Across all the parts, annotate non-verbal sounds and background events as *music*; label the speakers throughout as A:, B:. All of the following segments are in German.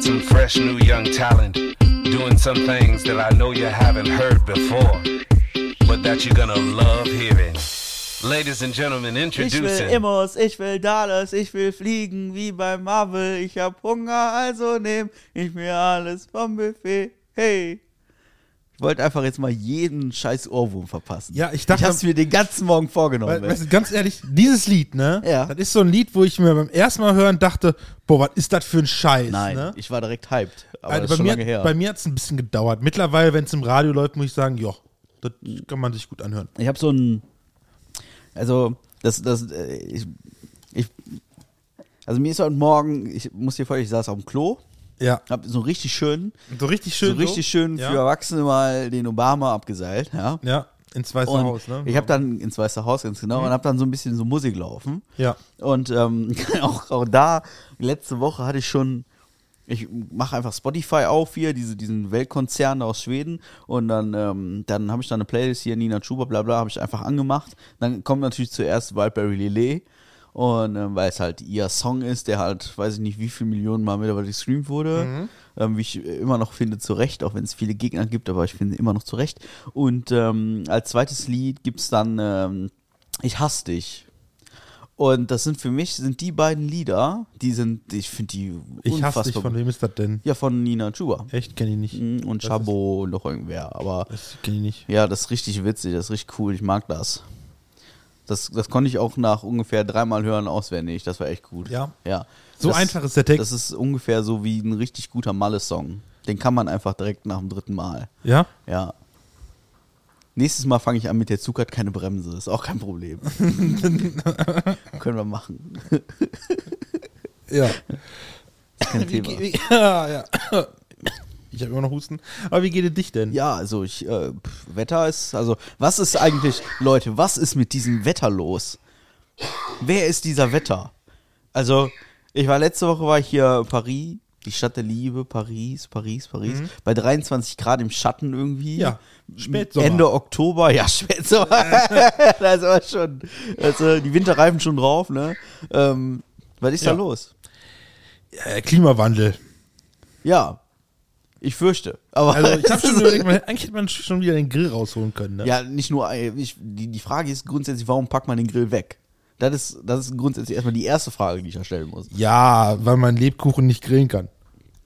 A: got some fresh new young talent doing some things that I know you haven't heard before, but that you're gonna love hearing. Ladies and gentlemen,
B: Ich will
A: introducing.
B: Immos, ich will Dallas, ich will fliegen wie bei Marvel. Ich hab Hunger, also nehm ich mir alles vom Buffet. Hey. Ich wollte einfach jetzt mal jeden scheiß Ohrwurm verpassen.
C: Ja, ich dachte-
B: Ich hab's mir den ganzen Morgen vorgenommen.
C: Weil, ganz ehrlich, dieses Lied, ne?
B: Ja.
C: Das ist so ein Lied, wo ich mir beim ersten Mal hören dachte, boah, was ist das für ein Scheiß,
B: Nein,
C: ne?
B: ich war direkt hyped. Aber
C: Also
B: das ist
C: bei,
B: schon
C: mir,
B: lange her.
C: bei mir hat es ein bisschen gedauert. Mittlerweile, wenn es im Radio läuft, muss ich sagen, ja, das kann man sich gut anhören.
B: Ich habe so ein, also das, das, äh, ich, ich, also mir ist heute Morgen, ich muss dir vorstellen, ich saß auf dem Klo,
C: Ja.
B: hab so richtig schön,
C: So richtig schön.
B: so richtig schön
C: ja.
B: für Erwachsene mal den Obama abgeseilt, ja.
C: Ja, ins Weiße
B: Und
C: Haus, ne?
B: ich habe dann ins Weiße Haus ganz genau und habe dann so ein bisschen so Musik laufen.
C: Ja.
B: Und ähm, *laughs* auch, auch da, letzte Woche hatte ich schon, ich mache einfach Spotify auf hier, diese, diesen Weltkonzern aus Schweden. Und dann, ähm, dann habe ich da eine Playlist hier, Nina Chuba, bla bla, habe ich einfach angemacht. Dann kommt natürlich zuerst Wildberry Lillet. Und ähm, weil es halt ihr Song ist, der halt, weiß ich nicht, wie viele Millionen Mal mittlerweile gestreamt wurde. Ähm, wie ich immer noch finde, zu Recht, auch wenn es viele Gegner gibt, aber ich finde immer noch zu Recht. Und ähm, als zweites Lied gibt's dann ähm, Ich hasse dich. Und das sind für mich, sind die beiden Lieder, die sind, ich finde die
C: Ich
B: unfassbar
C: hasse dich, von wem ist das denn?
B: Ja, von Nina Chuba.
C: Echt, kenne ich nicht.
B: Mhm, Und
C: Das
B: Chabot und noch irgendwer. Aber
C: Das kenne ich nicht.
B: ja, das ist richtig witzig, das ist richtig cool, ich mag das. Das, das konnte ich auch nach ungefähr dreimal hören auswendig, das war echt gut.
C: Ja?
B: Ja.
C: So
B: das,
C: einfach ist der Text.
B: Das ist ungefähr so wie ein richtig guter Malle-Song. Den kann man einfach direkt nach dem dritten Mal.
C: Ja?
B: Ja. Nächstes Mal fange ich an mit der Zug hat keine Bremse. Ist auch kein Problem. *laughs* Können wir machen.
C: Ja.
B: Kein Thema. *laughs*
C: ja, ja. Ich habe immer noch Husten. Aber wie geht es dich denn?
B: Ja, also ich, äh, pf, Wetter ist, also was ist eigentlich, Leute, was ist mit diesem Wetter los? Wer ist dieser Wetter? Also, ich war letzte Woche war ich hier Paris, die Stadt der Liebe, Paris, Paris, Paris, bei 23 Grad im Schatten irgendwie.
C: Mhm. Ja, Spätsommer.
B: Ende Oktober, ja, *laughs* Spätsommer. *laughs* das war schon, also die Winterreifen schon drauf, ne? Ähm, was ist
C: Ja.
B: da los?
C: Äh, Klimawandel.
B: Ja, ich fürchte. Aber
C: Also ich *laughs* habe schon überlegt, man, eigentlich hätte man schon wieder den Grill rausholen können. Ne?
B: Ja, nicht nur, ich, die, die Frage ist grundsätzlich, warum packt man den Grill weg? Das ist, das ist grundsätzlich erstmal die erste Frage, die ich da stellen muss.
C: ja, weil man Lebkuchen nicht grillen kann.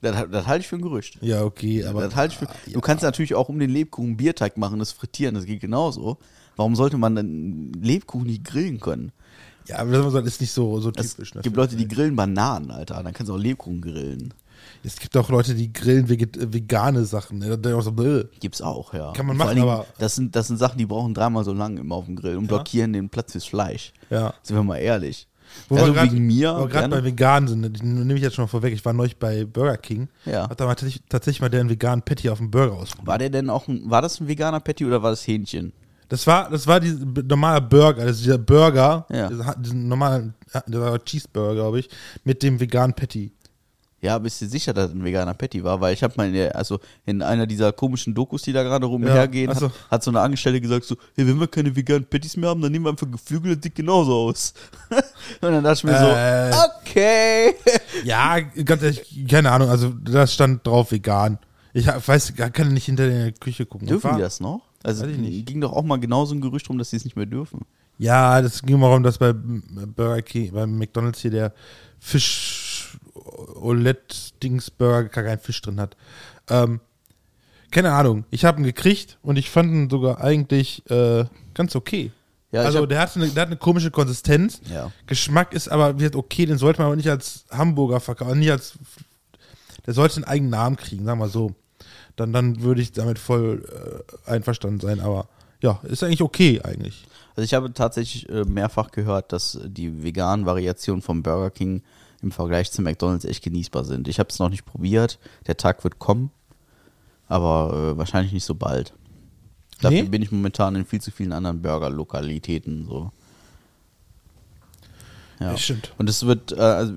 B: Das, das halte ich für ein Gerücht.
C: Ja, okay, aber
B: das halte ich für, Du kannst natürlich auch um den Lebkuchen Bierteig machen, das frittieren, das geht genauso. Warum sollte man dann Lebkuchen nicht grillen können?
C: ja, aber das ist nicht so, so
B: Es
C: typisch. ne?
B: gibt Leute, die grillen Bananen, Alter. Dann kannst du auch Lebkuchen grillen.
C: Es gibt auch Leute, die grillen vegane Sachen. Ne? So.
B: Gibt's auch, ja.
C: Kann man machen,
B: Dingen,
C: aber-
B: Das sind, das sind Sachen, die brauchen dreimal so lange immer auf dem Grill und blockieren den Platz fürs Fleisch.
C: Ja.
B: Sind wir mal ehrlich.
C: Wo
B: also
C: grad-
B: wegen mir.
C: Wir gerade bei vegan sind, ne, die nehme ich jetzt schon mal vorweg. Ich war neulich bei Burger King.
B: Ja.
C: Hat da mal tatsächlich, tatsächlich mal den veganen Patty auf dem Burger ausprobiert.
B: War der denn auch ein, war das ein veganer Patty oder war das Hähnchen?
C: Das war, das war dieser normaler Burger, das ist dieser Burger,
B: Ja.
C: diesen normalen, ja, der war Cheeseburger, glaube ich, mit dem veganen Patty.
B: Ja, bist du sicher, dass es ein veganer Patty war? Weil ich habe mal in der, also in einer dieser komischen Dokus, die da gerade rumhergehen,
C: ach so.
B: hat, hat so eine Angestellte gesagt so, hey, wenn wir keine veganen Patties mehr haben, dann nehmen wir einfach Geflügel, das sieht genauso aus. *laughs* Und dann dachte ich mir
C: Äh.
B: so, okay. *laughs*
C: Ja, ganz ehrlich, keine Ahnung, also das stand drauf vegan. Ich weiß, kann nicht hinter der Küche gucken.
B: Dürfen
C: War-
B: die das noch? Also ging doch auch mal genauso ein Gerücht rum, dass die es nicht mehr dürfen.
C: Ja, das ging mal darum, dass bei Burger King, bei McDonalds hier der Fisch Omelette Dings Burger gar keinen Fisch drin hat. Ähm, keine Ahnung. Ich habe ihn gekriegt und ich fand ihn sogar eigentlich äh, ganz okay.
B: Ja,
C: also der hat, eine, der hat eine komische Konsistenz.
B: Ja.
C: Geschmack ist aber wird okay, den sollte man aber nicht als Hamburger verkaufen, nicht als der sollte einen eigenen Namen kriegen, sagen wir so. Dann, dann würde ich damit voll äh, einverstanden sein, aber ja, ist eigentlich okay eigentlich.
B: Also ich habe tatsächlich äh, mehrfach gehört, dass die veganen Variationen vom Burger King im Vergleich zu McDonald's echt genießbar sind. Ich habe es noch nicht probiert. Der Tag wird kommen, aber äh, wahrscheinlich nicht so bald. Dafür
C: Nee?
B: bin ich momentan in viel zu vielen anderen Burger-Lokalitäten so. Ja.
C: Das stimmt.
B: Und es wird, äh, also,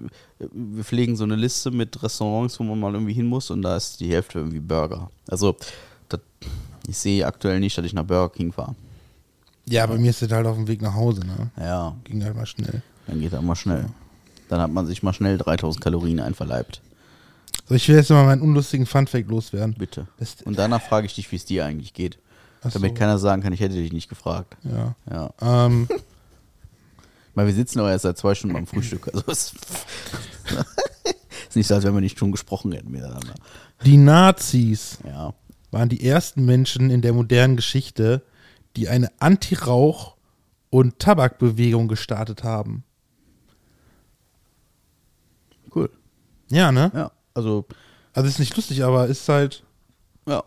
B: wir pflegen so eine Liste mit Restaurants, wo man mal irgendwie hin muss und da ist die Hälfte irgendwie Burger. Also, das, ich sehe aktuell nicht, dass ich nach Burger King fahre.
C: Ja, bei mir ist das halt auf dem Weg nach Hause, ne?
B: Ja,
C: Ging halt mal schnell.
B: dann geht das mal schnell. Dann hat man sich mal schnell 3000 Kalorien einverleibt.
C: So, ich will jetzt mal meinen unlustigen Funfact loswerden.
B: Bitte.
C: Das-
B: Und danach frage ich dich, wie es dir eigentlich geht.
C: Ach so.
B: Damit keiner sagen kann, ich hätte dich nicht gefragt.
C: Ja.
B: Ja.
C: Ähm,
B: Weil wir sitzen aber erst seit zwei Stunden beim Frühstück. Also es ist nicht so, als wenn wir nicht schon gesprochen hätten miteinander.
C: die Nazis
B: Ja.
C: waren die ersten Menschen in der modernen Geschichte, die eine Anti-Rauch- und Tabakbewegung gestartet haben.
B: Cool.
C: Ja, ne?
B: Ja. Also,
C: Also ist nicht lustig, aber ist halt.
B: ja.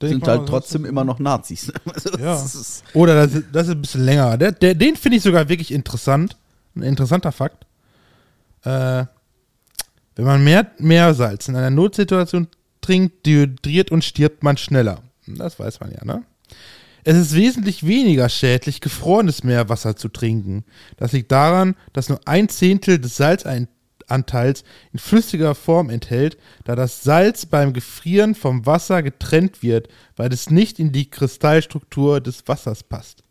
B: Sind
C: mal,
B: halt
C: das
B: trotzdem immer noch Nazis. Also, *laughs* das
C: Ja.
B: ist-
C: Oder das, ist- das ist ein bisschen länger. Der, der, den finde ich sogar wirklich interessant. Ein interessanter Fakt. Äh, wenn man mehr Meersalz in einer Notsituation trinkt, dehydriert und stirbt man schneller. Das weiß man ja, ne? Es ist wesentlich weniger schädlich, gefrorenes Meerwasser zu trinken. Das liegt daran, dass nur ein Zehntel des Salzanteils in flüssiger Form enthält, da das Salz beim Gefrieren vom Wasser getrennt wird, weil es nicht in die Kristallstruktur des Wassers passt.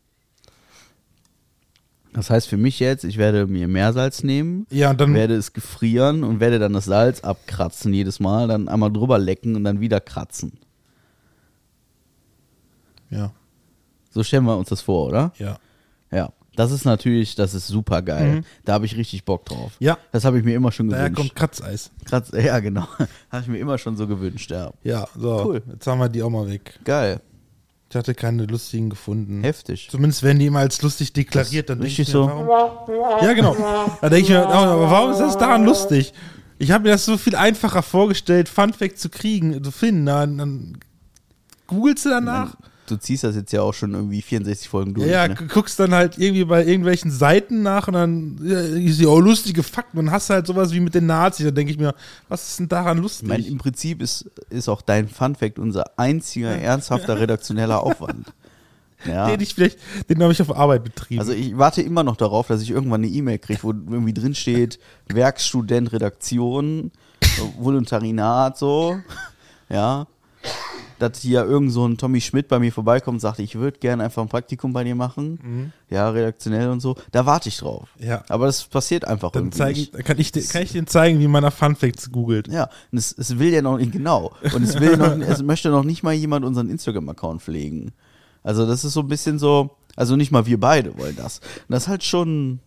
B: Das heißt für mich jetzt, ich werde mir Meersalz nehmen,
C: Ja, und dann
B: werde es gefrieren und werde dann das Salz abkratzen jedes Mal, dann einmal drüber lecken und dann wieder kratzen.
C: ja,
B: So stellen wir uns das vor, oder?
C: ja.
B: Ja. Das ist natürlich, das ist super geil. Da habe ich richtig Bock drauf.
C: Mhm. Ja.
B: Das habe ich mir immer schon
C: Daher
B: gewünscht.
C: kommt Kratzeis.
B: Kratz, *laughs* ja, genau. habe ich mir immer schon so gewünscht, ja.
C: Ja, so.
B: Cool.
C: Jetzt haben wir die auch mal weg.
B: Geil.
C: Ich hatte keine lustigen gefunden.
B: Heftig.
C: Zumindest werden die immer als lustig deklariert. Dann
B: richtig
C: ich mir,
B: so.
C: Warum? Ja, genau. Da denke ich mir, oh, aber warum ist das daran lustig? Ich habe mir das so viel einfacher vorgestellt, Funfact zu kriegen, zu finden. Dann, dann googelst du danach.
B: Du ziehst das jetzt ja auch schon irgendwie 64 Folgen durch.
C: Ja, ja,
B: ne?
C: gu- guckst dann halt irgendwie bei irgendwelchen Seiten nach und dann ja, ist ja, oh, lustige Fakten. Und hast halt sowas wie mit den Nazis. Da denke ich mir, was ist denn daran lustig?
B: Ich meine, im Prinzip ist, ist auch dein Funfact unser einziger ernsthafter *laughs* redaktioneller Aufwand. Ja.
C: den ich vielleicht, den habe ich auf Arbeit betrieben.
B: Also ich warte immer noch darauf, dass ich irgendwann eine E-Mail kriege, wo irgendwie drin steht, Werkstudent Redaktion, Volontarinat, so. Ja. Dass hier irgend so ein Tommy Schmidt bei mir vorbeikommt und sagt, ich würde gerne einfach ein Praktikum bei dir machen. Ja, redaktionell und so. Da warte ich drauf.
C: Mhm. Ja.
B: Aber das passiert einfach
C: dann
B: irgendwie
C: zeigen,
B: nicht.
C: kann, ich, dir- kann ich dir zeigen, wie man nach Funfacts googelt.
B: Ja, und es, es will ja noch nicht, genau. Und es will noch, es *laughs* möchte noch nicht mal jemand unseren Instagram-Account pflegen. Also das ist so ein bisschen so, also nicht mal wir beide wollen das. Und das ist halt schon,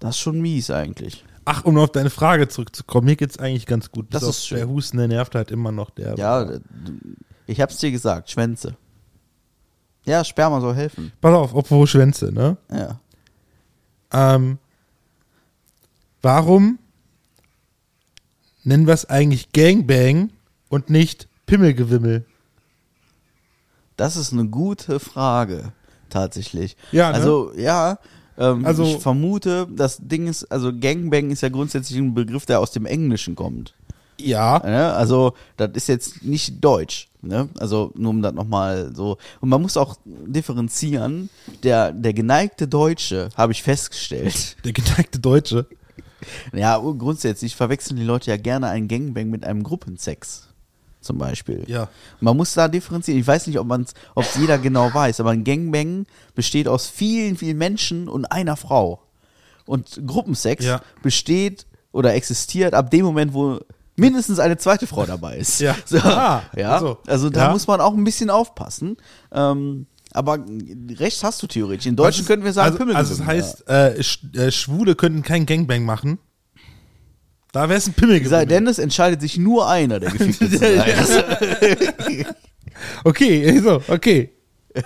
B: das ist schon mies eigentlich.
C: Ach, um auf deine Frage zurückzukommen, mir geht's eigentlich ganz gut.
B: Das ist schön.
C: Der Husten, der nervt halt immer noch. Der
B: Ja, ich hab's dir gesagt, Schwänze. Ja, Sperma soll helfen.
C: Pass auf, apropos Schwänze, ne?
B: Ja.
C: Ähm, warum nennen wir es eigentlich Gangbang und nicht Pimmelgewimmel?
B: Das ist eine gute Frage, tatsächlich.
C: Ja, ne?
B: Also, ja, ähm,
C: Also-
B: ich vermute, das Ding ist, also Gangbang ist ja grundsätzlich ein Begriff, der aus dem Englischen kommt.
C: Ja.
B: Ne? Also, das ist jetzt nicht deutsch. Ne? Also, nur um das nochmal so. Und man muss auch differenzieren. Der, der geneigte Deutsche, habe ich festgestellt. *laughs*
C: Der geneigte Deutsche.
B: ja, grundsätzlich verwechseln die Leute ja gerne einen Gangbang mit einem Gruppensex. Zum Beispiel.
C: Ja.
B: Man muss da differenzieren. Ich weiß nicht, ob man ob es jeder genau weiß, aber ein Gangbang besteht aus vielen, vielen Menschen und einer Frau. Und Gruppensex
C: Ja.
B: besteht oder existiert ab dem Moment, wo mindestens eine zweite Frau dabei ist.
C: Ja.
B: So,
C: Ah,
B: ja.
C: so.
B: Also da
C: Ja.
B: muss man auch ein bisschen aufpassen. Ähm, aber recht hast du theoretisch. In Deutschen
C: ist-
B: könnten wir sagen,
C: also,
B: Pimmel
C: also es
B: gewinnen,
C: heißt, äh, äh, Schwule könnten kein Gangbang machen. Da wäre es ein Pimmelgewimmel.
B: ja. Denn es entscheidet sich nur einer, der gefickt ist. *laughs*
C: Okay, so, okay. *laughs*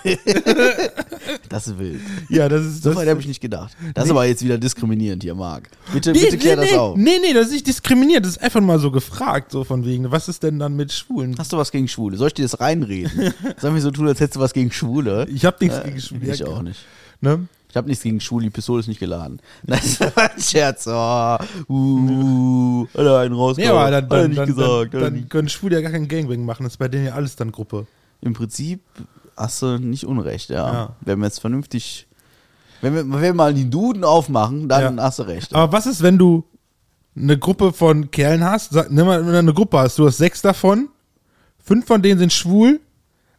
B: Das ist wild.
C: Ja, das ist
B: So weit habe ich nicht gedacht. Das ist
C: Nee.
B: aber jetzt wieder diskriminierend hier, Marc. Bitte,
C: Nee,
B: bitte klär
C: nee,
B: das
C: nee,
B: auf.
C: Nee, nee, das ist nicht diskriminiert. Das ist einfach mal so gefragt, so von wegen, was ist denn dann mit Schwulen?
B: Hast du was gegen Schwule? Soll ich dir das reinreden? *laughs* Soll mir so tun, als hättest du was gegen Schwule?
C: Ich hab nichts
B: Äh,
C: gegen Schwule.
B: Ich auch nicht.
C: Ne?
B: Ich habe nichts gegen Schwule, die Pistole ist nicht geladen. *laughs* Nein, das war ein Scherz. Oh, uh, hat er einen rausgehauen.
C: aber dann,
B: hat
C: dann,
B: nicht
C: dann,
B: gesagt.
C: dann, dann können Schwule ja gar kein Gangbang machen. Das ist bei denen ja alles dann Gruppe.
B: Im Prinzip hast du nicht unrecht, ja.
C: Ja.
B: Wenn wir jetzt vernünftig, wenn wir, wenn wir mal die Duden aufmachen, dann
C: Ja.
B: hast du recht.
C: Aber was ist, wenn du eine Gruppe von Kerlen hast? Sag, nimm mal, wenn du eine Gruppe hast, du hast sechs davon, fünf von denen sind schwul,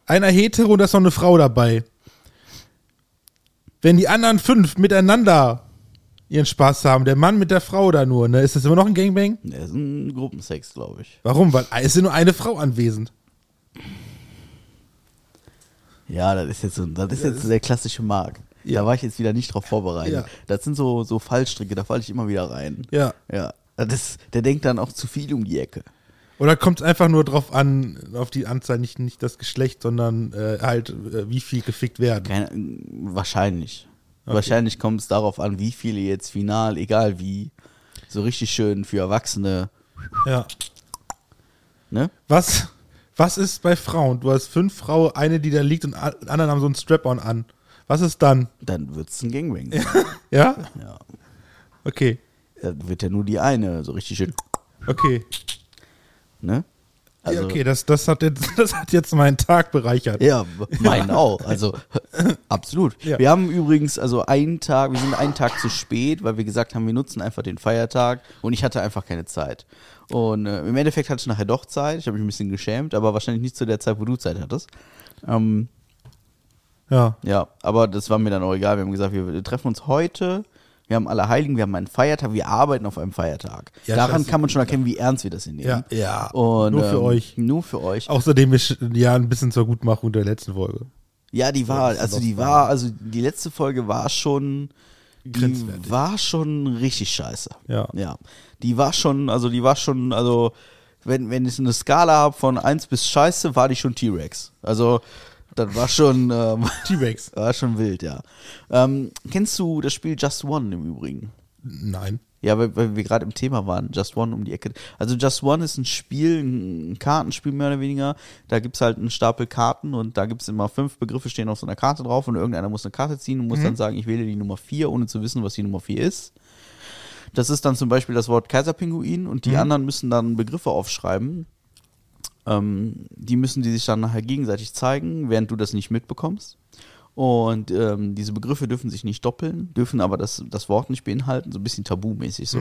C: einer hetero und da ist noch eine Frau dabei. Wenn die anderen fünf miteinander ihren Spaß haben. Der Mann mit der Frau da nur, ne? Ist das immer noch ein Gangbang?
B: Das ist ein Gruppensex, glaube ich.
C: Warum? Weil es ist nur eine Frau anwesend.
B: Ja, das ist jetzt, so, das ist jetzt der klassische Mark.
C: Ja.
B: Da war ich jetzt wieder nicht drauf vorbereitet.
C: Ja.
B: Das sind so, so Fallstricke, da falle ich immer wieder rein.
C: Ja.
B: Ja. Das der denkt dann auch zu viel um die Ecke.
C: Oder kommt es einfach nur drauf an, auf die Anzahl, nicht, nicht das Geschlecht, sondern äh, halt, äh, wie viel gefickt werden?
B: Keine, wahrscheinlich. Wahrscheinlich kommt es darauf an, wie viele jetzt final, egal wie, so richtig schön für Erwachsene,
C: Ja.
B: ne?
C: Was, was ist bei Frauen? Du hast fünf Frauen, eine, die da liegt und anderen haben so einen Strap-on an. Was ist dann?
B: Dann wird es ein Gangbang. *laughs*
C: Ja?
B: Ja.
C: Okay.
B: Dann wird ja nur die eine so richtig schön,
C: Okay.
B: Ne?
C: ja, okay, das, das, hat jetzt, *laughs* das hat jetzt meinen Tag bereichert.
B: Ja, meinen auch. Also *laughs* absolut.
C: Ja.
B: Wir haben übrigens also einen Tag, wir sind einen Tag zu spät, weil wir gesagt haben, wir nutzen einfach den Feiertag und ich hatte einfach keine Zeit. Und äh, im Endeffekt hatte ich nachher doch Zeit. Ich habe mich ein bisschen geschämt, aber wahrscheinlich nicht zu der Zeit, wo du Zeit hattest. Ähm,
C: Ja.
B: ja, aber das war mir dann auch egal. Wir haben gesagt, wir treffen uns heute. Wir haben alle Heiligen, wir haben einen Feiertag, wir arbeiten auf einem Feiertag.
C: Ja,
B: Daran kann man schon erkennen, wie ernst wir das hier nehmen.
C: Ja, ja.
B: Und,
C: Nur für
B: ähm,
C: euch.
B: Nur für euch.
C: Außerdem ist ja ein bisschen zur Gutmachung der letzten Folge.
B: Ja, die war, also die war, also die letzte Folge war schon, die war schon richtig scheiße.
C: Ja.
B: Ja. Die war schon, also die war schon, also wenn, wenn ich eine Skala habe von 1 bis scheiße, war die schon T-Rex. Also das war schon, *laughs* ähm,
C: T-Rex. *laughs*
B: war schon wild, ja. Ähm, kennst du das Spiel Just One im Übrigen?
C: Nein.
B: Ja, weil, weil wir gerade im Thema waren, Just One um die Ecke. Also Just One ist ein Spiel, ein Kartenspiel mehr oder weniger. Da gibt's halt einen Stapel Karten und da gibt's immer fünf Begriffe stehen auf so einer Karte drauf und irgendeiner muss eine Karte ziehen und muss dann sagen, ich wähle die Nummer vier, ohne zu wissen, was die Nummer vier ist. Das ist dann zum Beispiel das Wort Kaiserpinguin und die anderen müssen dann Begriffe aufschreiben. Ähm, die müssen die sich dann nachher gegenseitig zeigen, während du das nicht mitbekommst. Und ähm, diese Begriffe dürfen sich nicht doppeln, dürfen aber das, das Wort nicht beinhalten, so ein bisschen tabumäßig so.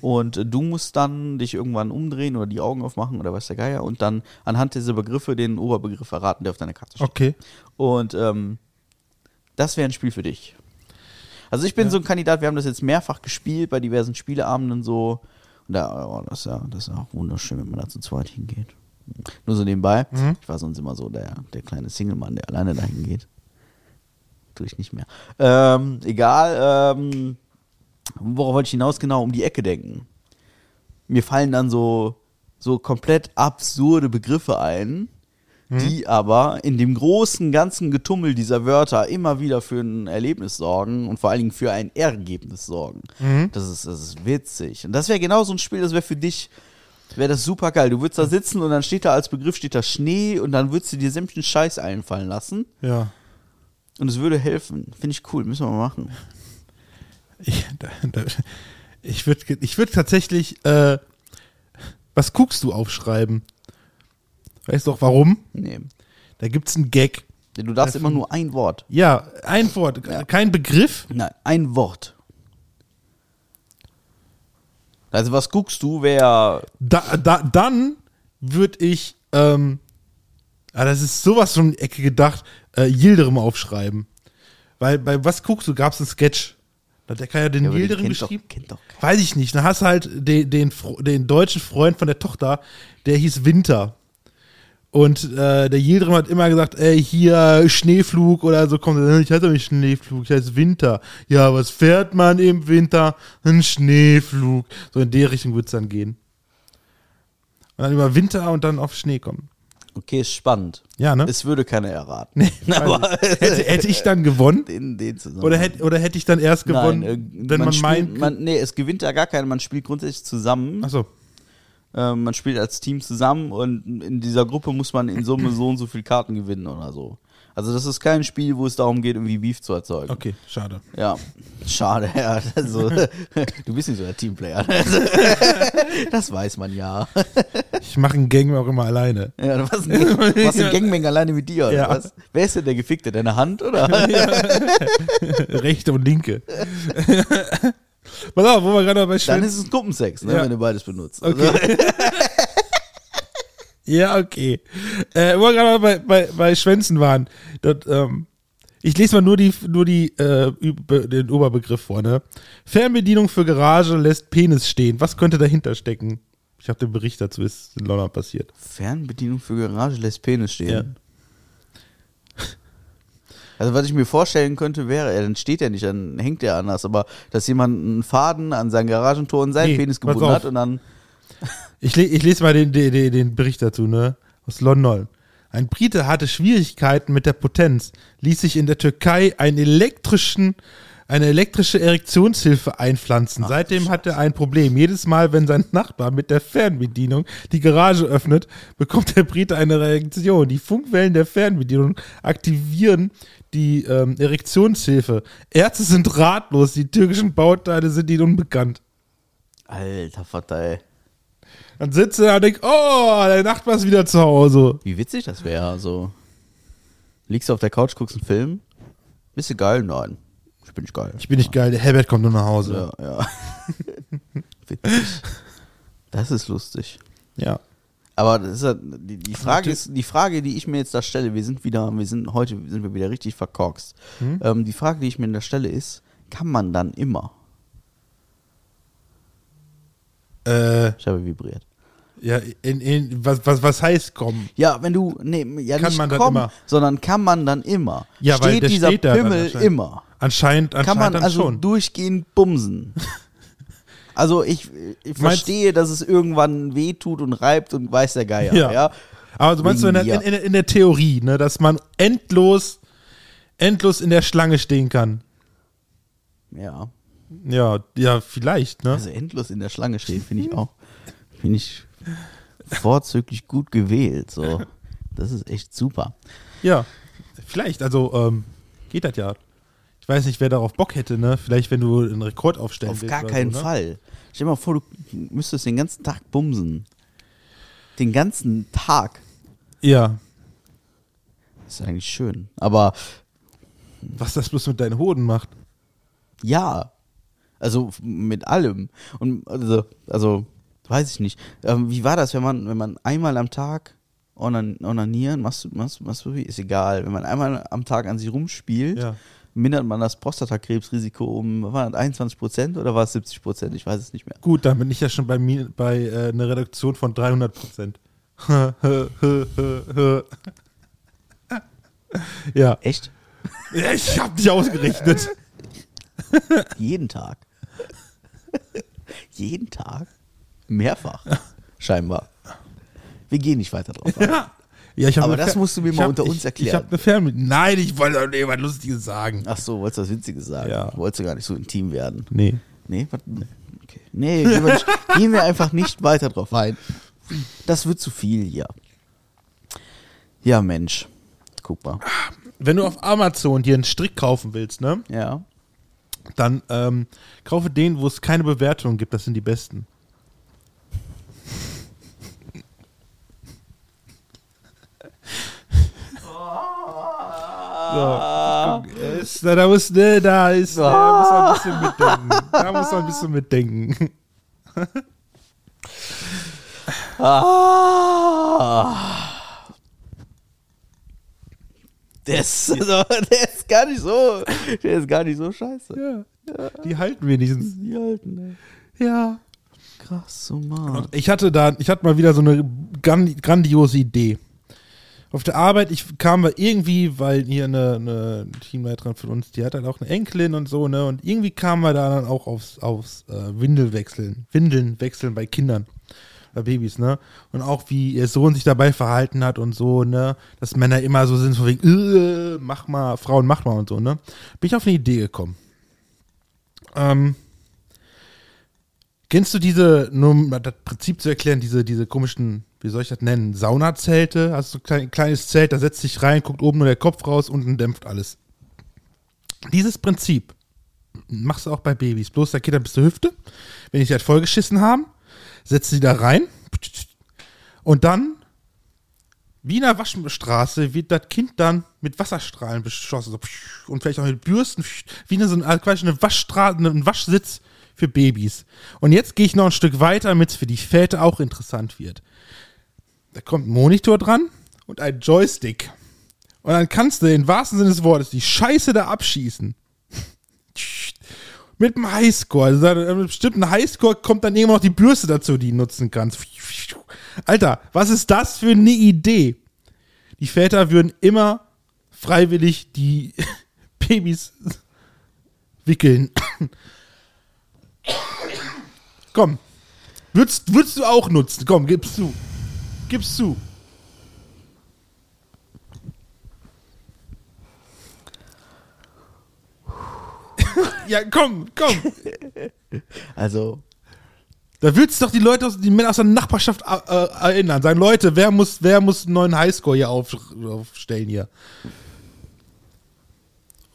B: Und äh, du musst dann dich irgendwann umdrehen oder die Augen aufmachen oder was der Geier und dann anhand dieser Begriffe den Oberbegriff erraten, der auf deiner Karte steht.
C: Okay.
B: Und ähm, das wäre ein Spiel für dich. Also ich bin so ein Kandidat, wir haben das jetzt mehrfach gespielt bei diversen Spieleabenden so. Und da, oh, das, ist ja, das ist ja auch wunderschön, wenn man da zu zweit hingeht. Nur so nebenbei. Ich war sonst immer so der, der kleine Single-Mann, der alleine dahin geht. Tue ich nicht mehr. Ähm, egal, ähm, worauf wollte ich hinaus? Genau, um die Ecke denken. Mir fallen dann so, so komplett absurde Begriffe ein, die aber in dem großen ganzen Getummel dieser Wörter immer wieder für ein Erlebnis sorgen und vor allen Dingen für ein Ergebnis sorgen. Das, ist, das ist witzig. Und das wäre genau so ein Spiel, das wäre für dich, wäre das super geil. Du würdest da sitzen und dann steht da als Begriff steht da Schnee und dann würdest du dir sämtlichen Scheiß einfallen lassen
C: Ja.
B: und es würde helfen. Finde ich cool, müssen wir mal machen.
C: Ich, da, da, ich würde ich würd tatsächlich, äh, was guckst du aufschreiben? Weißt du auch warum?
B: Nee.
C: Da gibt's einen Gag.
B: Du darfst immer nur ein Wort.
C: Ja, ein Wort, kein Begriff.
B: Nein, ein Wort. Also was guckst du, wer
C: Da, da, dann würde ich, ähm, ah, das ist sowas von die Ecke gedacht, äh, Yildirim aufschreiben. Weil bei was guckst du, gab's einen Sketch. Da hat der ja den
B: Ja,
C: Yildirim
B: doch-
C: geschrieben.
B: doch keiner.
C: Weiß ich nicht. Dann hast du halt den, den, den deutschen Freund von der Tochter, der hieß Winter. Und äh, der Yildirim hat immer gesagt, ey, hier Schneeflug oder so kommt. Ich heiße nicht Schneeflug, ich heiße Winter. Ja, was fährt man im Winter? Ein Schneeflug. So in die Richtung wird's dann gehen. Und dann über Winter und dann auf Schnee kommen.
B: Okay, ist spannend.
C: Ja, ne?
B: Es würde keiner erraten. *laughs*
C: Aber hätte, hätte ich dann gewonnen? *laughs*
B: den zusammen.
C: Oder hätte, oder hätte ich dann erst gewonnen,
B: Nein, äh,
C: wenn man,
B: spielt,
C: meint.
B: man, nee, es gewinnt ja gar keiner. Man spielt grundsätzlich zusammen.
C: Achso.
B: Ähm, man spielt als Team zusammen und in dieser Gruppe muss man in Summe so und so viele Karten gewinnen oder so. Also das ist kein Spiel, wo es darum geht, irgendwie Beef zu erzeugen.
C: Okay, schade.
B: Ja, schade, ja. Also, *laughs* du bist nicht so der Teamplayer. *laughs* Das weiß man ja.
C: Ich mache einen Gang auch immer alleine.
B: Ja, du warst ein, du warst ein Gangbang alleine mit dir, oder
C: Ja.
B: was? Wer ist denn der Gefickte? Deine Hand, oder? *laughs*
C: Rechte und linke. Pass auf, wo wir gerade bei
B: Dann
C: Schwänzen.
B: ist es Gruppensex, ne,
C: Ja.
B: wenn du beides benutzt. Also,
C: Okay. *laughs* ja, okay. Äh, wo wir gerade bei, bei, bei Schwänzen waren. Dort, ähm, Ich lese mal nur die, nur die, äh, den Oberbegriff vor, ne? Fernbedienung für Garage lässt Penis stehen. Was könnte dahinter stecken? Ich habe den Bericht dazu, ist in London passiert.
B: Fernbedienung für Garage lässt Penis stehen.
C: Ja.
B: Also was ich mir vorstellen könnte, wäre, ja, dann steht er nicht, dann hängt er anders, aber dass jemand einen Faden an sein Garagentor und seinen
C: Nee,
B: Penis gebunden hat und dann.
C: Ich, le ich lese mal den, den, den- den Bericht dazu, ne? Aus London. Ein Brite hatte Schwierigkeiten mit der Potenz, ließ sich in der Türkei einen elektrischen, eine elektrische Erektionshilfe einpflanzen.
B: Ach,
C: Seitdem hat er ein Problem. Jedes Mal, wenn sein Nachbar mit der Fernbedienung die Garage öffnet, bekommt der Brite eine Reaktion. Die Funkwellen der Fernbedienung aktivieren die ähm, Erektionshilfe. Ärzte sind ratlos, die türkischen Bauteile sind ihnen unbekannt.
B: Alter Vater, ey.
C: Dann sitzt er da und denkt, oh, der Nachbar ist wieder zu Hause.
B: Wie witzig das wäre. Also, liegst du auf der Couch, guckst einen Film. Bist du geil? Nein. Ich bin nicht geil.
C: Ich bin nicht geil, der Herbert kommt nur nach Hause.
B: Ja, ja. *laughs* witzig. Das ist lustig.
C: Ja.
B: Aber das ist ja, die, die Frage ist, die Frage, die ich mir jetzt da stelle, wir sind wieder, wir sind, heute sind wir wieder richtig verkorkst.
C: Hm?
B: Ähm, die Frage, die ich mir da stelle, ist, kann man dann immer?
C: Äh,
B: Ich habe vibriert.
C: ja, in, in, was, was, was heißt kommen?
B: Ja, wenn du, nee, ja
C: Kann
B: nicht
C: man dann
B: kommen,
C: immer?
B: sondern kann man dann immer?
C: Ja, weil
B: Steht
C: der
B: dieser
C: steht da dann
B: Pimmel immer?
C: Anscheinend,
B: Kann
C: anscheinend
B: man
C: dann
B: also
C: schon.
B: durchgehend bumsen? *laughs* Also ich, ich verstehe, dass es irgendwann wehtut und reibt und weiß der Geier, ja.
C: Ja. Aber du meinst so der,
B: Wegen
C: in, in, in der Theorie, ne, dass man endlos, endlos in der Schlange stehen kann.
B: Ja.
C: Ja, ja, vielleicht, ne?
B: Also endlos in der Schlange stehen, finde ich auch, finde ich vorzüglich gut gewählt, so. *laughs* Das ist echt super.
C: Ja, vielleicht, also ähm, geht das ja. Ich weiß nicht, wer darauf Bock hätte, ne? Vielleicht, wenn du einen Rekord aufstellen
B: Auf
C: willst.
B: gar
C: oder
B: keinen
C: so, ne?
B: Fall. Stell dir mal vor, du müsstest den ganzen Tag bumsen. Den ganzen Tag.
C: Ja.
B: Das ist eigentlich schön. Aber
C: Was das bloß mit deinen Hoden macht.
B: ja. Also mit allem. Und also, also weiß ich nicht. Ähm, wie war das, wenn man, wenn man einmal am Tag onan onanieren, machst du, machst, du- machst du, ist egal. Wenn man einmal am Tag an sich rumspielt,
C: Ja.
B: Mindert man das Prostatakrebsrisiko um, was war das, 21 Prozent oder war es 70 Prozent? Ich weiß es nicht mehr.
C: Gut, dann bin ich ja schon bei, bei äh, einer Reduktion von 300 Prozent. *laughs* ja.
B: Echt?
C: Ja, Ich hab nicht ausgerechnet.
B: Jeden Tag. Jeden Tag? Mehrfach. Scheinbar. Wir gehen nicht weiter drauf. ein.
C: Ja, ich
B: Aber das
C: Fer-
B: musst du mir mal
C: hab-
B: unter uns
C: ich,
B: erklären.
C: Ich habe eine Fernbedienung. Nein, ich wollte doch nicht was Lustiges sagen.
B: Ach so, wolltest du was Witziges sagen?
C: Ja.
B: Wolltest du gar nicht so intim werden?
C: Nee.
B: Nee, was? Okay. Nee, gehen wir, nicht, *laughs* gehen wir einfach nicht weiter drauf ein. Das wird zu viel hier. Ja, Mensch. Guck mal.
C: Wenn du auf Amazon dir einen Strick kaufen willst, ne,
B: Ja.
C: dann ähm, kaufe den, wo es keine Bewertung gibt. Das sind die besten. So. Es, da, da muss, ne, da ist, da muss man ein bisschen mitdenken. Da muss man ein bisschen mitdenken.
B: Ah. Der ist, der ist gar nicht so, der ist gar nicht so scheiße.
C: Ja. Die halten wenigstens.
B: Die alten, ey.
C: Ja.
B: Krass, so mal.
C: Ich hatte da, ich hatte mal wieder so eine gran- grandiose Idee. Auf der Arbeit, ich kam da irgendwie, weil hier eine, eine Teamleiterin von uns, die hat halt auch eine Enkelin und so, ne? Und irgendwie kamen wir da dann auch aufs, aufs äh, Windelwechseln, Windeln wechseln bei Kindern, bei Babys, ne? Und auch wie ihr Sohn sich dabei verhalten hat und so, ne? Dass Männer immer so sind, von wegen, äh, mach mal, Frauen, mach mal und so, ne? Bin ich auf eine Idee gekommen. Ähm, Kennst du diese, nur um das Prinzip zu erklären, diese, diese komischen, wie soll ich das nennen, Saunazelte? Hast du ein klein, kleines Zelt, da setzt dich rein, guckt oben nur der Kopf raus, unten dämpft alles. Dieses Prinzip machst du auch bei Babys. Bloß der Kinder bis zur Hüfte. Wenn die sich halt vollgeschissen haben, setzt sie da rein und dann, wie in der Waschstraße, wird das Kind dann mit Wasserstrahlen beschossen. So, und vielleicht auch mit Bürsten, wie eine, so eine, quasi eine Waschstraße, ein Waschsitz für Babys. Und jetzt gehe ich noch ein Stück weiter, damit es für die Väter auch interessant wird. Da kommt ein Monitor dran und ein Joystick. Und dann kannst du im wahrsten Sinne des Wortes die Scheiße da abschießen. *laughs* Mit dem Highscore. Also mit einem bestimmten Highscore kommt dann irgendwann noch die Bürste dazu, die du nutzen kannst. Alter, was ist das für eine Idee? Die Väter würden immer freiwillig die *laughs* Babys wickeln. Komm. Würdest, würdest du auch nutzen? Komm, gib's zu. Gib's zu. *laughs* ja, komm, komm.
B: Also,
C: Da würdest du doch die Leute aus, die Männer aus der Nachbarschaft äh, äh, erinnern. Sagen, Leute, wer muss, wer muss einen neuen Highscore hier auf, aufstellen hier?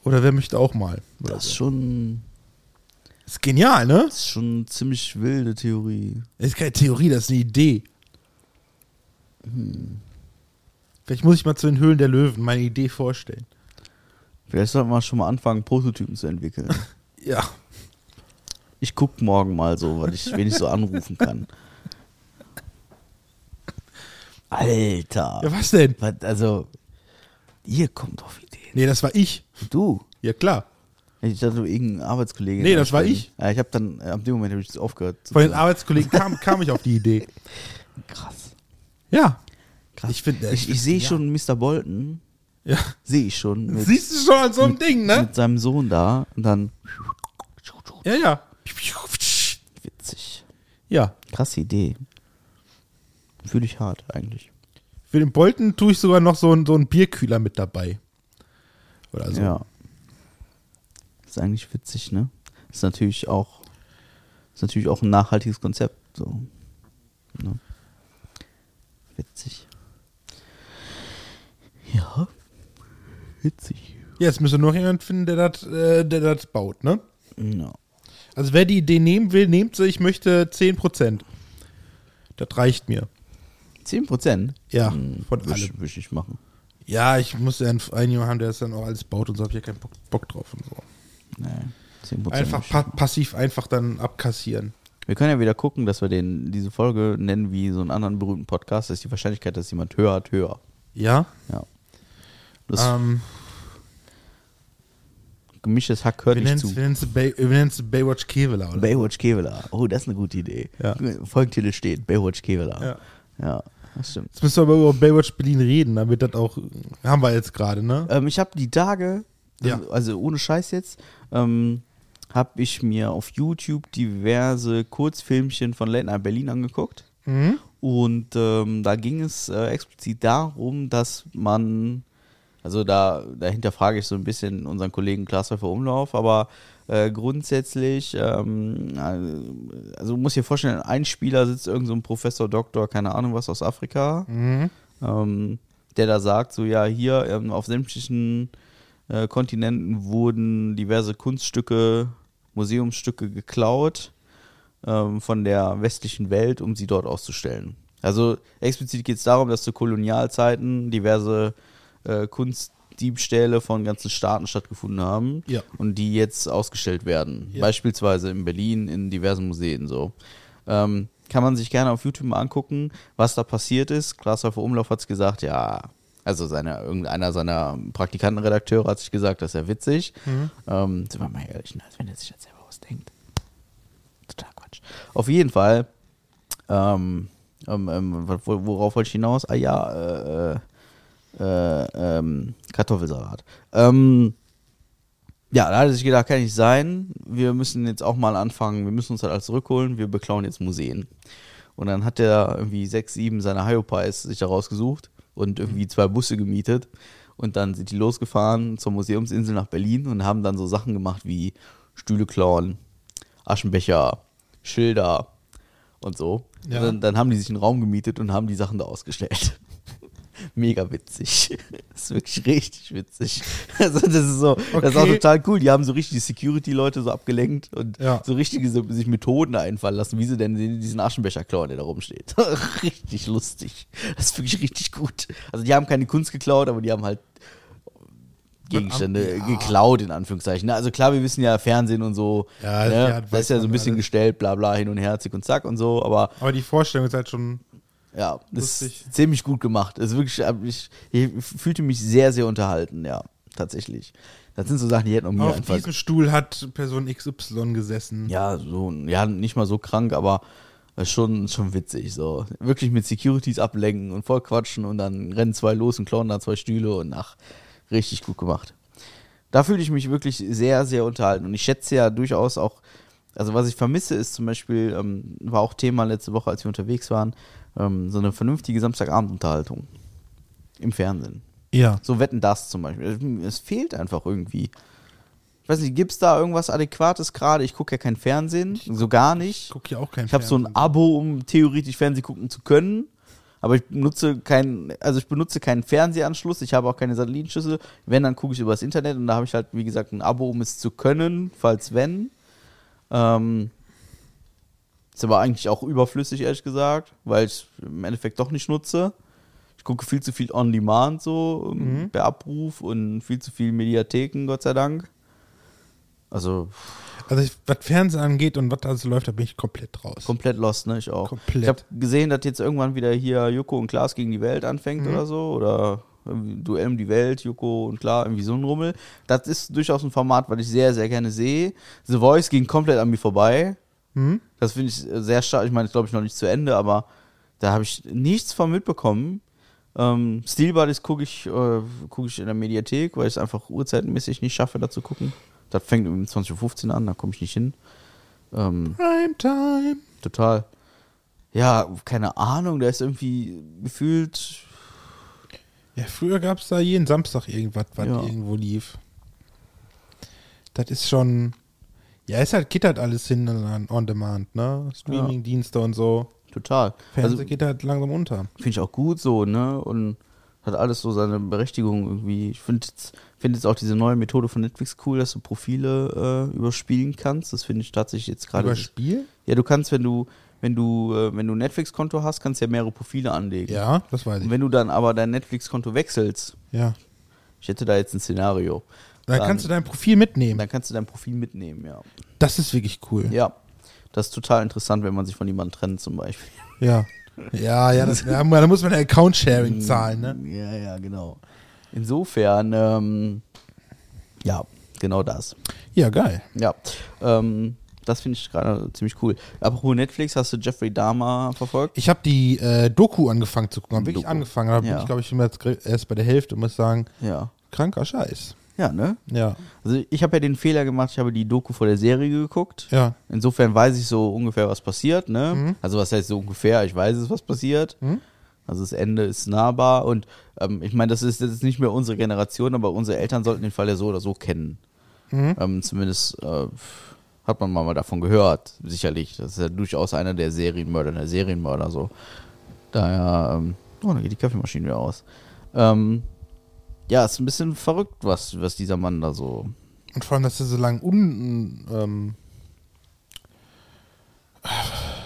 C: Oder wer möchte auch mal?
B: Das ist
C: so.
B: Schon,
C: ist genial, ne?
B: das ist schon eine ziemlich wilde Theorie.
C: Das ist keine Theorie, das ist eine Idee. Vielleicht muss ich mal zu den Höhlen der Löwen meine Idee vorstellen.
B: Vielleicht sollten wir schon mal anfangen, Prototypen zu entwickeln. *laughs*
C: Ja.
B: Ich guck morgen mal so, weil ich, wen ich so anrufen kann. Alter.
C: Ja, was denn?
B: Also, ihr kommt auf Ideen.
C: Nee, das war ich.
B: Du.
C: Ja, klar.
B: Ich dachte, irgendein Arbeitskollege.
C: Nee, das war ich.
B: Ja, ich habe dann, äh, ab dem Moment habe ich das aufgehört.
C: Von den. Arbeitskollegen kam, *laughs* kam ich auf die Idee.
B: Krass.
C: Ja.
B: Krass.
C: Ich finde,
B: Ich, ich sehe schon Mr. Bolton,
C: Ja.
B: sehe ich schon mit,
C: Siehst du schon an so einem Ding, ne?
B: mit seinem Sohn da und dann
C: Ja, ja.
B: witzig.
C: Ja.
B: Krasse Idee. Fühle ich hart eigentlich.
C: Für den Bolten tue ich sogar noch so einen, so einen Bierkühler mit dabei. Oder so.
B: Ja. Ist eigentlich witzig, ne? Ist natürlich auch ist natürlich auch ein nachhaltiges Konzept. So. Ne? Witzig. Ja. Witzig.
C: Jetzt müsste noch jemand finden, der das äh, der das baut, ne?
B: Ja.
C: Also wer die Idee nehmen will, nehmt sie. Ich möchte 10%. Das reicht mir.
B: 10 Prozent?
C: Ja,
B: Hm,
C: von
B: Würde
C: allem.
B: ich, würd ich machen.
C: Ja, ich muss ja einen, einen jemanden haben, der das dann auch alles baut und so. Hab ich ja keinen Bock, Bock drauf und so.
B: Nee, 10 Prozent.
C: Einfach pa passiv einfach dann abkassieren.
B: Wir können ja wieder gucken, dass wir den, diese Folge nennen wie so einen anderen berühmten Podcast. Das ist die Wahrscheinlichkeit, dass jemand hört, höher.
C: Ja.
B: Ja. Das
C: Ähm,
B: gemischtes Hack hört
C: wir
B: nicht
C: nennen
B: zu.
C: es wir nennen's Bay, wir nennen's Baywatch Kevela, oder?
B: Baywatch Kevela. Oh, das ist eine gute Idee.
C: Ja.
B: Folgentitel steht Baywatch Kevela.
C: Ja.
B: ja, das stimmt.
C: Jetzt müssen wir aber über Baywatch Berlin reden, damit das auch. Haben wir jetzt gerade, ne?
B: Ähm, ich habe die Tage,
C: Ja.
B: also, also ohne Scheiß jetzt, ähm, habe ich mir auf YouTube diverse Kurzfilmchen von Late Night Berlin angeguckt.
C: Mhm.
B: Und ähm, da ging es äh, explizit darum, dass man, also da dahinter frage ich so ein bisschen unseren Kollegen Klaas Umlauf, aber äh, grundsätzlich, ähm, also du musst dir vorstellen, ein Spieler sitzt irgend so ein Professor, Doktor, keine Ahnung was aus Afrika,
C: Mhm.
B: ähm, der da sagt, so ja, hier ähm, auf sämtlichen äh, Kontinenten wurden diverse Kunststücke, Museumsstücke geklaut ähm, von der westlichen Welt, um sie dort auszustellen. Also explizit geht es darum, dass zu Kolonialzeiten diverse äh, Kunstdiebstähle von ganzen Staaten stattgefunden haben
C: Ja.
B: und die jetzt ausgestellt werden.
C: Ja.
B: Beispielsweise in Berlin in diversen Museen so. Ähm, kann man sich gerne auf YouTube mal angucken, was da passiert ist. Klaas-Häufer Umlauf hat es gesagt, ja, also seine, irgendeiner seiner Praktikantenredakteure hat sich gesagt, das ist ja witzig. Ähm, sind wir mal ehrlich, ne, als wenn er sich das selber ausdenkt. Total Quatsch. Auf jeden Fall, ähm, ähm, ähm, wo- worauf wollte ich hinaus? Ah ja, äh, äh, äh, ähm, Kartoffelsalat. Ähm, ja, da hat er sich gedacht, kann nicht sein. Wir müssen jetzt auch mal anfangen, wir müssen uns halt alles zurückholen, wir beklauen jetzt Museen. Und dann hat er irgendwie sechs, sieben seiner Hyopies sich da rausgesucht und irgendwie zwei Busse gemietet. Und dann sind die losgefahren zur Museumsinsel nach Berlin und haben dann so Sachen gemacht wie Stühle klauen, Aschenbecher, Schilder und so.
C: Ja.
B: Und dann, dann haben die sich einen Raum gemietet und haben die Sachen da ausgestellt. Mega witzig. *laughs* Das ist wirklich richtig witzig. Also das ist so, das ist auch
C: Okay.
B: total cool. Die haben so richtig die Security-Leute so abgelenkt und
C: Ja.
B: so richtige so, sich Methoden einfallen lassen, wie sie denn den- diesen Aschenbecher klauen, der da rumsteht. *laughs* richtig lustig. Das ist wirklich richtig gut. Also die haben keine Kunst geklaut, aber die haben halt Gegenstände
C: Ja.
B: geklaut, in Anführungszeichen. ne? Also klar, wir wissen ja Fernsehen und so.
C: Ja,
B: ne? das ist ja so ein bisschen
C: alles.
B: gestellt, bla bla, hin und her, zick und zack und so, aber
C: Aber die Vorstellung ist halt schon
B: Ja, das ist ziemlich gut gemacht. Also wirklich, hab ich, ich fühlte mich sehr, sehr unterhalten, ja, tatsächlich. Das sind so Sachen, die hätten auch mir
C: Auf
B: einfach.
C: diesem Stuhl hat Person XY gesessen.
B: Ja, so, ja, nicht mal so krank, aber schon, schon witzig. So. Wirklich mit Securities ablenken und voll quatschen und dann rennen zwei los und klauen da zwei Stühle und ach, richtig gut gemacht. Da fühle ich mich wirklich sehr, sehr unterhalten. Und ich schätze ja durchaus auch, also was ich vermisse, ist zum Beispiel, ähm, war auch Thema letzte Woche, als wir unterwegs waren, ähm, so eine vernünftige Samstagabendunterhaltung im Fernsehen.
C: Ja.
B: So wetten das zum Beispiel. Es fehlt einfach irgendwie. Ich weiß nicht, gibt es da irgendwas Adäquates gerade? Ich gucke ja kein Fernsehen, so gar nicht.
C: Ich gucke hier auch kein
B: Ich habe so ein
C: Fernsehen.
B: Abo, um theoretisch Fernsehen gucken zu können. Aber ich benutze keinen, also ich benutze keinen Fernsehanschluss, ich habe auch keine Satellitenschüssel. Wenn, dann gucke ich über das Internet und da habe ich halt, wie gesagt, ein Abo, um es zu können, falls wenn. Ähm, ist aber eigentlich auch überflüssig, ehrlich gesagt, weil ich im Endeffekt doch nicht nutze. Ich gucke viel zu viel on demand so ähm, per Abruf und viel zu viel Mediatheken, Gott sei Dank. Also
C: Also ich, was Fernsehen angeht und was alles läuft, da bin ich komplett raus.
B: komplett lost, ne? Ich auch.
C: Komplett.
B: Ich habe gesehen, dass jetzt irgendwann wieder hier Joko und Klaas gegen die Welt anfängt
C: Mhm.
B: oder so. Oder Duell um die Welt, Joko und Klaas, irgendwie so ein Rummel. Das ist durchaus ein Format, was ich sehr, sehr gerne sehe. The Voice ging komplett an mir vorbei.
C: Mhm.
B: Das finde ich sehr stark. Ich meine, das glaube ich noch nicht zu Ende, aber da habe ich nichts von mitbekommen. Ähm, Steel Buddies gucke ich, äh, guck ich in der Mediathek, weil ich es einfach uhrzeitmäßig nicht schaffe, da zu gucken. Das fängt um 20.15 Uhr an, da komme ich nicht hin. Ähm,
C: Primetime.
B: total. Ja, keine Ahnung, der ist irgendwie gefühlt.
C: Ja, früher gab es da jeden Samstag irgendwas, was
B: Ja.
C: irgendwo lief. Das ist schon. Ja, es halt, geht halt alles hin an On Demand, ne? Streaming-Dienste und so.
B: Total.
C: Fernsehen
B: Also
C: geht halt langsam unter.
B: finde ich auch gut so, ne? Und hat alles so seine Berechtigung irgendwie. Ich finde jetzt, find jetzt auch diese neue Methode von Netflix cool, dass du Profile äh, überspielen kannst. Das finde ich tatsächlich jetzt gerade.
C: Über Spiel?
B: Ja, du kannst, wenn du, wenn du, äh, wenn du ein Netflix-Konto hast, kannst du ja mehrere Profile anlegen.
C: Ja, das weiß
B: Und
C: ich.
B: wenn du dann aber dein Netflix-Konto wechselst,
C: Ja.
B: ich hätte da jetzt ein Szenario,
C: Dann
B: Dann-
C: kannst du dein Profil mitnehmen.
B: dann kannst du dein Profil mitnehmen, ja.
C: Das ist wirklich cool.
B: Ja. Das ist total interessant, wenn man sich von jemandem trennt, zum Beispiel. *laughs*
C: Ja. Ja, ja, das, da da muss man Account-Sharing zahlen, ne?
B: Ja, ja, genau. Insofern, ähm, ja, genau das.
C: Ja, geil.
B: Ja, ähm, das finde ich gerade ziemlich cool. Apropos Netflix, hast du Jeffrey Dahmer verfolgt?
C: Ich habe die äh, Doku angefangen zu gucken. Hab wirklich
B: Doku.
C: angefangen. Da bin
B: Ja.
C: ich, glaube ich, jetzt erst bei der Hälfte und muss sagen,
B: Ja.
C: kranker Scheiß.
B: Ja, ne?
C: Ja.
B: Also ich habe ja den Fehler gemacht, ich habe die Doku vor der Serie geguckt.
C: Ja.
B: Insofern weiß ich so ungefähr, was passiert, ne?
C: Mhm.
B: Also was heißt so ungefähr? Ich weiß es, was passiert. Also das Ende ist nahbar und ähm, ich meine, das ist jetzt nicht mehr unsere Generation, aber unsere Eltern sollten den Fall ja so oder so kennen.
C: Mhm.
B: Ähm, zumindest äh, hat man mal davon gehört, sicherlich. Das ist ja durchaus einer der Serienmörder, der Serienmörder so. Daher, ähm, oh, da geht die Kaffeemaschine wieder aus. Ähm, ja, ist ein bisschen verrückt, was, was dieser Mann da so.
C: Und vor allem, dass er so lange un, ähm,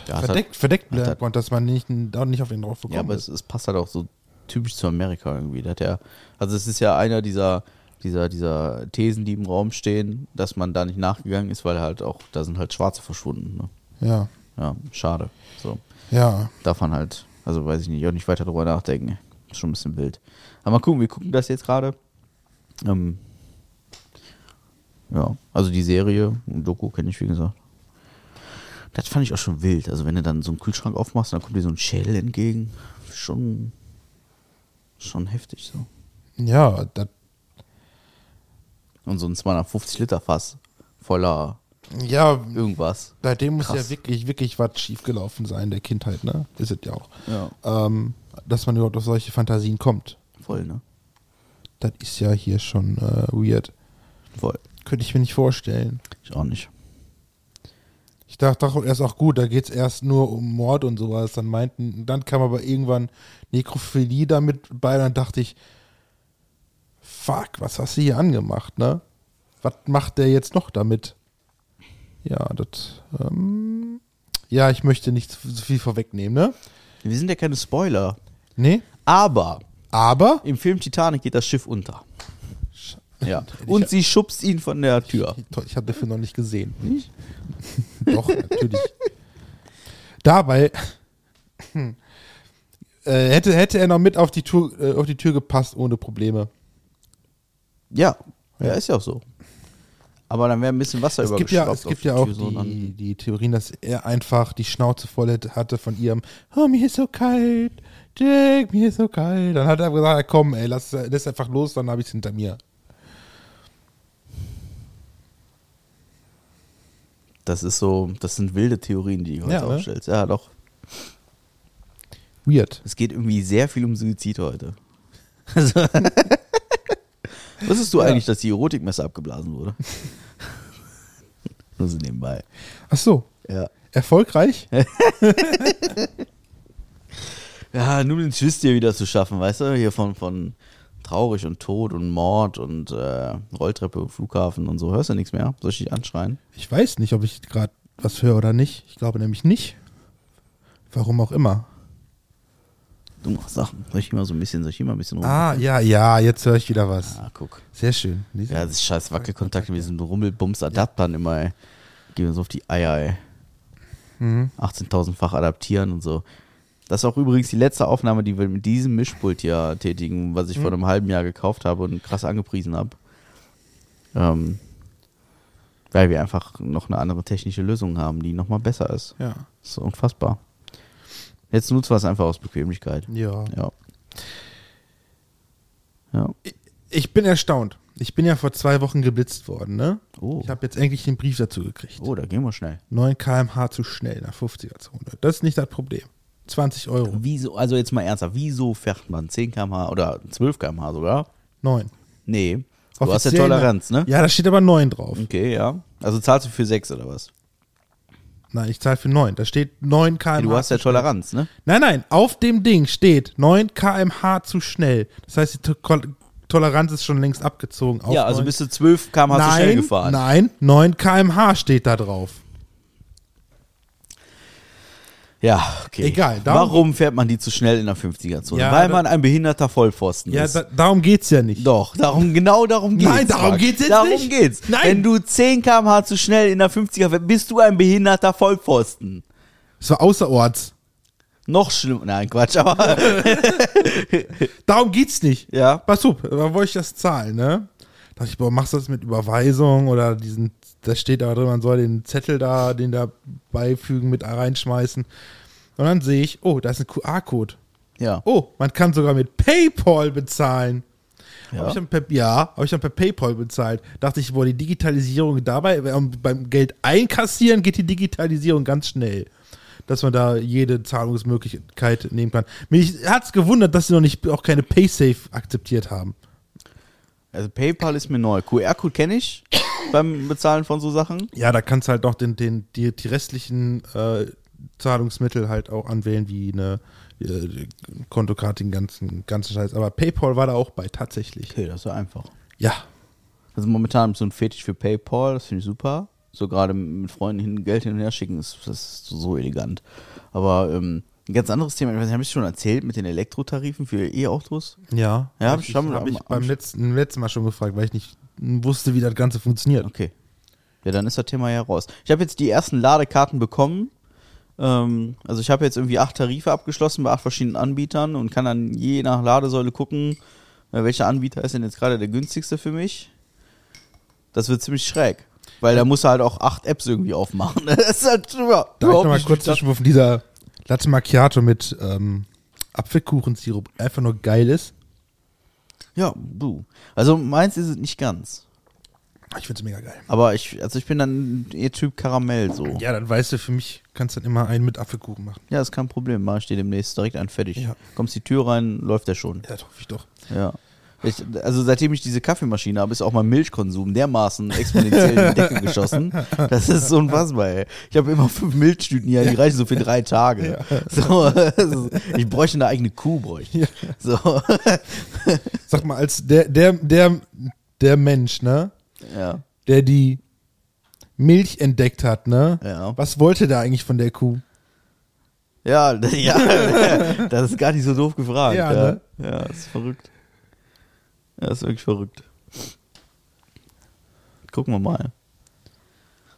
B: Ja, hat
C: verdeckt, verdeckt
B: hat
C: bleibt
B: halt-
C: und dass man nicht, da nicht auf den drauf bekommt.
B: Ja, aber es, es passt halt auch so typisch zu Amerika irgendwie. Da hat also es ist ja einer dieser, dieser, dieser Thesen, die im Raum stehen, dass man da nicht nachgegangen ist, weil halt auch, da sind halt Schwarze verschwunden. Ne?
C: ja.
B: Ja, schade. So,
C: Ja.
B: darf man halt, also weiß ich nicht, auch nicht weiter drüber nachdenken. Ist schon ein bisschen wild. Aber mal gucken, wir gucken das jetzt gerade. Ähm, ja, also die Serie, Doku kenne ich, wie gesagt. Das fand ich auch schon wild. Also wenn du dann so einen Kühlschrank aufmachst, dann kommt dir so ein Schädel entgegen. Schon, schon heftig so.
C: Ja, das,
B: Und so ein 250 Liter Fass voller
C: ja,
B: irgendwas.
C: bei dem muss
B: Krass.
C: ja wirklich, wirklich was schiefgelaufen sein, der Kindheit, ne? Ist es ja auch.
B: Ja,
C: Ähm, dass man überhaupt auf solche Fantasien kommt.
B: voll, ne?
C: Das ist ja hier schon äh, weird.
B: Voll.
C: Könnte ich mir nicht vorstellen.
B: Ich auch nicht.
C: Ich dachte doch erst auch gut, da geht es erst nur um Mord und sowas. Dann meinten, dann kam aber irgendwann Nekrophilie damit bei, dann dachte ich, fuck, was hast du hier angemacht, ne? Was macht der jetzt noch damit? Ja, das, ähm, ja, ich möchte nicht so viel vorwegnehmen, ne?
B: Wir sind ja keine Spoiler.
C: Nee,
B: Aber
C: aber,
B: im Film Titanic geht das Schiff unter. Ja. Und sie schubst ihn von der Tür.
C: Toll, ich habe den Film noch nicht gesehen. Nicht? Doch, natürlich. Dabei, Äh, hätte, hätte er noch mit auf die, Tür, äh, auf die Tür gepasst, ohne Probleme.
B: Ja, ja, ist ja auch so. Aber dann wäre ein bisschen Wasser
C: Es gibt ja, es gibt ja auch die, die Theorien, dass er einfach die Schnauze voll hätte- hatte von ihrem, oh, mir ist so kalt, Jack, mir ist so kalt. Dann hat er gesagt, komm, ey, lass, lass einfach los, dann habe ich es hinter mir.
B: Das ist so, das sind wilde Theorien, die du heute
C: Ja, ne?
B: aufstellst. Ja, doch.
C: Weird.
B: Es geht irgendwie sehr viel um Suizid heute. *laughs* Also, Wusstest du
C: Ja.
B: eigentlich, dass die Erotikmesse abgeblasen wurde? *laughs* Nur so nebenbei.
C: Ach so,
B: Ja.
C: erfolgreich? *laughs*
B: Ja, nur den Twist hier wieder zu schaffen, weißt du? Hier von, von traurig und Tod und Mord und äh, Rolltreppe und Flughafen und so. Hörst du nichts mehr? Soll ich dich anschreien?
C: Ich weiß nicht, ob ich gerade was höre oder nicht. Ich glaube nämlich nicht. Warum auch immer.
B: Du machst Sachen. Soll ich immer so ein bisschen, soll ich immer ein bisschen rum?
C: Ah, ja, ja, jetzt höre ich wieder was.
B: Ah, guck.
C: Sehr schön.
B: Ja, das ist scheiß Wackelkontakte mit diesen Rummelbums-Adaptern immer, ey. Gehen uns auf die Eier, ey.
C: Mhm.
B: 18.000-fach adaptieren und so. Das ist auch übrigens die letzte Aufnahme, die wir mit diesem Mischpult hier tätigen, was ich vor einem halben Jahr gekauft habe und krass angepriesen habe. Ähm, weil wir einfach noch eine andere technische Lösung haben, die nochmal besser ist.
C: Ja.
B: Das ist unfassbar. Jetzt nutzen wir es einfach aus Bequemlichkeit.
C: Ja.
B: Ja. Ja.
C: Ich bin erstaunt. Ich bin ja vor zwei Wochen geblitzt worden, ne?
B: Oh.
C: Ich habe jetzt endlich den Brief dazu gekriegt.
B: Oh, da gehen wir schnell.
C: 9 km/h zu schnell nach 50er-Zone. Das ist nicht das Problem. 20 Euro.
B: Wieso, also jetzt mal ernsthaft, wieso fährt man 10 km/h oder 12 km/h sogar?
C: 9.
B: Nee. Du hast ja
C: Offiziell-
B: Toleranz, ne?
C: Ja, da steht aber 9 drauf.
B: Okay, ja. Also zahlst du für 6 oder was?
C: Nein, ich zahle für 9. Da steht 9 km/h.
B: du hast ja
C: schnell.
B: Toleranz, ne?
C: Nein, nein, auf dem Ding steht 9 km/h zu schnell. Das heißt, die To- Toleranz ist schon längst abgezogen.
B: Ja, also
C: 9.
B: bist du 12 km/h zu schnell gefahren.
C: Nein, 9 km/h steht da drauf.
B: Ja, okay.
C: Egal,
B: Warum fährt man die zu schnell in der 50er-Zone?
C: Ja,
B: Weil
C: da-
B: man ein behinderter Vollpfosten
C: Ja,
B: ist.
C: da, darum geht's ja nicht.
B: Doch, darum, genau darum geht's.
C: Nein, darum
B: Marc.
C: geht's jetzt
B: darum
C: nicht.
B: geht's.
C: Nein.
B: Wenn du 10 km/h zu schnell in der 50er fährst, bist du ein behinderter Vollpfosten.
C: Das war außerorts.
B: Noch schlimmer. Nein, Quatsch, aber *laughs*
C: Darum geht's nicht.
B: ja.
C: Pass auf, da wollte ich das zahlen, ne? Da dachte ich, boah, machst du das mit Überweisung oder diesen, da steht da drin, man soll den Zettel da, den da beifügen, mit reinschmeißen. Und dann sehe ich, oh, da ist ein QR-Code.
B: Ja.
C: Oh, man kann sogar mit PayPal bezahlen.
B: Ja.
C: Hab ich dann per, ja, habe ich dann per PayPal bezahlt. Dachte ich, boah, die Digitalisierung dabei, ähm, beim Geld einkassieren geht die Digitalisierung ganz schnell. Dass man da jede Zahlungsmöglichkeit nehmen kann. Mich hat's gewundert, dass sie noch nicht auch keine PaySafe akzeptiert haben.
B: Also PayPal ist mir neu. QR-Code kenne ich beim Bezahlen von so Sachen.
C: Ja, da kannst du halt noch den, den, die, die restlichen äh, Zahlungsmittel halt auch anwählen, wie eine äh, Kontokarte, den ganzen, ganzen Scheiß. Aber PayPal war da auch bei, tatsächlich.
B: Okay, das ist ja einfach.
C: Ja.
B: Also momentan so ein Fetisch für PayPal, das finde ich super. So gerade mit Freunden hin, Geld hin und her schicken, ist, das ist so elegant. Aber ähm, ein ganz anderes Thema, ich weiß nicht, habe ich schon erzählt mit den Elektrotarifen für E-Autos?
C: Ja.
B: Ja, hab
C: hab
B: ich
C: hab ich beim letzten, letzten Mal schon gefragt, weil ich nicht wusste, wie das Ganze funktioniert.
B: Okay. Ja, dann ist das Thema ja raus. Ich habe jetzt die ersten Ladekarten bekommen. Ähm, also ich habe jetzt irgendwie acht Tarife abgeschlossen bei acht verschiedenen Anbietern und kann dann je nach Ladesäule gucken, äh, welcher Anbieter ist denn jetzt gerade der günstigste für mich. Das wird ziemlich schräg. Weil da musst du halt auch acht Apps irgendwie aufmachen. *laughs* Das ist halt über,
C: Darf ich noch mal
B: nicht
C: kurz zwischenrufen, dieser Latte Macchiato mit ähm, Apfelkuchensirup einfach nur geil ist.
B: Ja, du. Also meins ist es nicht ganz.
C: Ich find's mega geil.
B: Aber ich, also ich bin dann eher Typ Karamell so.
C: Ja, dann weißt du, für mich kannst du dann immer einen mit Apfelkuchen machen.
B: Ja, ist kein Problem. Mach ich dir demnächst direkt einen fertig.
C: Ja.
B: Kommst die Tür rein, läuft der schon.
C: Ja, das hoffe ich doch.
B: Ja. Ich, also seitdem ich diese Kaffeemaschine habe, ist auch mein Milchkonsum dermaßen exponentiell in die Decke geschossen. Das ist so unfassbar, ey. Ich habe immer fünf Milchtüten hier, die reichen so für drei Tage. So, ich bräuchte eine eigene Kuh, bräuchte ich. So,
C: Sag mal, als der, der, der, der Mensch, ne,
B: ja.
C: der die Milch entdeckt hat, ne?
B: Ja.
C: Was wollte der eigentlich von der Kuh?
B: Ja, *laughs* ja, das ist gar nicht so doof gefragt.
C: Ja,
B: Ja,
C: ne?
B: ja das ist verrückt. Ja, das ist wirklich verrückt. Gucken wir mal.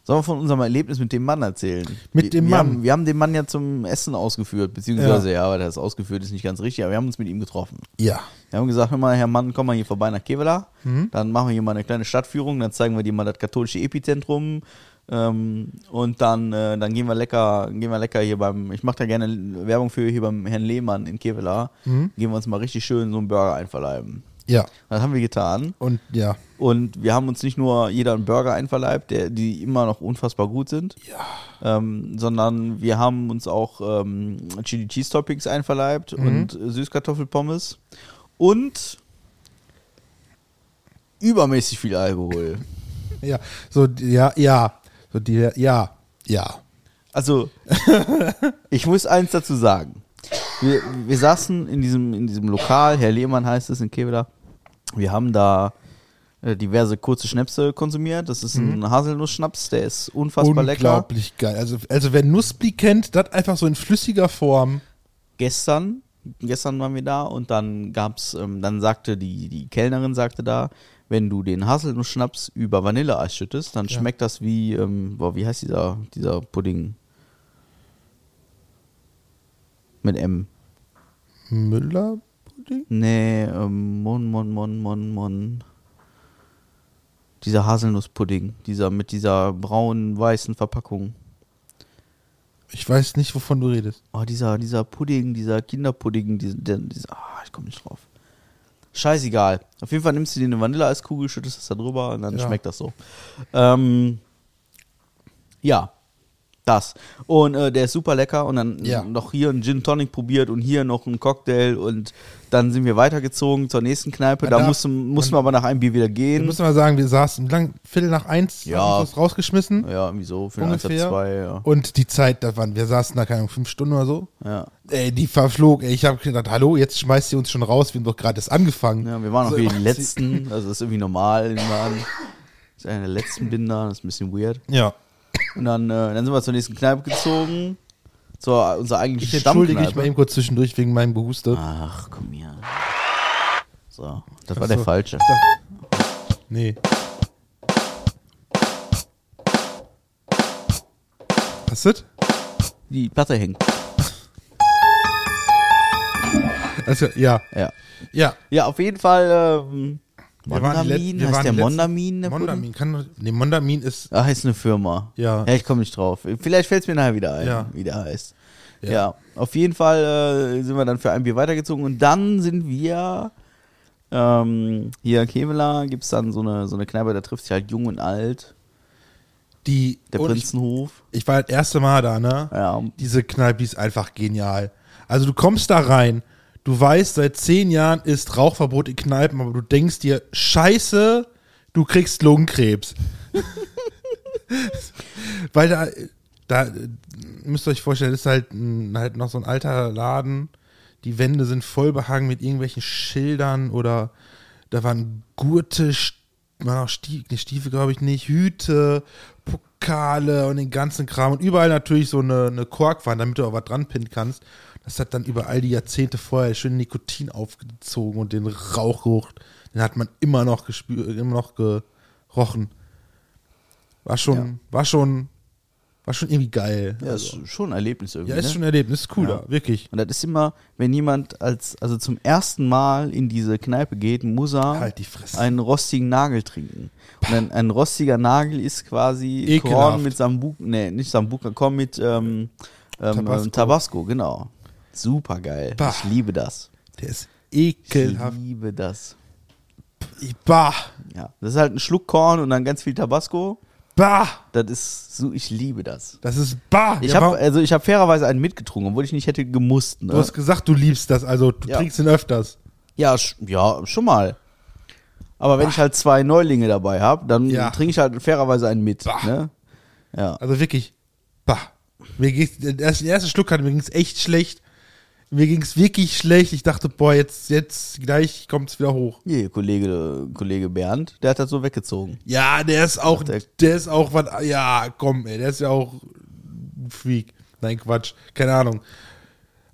B: Sollen wir von unserem Erlebnis mit dem Mann erzählen?
C: Mit
B: wir,
C: dem
B: wir
C: Mann?
B: Haben, wir haben den Mann ja zum Essen ausgeführt, beziehungsweise, ja, aber das ausgeführt ist nicht ganz richtig, aber wir haben uns mit ihm getroffen.
C: Ja.
B: Wir haben gesagt, hör mal, Herr Mann, komm mal hier vorbei nach Kevela.
C: Mhm.
B: Dann machen wir hier mal eine kleine Stadtführung, dann zeigen wir dir mal das katholische Epizentrum. Ähm, und dann, äh, dann gehen wir lecker, gehen wir lecker hier beim, ich mache da gerne Werbung für hier beim Herrn Lehmann in Kevela.
C: Mhm.
B: Gehen wir uns mal richtig schön so einen Burger einverleiben.
C: Ja.
B: Das haben wir getan.
C: Und ja.
B: Und wir haben uns nicht nur jeder einen Burger einverleibt, der, die immer noch unfassbar gut sind,
C: Ja.
B: ähm, sondern wir haben uns auch ähm, Chili Cheese Toppings einverleibt
C: Mhm.
B: und Süßkartoffelpommes und übermäßig viel Alkohol. *laughs*
C: Ja. So, ja, ja. So, die, ja. Ja.
B: Also, ich muss eins dazu sagen. Wir, wir saßen in diesem, in diesem Lokal, Herr Lehmann heißt es in Kevela. Wir haben da äh, diverse kurze Schnäpse konsumiert. Das ist ein Haselnussschnaps, der ist unfassbar lecker.
C: Unglaublich geil. Also, also wer Nussbli kennt, das einfach so in flüssiger Form.
B: Gestern, gestern waren wir da und dann gab's, ähm, dann sagte die, die Kellnerin sagte da, wenn du den Haselnussschnaps über Vanilleeis schüttest, dann
C: Ja.
B: schmeckt das wie, ähm, boah, wie heißt dieser, dieser Pudding? Mit M.
C: Müller?
B: Nee, ähm, Mon, Mon, Mon, Mon, Mon. Dieser Haselnusspudding, dieser mit dieser braunen, weißen Verpackung.
C: Ich weiß nicht, wovon du redest.
B: Oh, dieser, dieser Pudding, dieser Kinderpudding, dieser, dieser ah, ich komme nicht drauf. Scheißegal. Auf jeden Fall nimmst du dir eine Vanilleeiskugel, schüttest das da drüber und dann
C: Ja.
B: schmeckt das so. Ähm, ja, das. Und äh, der ist super lecker und dann
C: Ja.
B: noch hier einen Gin Tonic probiert und hier noch einen Cocktail und dann sind wir weitergezogen zur nächsten Kneipe. Da
C: darf-
B: mussten, mussten wir aber nach einem Bier wieder gehen.
C: müssen mal sagen, wir saßen lang, Viertel nach eins,
B: Ja.
C: haben uns rausgeschmissen.
B: Ja, irgendwie so, eine
C: Ungefähr.
B: 2, ja.
C: Und die Zeit, da waren, wir saßen da, keine Ahnung, fünf Stunden oder so.
B: ja.
C: Ey, die verflog. Ey, ich habe gedacht, hallo, jetzt schmeißt ihr uns schon raus, wir haben doch gerade erst angefangen.
B: Ja, wir waren noch
C: So,
B: wie die *laughs* Letzten, also das ist irgendwie normal. Das ist einer der letzten Binder, das ist ein bisschen weird.
C: Ja.
B: Und dann, äh, dann sind wir zur nächsten Kneipe gezogen. Zur unserer
C: Ich
B: eigentlichen
C: entschuldige mich mal eben kurz zwischendurch wegen meinem Gehuste.
B: Ach, komm hier. So, das war
C: Ach
B: der
C: so.
B: falsche.
C: Nee. Was ist das?
B: Die Platte hängt.
C: Also, ja.
B: Ja.
C: Ja.
B: Ja, auf jeden Fall, ähm,
C: Wir waren
B: Mondamin,
C: wir
B: heißt
C: waren
B: der Mondamin? Der
C: Mondamin
B: Pudding?
C: kann nee, Mondamin ist,
B: Ah, heißt eine Firma.
C: Ja.
B: Ja, ich komme nicht drauf. Vielleicht fällt es mir nachher wieder ein,
C: Ja.
B: wie der heißt.
C: Ja.
B: Ja. auf jeden Fall äh, sind wir dann für ein Bier weitergezogen und dann sind wir ähm, hier in Kevela gibt es dann so eine, so eine Kneipe, da trifft sich halt jung und alt,
C: die,
B: der
C: und ich,
B: Prinzenhof.
C: ich war das erste Mal da, ne?
B: Ja,
C: Diese Kneipe die ist einfach genial. Also du kommst da rein, du weißt, seit zehn Jahren ist Rauchverbot in Kneipen, aber du denkst dir, scheiße, du kriegst Lungenkrebs. *laughs* Weil da, da müsst ihr euch vorstellen, das ist halt, halt noch so ein alter Laden. Die Wände sind voll behangen mit irgendwelchen Schildern oder da waren Gurte, waren auch Stiefel, nee, Stiefel glaube ich nicht, Hüte, Pokale und den ganzen Kram und überall natürlich so eine, eine Korkwand, damit du auch was dran pinnen kannst. Das hat dann über all die Jahrzehnte vorher schön Nikotin aufgezogen und den Rauchgeruch, den hat man immer noch gespürt, immer noch gerochen. War schon,
B: Ja.
C: war schon, war schon irgendwie geil.
B: ja ist schon ein Erlebnis irgendwie.
C: Ja, ist
B: ne?
C: schon ein Erlebnis, ist cool
B: Ja.
C: wirklich.
B: Und das ist immer, wenn jemand als, also zum ersten Mal in diese Kneipe geht, muss er
C: Halt
B: einen rostigen Nagel trinken. Und ein, ein rostiger Nagel ist quasi
C: Ekelhaft.
B: Korn mit Sambuca, nee, nicht Sambuca, Korn mit ähm, ähm.
C: Tabasco.
B: Tabasco, genau. Super geil.
C: Bah.
B: Ich liebe das.
C: Der ist
B: Ich
C: ekelhaft.
B: liebe das.
C: Bah,
B: Ja, das ist halt ein Schluck Korn und dann ganz viel Tabasco.
C: bah,
B: Das ist so, ich liebe das.
C: das ist bah.
B: Ich
C: Ja,
B: habe also ich habe fairerweise einen mitgetrunken, obwohl ich nicht hätte gemusst. Ne?
C: Du hast gesagt, du liebst das, also du
B: Ja.
C: trinkst ihn öfters.
B: Ja, sch ja, schon mal. Aber wenn ich halt zwei Neulinge dabei habe, dann
C: Ja.
B: trinke ich halt fairerweise einen mit.
C: Bah.
B: Ne? Ja.
C: Also wirklich, bah. Mir ging's, den ersten, Schluck hatte mir ging's echt schlecht. Mir ging's wirklich schlecht. Ich dachte, boah, jetzt, jetzt gleich kommt's wieder hoch.
B: Hier, Kollege, Kollege Bernd, der hat das so weggezogen.
C: Ja, der ist auch,
B: Der-
C: der ist auch was, ja, komm, ey, der ist ja auch ein Freak. Nein, Quatsch, keine Ahnung.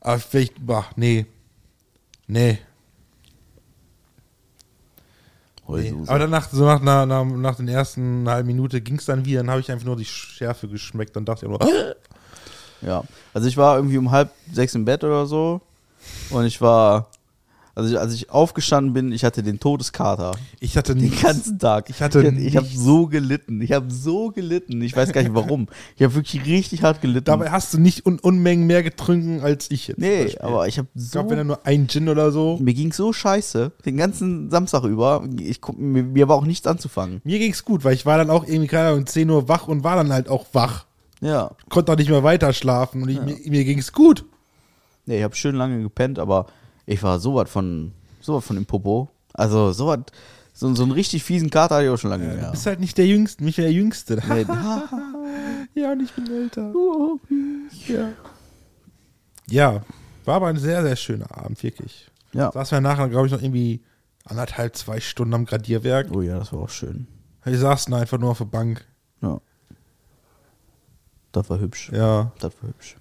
C: Aber vielleicht, bah, nee. Nee. Nee, aber danach, so nach, nach, nach, den ersten halben Minute ging es dann wieder, dann habe ich einfach nur die Schärfe geschmeckt und dachte ich nur, *laughs*
B: Ja, also ich war irgendwie um halb sechs im Bett oder so und ich war, also ich, als ich aufgestanden bin, ich hatte den Todeskater
C: ich hatte
B: den
C: nichts.
B: ganzen Tag.
C: Ich hatte
B: ich, ich habe so gelitten, ich habe so gelitten, ich weiß gar nicht warum. Ich habe wirklich richtig hart gelitten.
C: Dabei hast du nicht Un Unmengen mehr getrunken als ich jetzt.
B: nee, aber ich habe
C: ich
B: so
C: glaube, wenn er nur ein Gin oder so.
B: mir ging so scheiße, den ganzen Samstag über. Ich, mir, mir war auch nichts anzufangen.
C: Mir ging's gut, weil ich war dann auch irgendwie keine Ahnung, 10 Uhr wach und war dann halt auch wach.
B: Ja.
C: Konnte auch nicht mehr weiter schlafen und ich, mir, mir ging's gut.
B: Nee, ich habe schön lange gepennt, aber ich war so was von, so was von im Popo. Also so was, so, so einen richtig fiesen Kater hatte ich auch schon lange
C: Du
B: mehr.
C: bist halt nicht der Jüngste, nicht der Jüngste.
B: Nee, *laughs* *laughs*
C: ja, und ich bin älter. Ja. ja, war aber ein sehr, sehr schöner Abend, wirklich.
B: ja.
C: Saßen wir nachher, glaube ich, noch irgendwie anderthalb, zwei Stunden am Gradierwerk.
B: Oh ja, das war auch schön.
C: Wir saßen einfach nur auf der Bank.
B: Das war hübsch.
C: Ja,
B: Das war hübsch.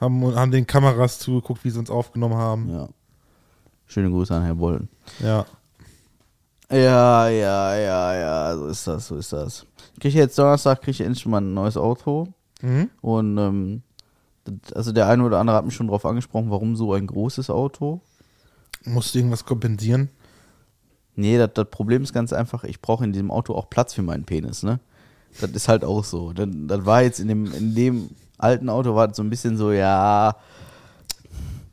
C: haben, haben den Kameras zugeguckt, wie sie uns aufgenommen haben.
B: Ja. Schöne Grüße an Herr Bollen.
C: Ja.
B: Ja, ja, ja, ja, so ist das, so ist das. Kriege ich jetzt Donnerstag, kriege ich endlich mal ein neues Auto.
C: Mhm.
B: Und ähm, also der eine oder andere hat mich schon darauf angesprochen, warum so ein großes Auto.
C: Musst du irgendwas kompensieren?
B: Nee, das, das Problem ist ganz einfach, ich brauche in diesem Auto auch Platz für meinen Penis, ne? Das ist halt auch so. Das, das war jetzt in dem, in dem alten Auto war das so ein bisschen so, ja.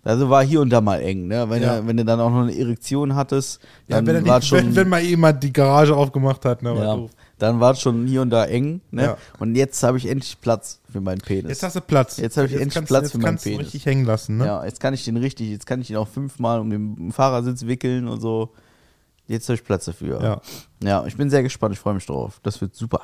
B: Also war hier und da mal eng, ne? Wenn,
C: Ja.
B: du, wenn du dann auch noch eine Erektion hattest,
C: Ja,
B: dann
C: wenn, er
B: war
C: die,
B: schon.
C: wenn, wenn mal jemand die Garage aufgemacht hat, ne? war
B: ja,
C: doof.
B: dann war es schon hier und da eng, ne?
C: Ja.
B: Und jetzt habe ich endlich Platz für meinen Penis.
C: Jetzt hast du Platz.
B: Jetzt hab ich endlich
C: kannst,
B: Platz
C: jetzt
B: für meinen
C: kannst du
B: Penis.
C: richtig hängen lassen, ne?
B: Ja, jetzt kann ich den richtig, jetzt kann ich ihn auch fünfmal um den Fahrersitz wickeln und so. Jetzt habe ich Platz dafür.
C: Ja.
B: Ja, ich bin sehr gespannt, ich freue mich drauf. Das wird super.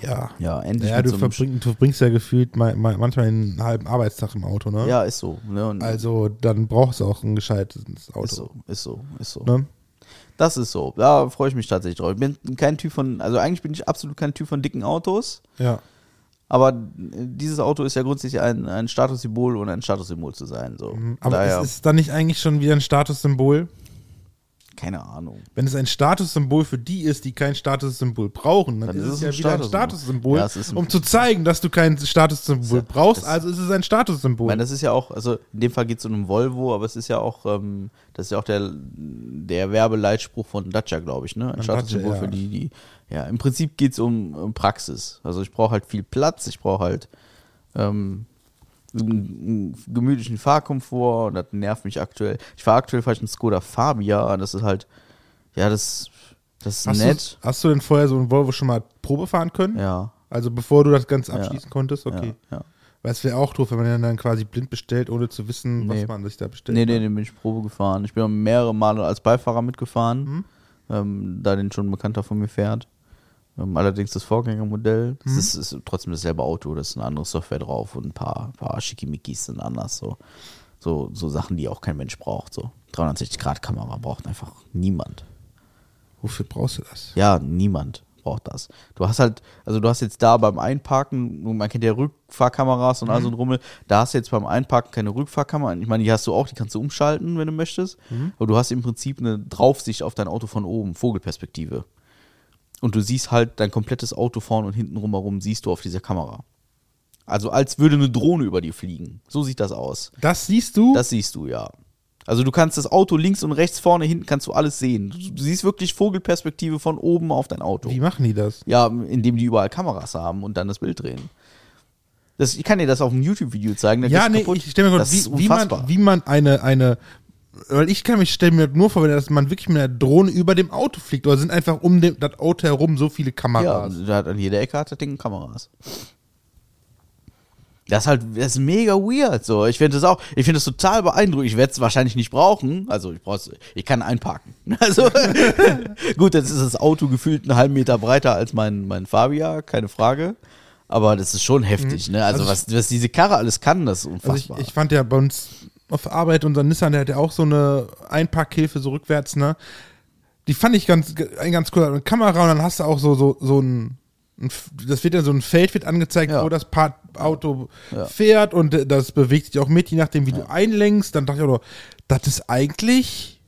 C: Ja.
B: Ja, endlich
C: Ja, du,
B: so
C: verbring, du verbringst ja gefühlt ma- ma- manchmal einen halben Arbeitstag im Auto, ne?
B: Ja, ist so. Ne?
C: Also dann brauchst du auch ein gescheites Auto.
B: ist so, ist so, ist so.
C: Ne?
B: Das ist so. Da freue ich mich tatsächlich drauf. Ich bin kein Typ von, also eigentlich bin ich absolut kein Typ von dicken Autos.
C: Ja.
B: Aber dieses Auto ist ja grundsätzlich ein, ein Statussymbol und ein Statussymbol zu sein. So.
C: Mhm. Aber
B: Daher,
C: ist es dann nicht eigentlich schon wieder ein Statussymbol?
B: Keine Ahnung.
C: Wenn es ein Statussymbol für die ist, die kein Statussymbol brauchen, dann,
B: Dann
C: ist es ja
B: ein
C: wieder ein
B: Statussymbol. Ja, ein-
C: um zu zeigen, dass du kein Statussymbol
B: Ja,
C: brauchst. Also ist es ein
B: Ich
C: Statussymbol.
B: meine, das ist ja auch, also in dem Fall geht es um einen Volvo, aber es ist ja auch, ähm, das ist ja auch der, der Werbeleitspruch von Dacia, glaube ich, ne? Ein Statussymbol
C: ja.
B: für die, die, ja, im Prinzip geht es um, um Praxis. Also ich brauche halt viel Platz, ich brauche halt ähm, einen, einen gemütlichen Fahrkomfort und das nervt mich aktuell. Ich fahre aktuell vielleicht einen Skoda Fabia, das ist halt, ja, das, das ist
C: hast,
B: nett.
C: Du, hast du denn vorher so ein Volvo schon mal Probe fahren können?
B: Ja.
C: Also bevor du das Ganze
B: Ja.
C: abschließen konntest? Okay.
B: Ja, ja.
C: Weil es wäre auch doof, wenn man den dann quasi blind bestellt, ohne zu wissen,
B: Nee.
C: was man sich da bestellt.
B: Nee, nee, den bin ich Probe gefahren. Ich bin auch mehrere Male als Beifahrer mitgefahren,
C: Mhm.
B: ähm, da den schon ein Bekannter von mir fährt. Ähm, allerdings das Vorgängermodell. Das
C: Mhm.
B: ist, ist trotzdem dasselbe Auto, da ist eine andere Software drauf und ein paar, paar Schickimickis sind anders. So. So, so Sachen, die auch kein Mensch braucht. So 360-Grad-Kamera braucht einfach niemand.
C: Wofür brauchst du das?
B: Ja, niemand braucht das. Du hast halt, also du hast jetzt da beim Einparken, man kennt ja Rückfahrkameras und all so ein Rummel, da hast du jetzt beim Einparken keine Rückfahrkamera. Ich meine, die hast du auch, die kannst du umschalten, wenn du möchtest. Aber du hast im Prinzip eine Draufsicht auf dein Auto von oben, Vogelperspektive. Und du siehst halt dein komplettes Auto vorne und hinten rumherum, siehst du auf dieser Kamera. Also als würde eine Drohne über dir fliegen. So sieht das aus.
C: Das siehst du?
B: Das siehst du, ja. Also du kannst das Auto links und rechts, vorne, hinten, kannst du alles sehen. Du, siehst wirklich Vogelperspektive von oben auf dein Auto.
C: Wie machen die das?
B: Ja, indem die überall Kameras haben und dann das Bild drehen. Das, ich kann dir das auf einem YouTube-Video zeigen.
C: Ja, nee,
B: kaputt.
C: ich stelle mir vor, wie, wie, man, wie man eine, eine, weil ich kann mich stellen mir nur vor, wenn dass man wirklich mit einer Drohne über dem Auto fliegt, oder sind einfach um dem, das Auto herum so viele
B: ja,
C: Kameras.
B: hat an jeder Ecke hat das Ding Kameras. Das ist halt, das ist mega weird, so. Ich finde das auch, ich finde das total beeindruckend. Ich werde es wahrscheinlich nicht brauchen. Also, ich brauch's, ich kann einparken. *laughs* Also, *laughs* gut, jetzt ist das Auto gefühlt einen halben Meter breiter als mein, mein Fabia, keine Frage. Aber das ist schon heftig, ne? Also,
C: Also
B: was, was diese Karre alles kann, das ist
C: Also ich,
B: unfassbar.
C: ich fand ja bei uns auf Arbeit, unser Nissan, der hat ja auch so eine Einparkhilfe so rückwärts, ne? Die fand ich ganz, ein ganz cool. Eine Kamera und dann hast du auch so, so, so ein, ein das wird ja so ein Feld wird angezeigt,
B: Ja.
C: wo das Part Auto
B: Ja.
C: fährt und das bewegt sich auch mit, je nachdem, wie du einlenkst. Dann dachte ich auch, noch, das ist eigentlich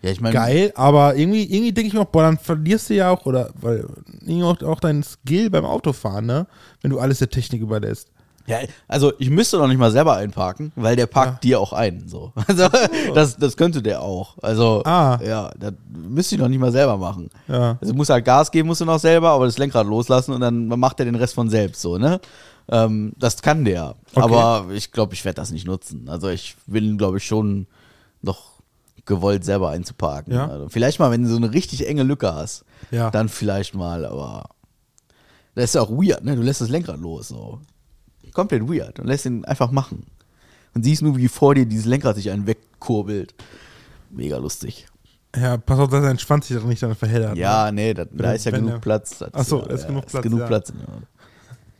B: Ja, ich meine,
C: geil, aber irgendwie, irgendwie denke ich mir auch, boah, dann verlierst du ja auch, oder weil irgendwie auch, auch deinen Skill beim Autofahren, ne? Wenn du alles der Technik überlässt.
B: Ja, also ich müsste noch nicht mal selber einparken, weil der parkt dir auch ein. So. *laughs* Also das, das könnte der auch. Also
C: Ah.
B: ja, das müsste ich noch nicht mal selber machen.
C: Ja.
B: Also muss halt Gas geben, musst du noch selber, aber das Lenkrad loslassen und dann macht er den Rest von selbst so, ne? Ähm, das kann der. Aber ich glaube, ich werde das nicht nutzen. Also ich will, glaube ich, schon noch gewollt selber einzuparken.
C: Ja.
B: Also vielleicht mal, wenn du so eine richtig enge Lücke hast,
C: Ja.
B: dann vielleicht mal, aber das ist ja auch weird, ne? Du lässt das Lenkrad los, so. Komplett weird und lässt ihn einfach machen. Und siehst nur, wie vor dir dieses Lenkrad sich einen wegkurbelt. Mega lustig.
C: Ja, pass auf, dass dein Schwanz sich doch nicht dann verheddert.
B: Ja, nee, da, da ist ja genug
C: der-
B: Platz. Das,
C: Ach so,
B: ja,
C: da ist
B: ja,
C: genug Platz,
B: genug
C: ja.
B: Platz. Ja.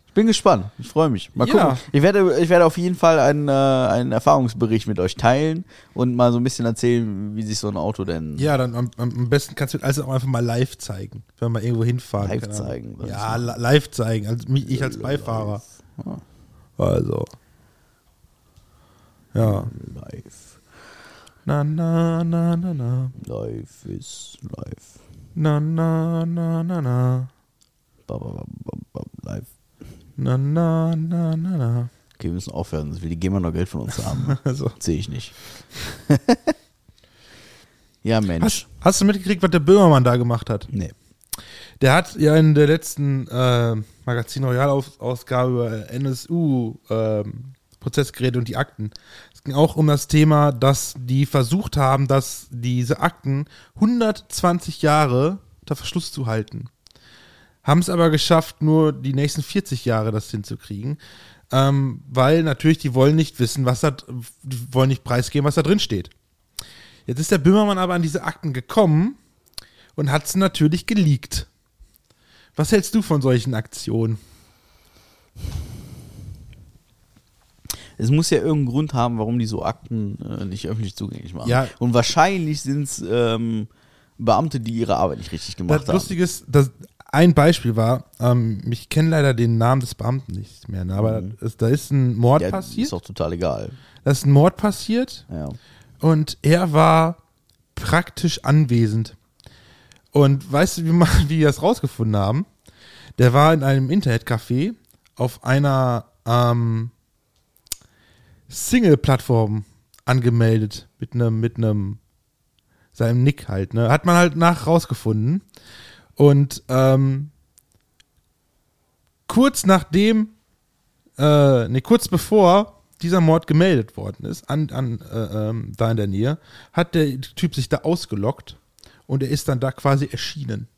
B: Ich bin gespannt. Ich freue mich. Mal
C: Ja.
B: gucken. Ich werde, ich werde auf jeden Fall einen, äh, einen Erfahrungsbericht mit euch teilen und mal so ein bisschen erzählen, wie sich so ein Auto denn
C: Ja, dann am, am besten kannst du also auch einfach mal live zeigen, wenn wir mal irgendwo hinfahren.
B: Live zeigen,
C: Ja,
B: ist
C: li- live zeigen, also mich, ich als Beifahrer.
B: Ah.
C: Also. Ja.
B: live.
C: Na, na, na, na, na.
B: Live ist live.
C: Na, na, na, na, na.
B: Ba, ba, ba, ba, ba, Live.
C: Na, na, na, na, na.
B: Okay, wir müssen aufhören, sonst will die GEMA noch Geld von uns haben. *laughs*
C: Also.
B: Sehe ich nicht. *laughs* ja, Mensch.
C: Hast, hast du mitgekriegt, was der Böhmermann da gemacht hat?
B: Nee.
C: Der hat ja in der letzten äh, Magazin Royal-Ausgabe über NSU ähm, Prozess geredet und die Akten. Es ging auch um das Thema, dass die versucht haben, dass diese Akten 120 Jahre unter Verschluss zu halten. Haben es aber geschafft, nur die nächsten 40 Jahre das hinzukriegen. Ähm, weil natürlich, die wollen nicht wissen, was da, die wollen nicht preisgeben, was da drin steht. Jetzt ist der Böhmermann aber an diese Akten gekommen und hat es natürlich geleakt. Was hältst du von solchen Aktionen?
B: Es muss ja irgendeinen Grund haben, warum die so Akten äh, nicht öffentlich zugänglich machen.
C: Ja.
B: Und wahrscheinlich sind es ähm, Beamte, die ihre Arbeit nicht richtig gemacht
C: Das
B: haben.
C: Lustige ist, dass ein Beispiel war, ähm, ich kenne leider den Namen des Beamten nicht mehr, ne, aber da, ist, da ist ein Mord
B: ja,
C: passiert.
B: ist doch total egal.
C: Da ist ein Mord passiert
B: Ja.
C: und er war praktisch anwesend. Und weißt du, wie, *laughs* wie die das rausgefunden haben? Der war in einem Internetcafé auf einer ähm, Single-Plattform angemeldet mit einem mit einem seinem Nick halt. Ne? Hat man halt nach rausgefunden. Und ähm, kurz nachdem, äh, ne, kurz bevor dieser Mord gemeldet worden ist, an, an äh, ähm, da in der Nähe, hat der Typ sich da ausgelockt und er ist dann da quasi erschienen.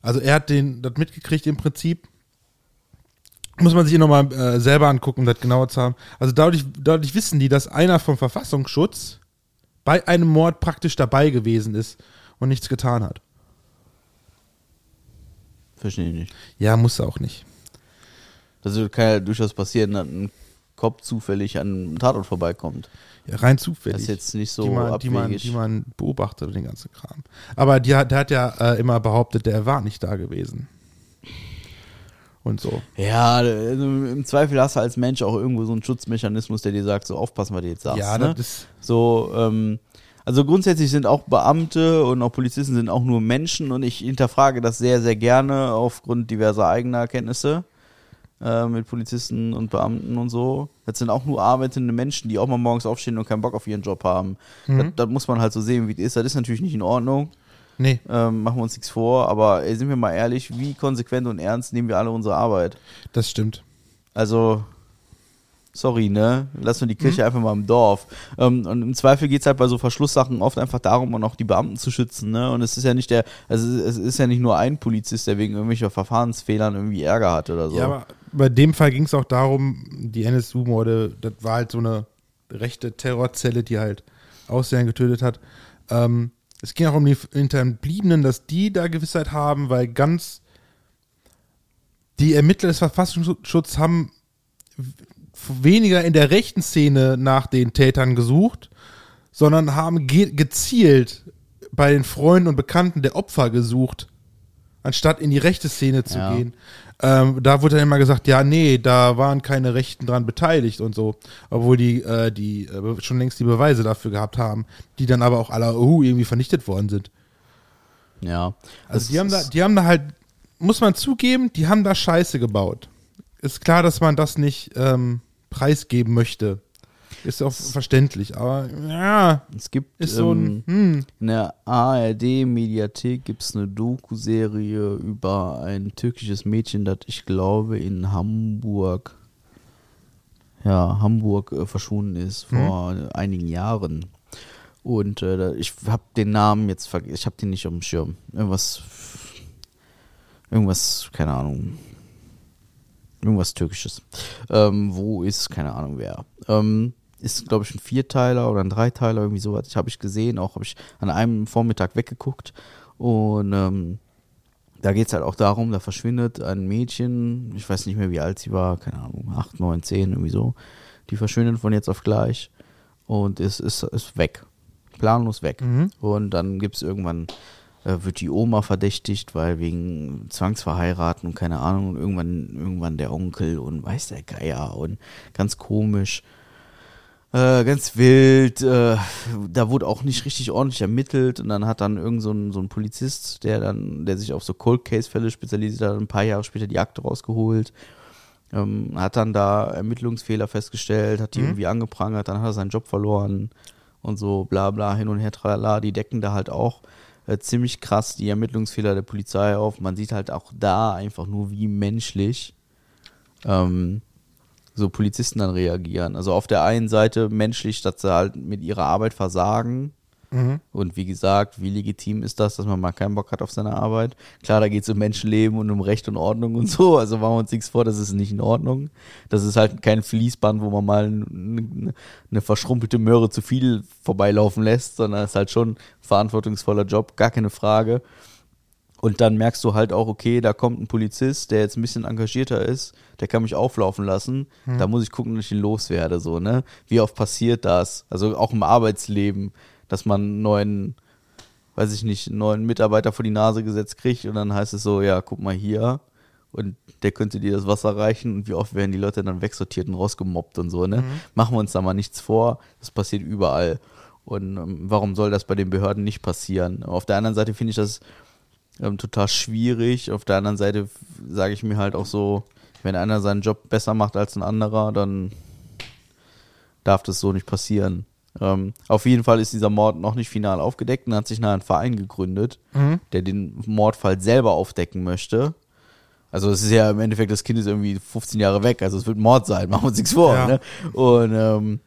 C: Also er hat den das mitgekriegt im Prinzip. Muss man sich nochmal äh, selber angucken, um das genauer zu haben. Also dadurch, dadurch wissen die, dass einer vom Verfassungsschutz bei einem Mord praktisch dabei gewesen ist und nichts getan hat.
B: Verstehe ich nicht.
C: Ja, muss er auch nicht.
B: Das kann ja durchaus passieren, dass ein Kopf zufällig an einem Tatort vorbeikommt.
C: Ja, rein zufällig.
B: Das ist jetzt nicht so
C: die man, die man,
B: abwegig.
C: die man beobachtet und den ganzen Kram. Aber die, der hat ja äh, immer behauptet, der war nicht da gewesen. Und so.
B: Ja, also im Zweifel hast du als Mensch auch irgendwo so einen Schutzmechanismus, der dir sagt, so aufpassen, was du jetzt sagst.
C: ja,
B: ne?
C: das.
B: So, ähm, also grundsätzlich sind auch Beamte und auch Polizisten sind auch nur Menschen und ich hinterfrage das sehr, sehr gerne aufgrund diverser eigener Erkenntnisse äh, mit Polizisten und Beamten und so. Das sind auch nur arbeitende Menschen, die auch mal morgens aufstehen und keinen Bock auf ihren Job haben. Das, das muss man halt so sehen, wie es ist. Das ist natürlich nicht in Ordnung.
C: Nee.
B: Ähm, machen wir uns nichts vor, aber ey, sind wir mal ehrlich, wie konsequent und ernst nehmen wir alle unsere Arbeit?
C: Das stimmt.
B: Also, sorry, ne? Lass nur die Kirche einfach mal im Dorf. Ähm, und im Zweifel geht's halt bei so Verschlusssachen oft einfach darum, und auch die Beamten zu schützen, ne? Und es ist ja nicht der, also es ist ja nicht nur ein Polizist, der wegen irgendwelcher Verfahrensfehlern irgendwie Ärger hat oder so.
C: Ja, aber bei dem Fall ging es auch darum, die NSU-Morde, das war halt so eine rechte Terrorzelle, die halt Ausländer getötet hat. Ähm, es ging auch um die Hinterbliebenen, dass die da Gewissheit haben, weil ganz die Ermittler des Verfassungsschutzes haben weniger in der rechten Szene nach den Tätern gesucht, sondern haben ge gezielt bei den Freunden und Bekannten der Opfer gesucht, anstatt in die rechte Szene zu
B: Ja.
C: gehen. Ähm, da wurde dann immer gesagt, ja, nee, da waren keine Rechten dran beteiligt und so, obwohl die, äh, die äh, schon längst die Beweise dafür gehabt haben, die dann aber auch alle uh, irgendwie vernichtet worden sind.
B: Ja.
C: Also die haben da, die haben da halt, muss man zugeben, die haben da Scheiße gebaut. Ist klar, dass man das nicht ähm, preisgeben möchte. Ist auch verständlich, aber ja,
B: Es gibt
C: ist so
B: ähm,
C: ein, hm,
B: in der ARD-Mediathek gibt es eine Doku-Serie über ein türkisches Mädchen, das ich glaube in Hamburg, ja, Hamburg äh, verschwunden ist vor einigen Jahren. Und äh, ich habe den Namen jetzt vergessen, ich habe den nicht auf dem Schirm. Irgendwas, irgendwas, keine Ahnung. Irgendwas Türkisches. Ähm, wo ist, keine Ahnung wer. Ähm, ist, glaube ich, ein Vierteiler oder ein Dreiteiler, irgendwie sowas. Ich habe ich gesehen, auch habe ich an einem Vormittag weggeguckt. Und ähm, da geht es halt auch darum, da verschwindet ein Mädchen, ich weiß nicht mehr, wie alt sie war, keine Ahnung, 8, 9, 10, irgendwie so. Die verschwindet von jetzt auf gleich und ist, ist, ist weg. Planlos weg. Und dann gibt es irgendwann, äh, wird die Oma verdächtigt, weil wegen Zwangsverheiraten und keine Ahnung, und irgendwann, irgendwann der Onkel und weiß der Geier und ganz komisch. Äh, ganz wild, äh, da wurde auch nicht richtig ordentlich ermittelt und dann hat dann irgend so ein, so ein Polizist, der dann, der sich auf so Cold Case Fälle spezialisiert hat, ein paar Jahre später die Akte rausgeholt, ähm, hat dann da Ermittlungsfehler festgestellt, hat die irgendwie angeprangert, dann hat er seinen Job verloren und so bla bla hin und her tralala, die decken da halt auch äh, ziemlich krass die Ermittlungsfehler der Polizei auf. Man sieht halt auch da einfach nur, wie menschlich ähm, so Polizisten dann reagieren. Also auf der einen Seite menschlich, dass sie halt mit ihrer Arbeit versagen. Und wie gesagt, wie legitim ist das, dass man mal keinen Bock hat auf seine Arbeit? Klar, da geht es um Menschenleben und um Recht und Ordnung und so. Also machen wir uns nichts vor, das ist nicht in Ordnung. Das ist halt kein Fließband, wo man mal eine, eine verschrumpelte Möhre zu viel vorbeilaufen lässt, sondern es ist halt schon ein verantwortungsvoller Job, gar keine Frage. Und dann merkst du halt auch, okay, da kommt ein Polizist, der jetzt ein bisschen engagierter ist, der kann mich auflaufen lassen. Da muss ich gucken, dass ich ihn loswerde, so, ne? Wie oft passiert das? Also auch im Arbeitsleben, dass man einen neuen, weiß ich nicht, einen neuen Mitarbeiter vor die Nase gesetzt kriegt und dann heißt es so, ja, guck mal hier. Und der könnte dir das Wasser reichen und wie oft werden die Leute dann wegsortiert und rausgemobbt und so, ne? Machen wir uns da mal nichts vor. Das passiert überall. Und ähm, warum soll das bei den Behörden nicht passieren? Auf der anderen Seite finde ich das ähm, total schwierig. Auf der anderen Seite sage ich mir halt auch so, wenn einer seinen Job besser macht als ein anderer, dann darf das so nicht passieren. Ähm, auf jeden Fall ist dieser Mord noch nicht final aufgedeckt und hat sich nachher ein Verein gegründet, der den Mordfall selber aufdecken möchte. Also es ist ja im Endeffekt, das Kind ist irgendwie 15 Jahre weg, also es wird Mord sein, *laughs* machen wir uns nichts vor.
C: Ja.
B: Ne? Und ähm,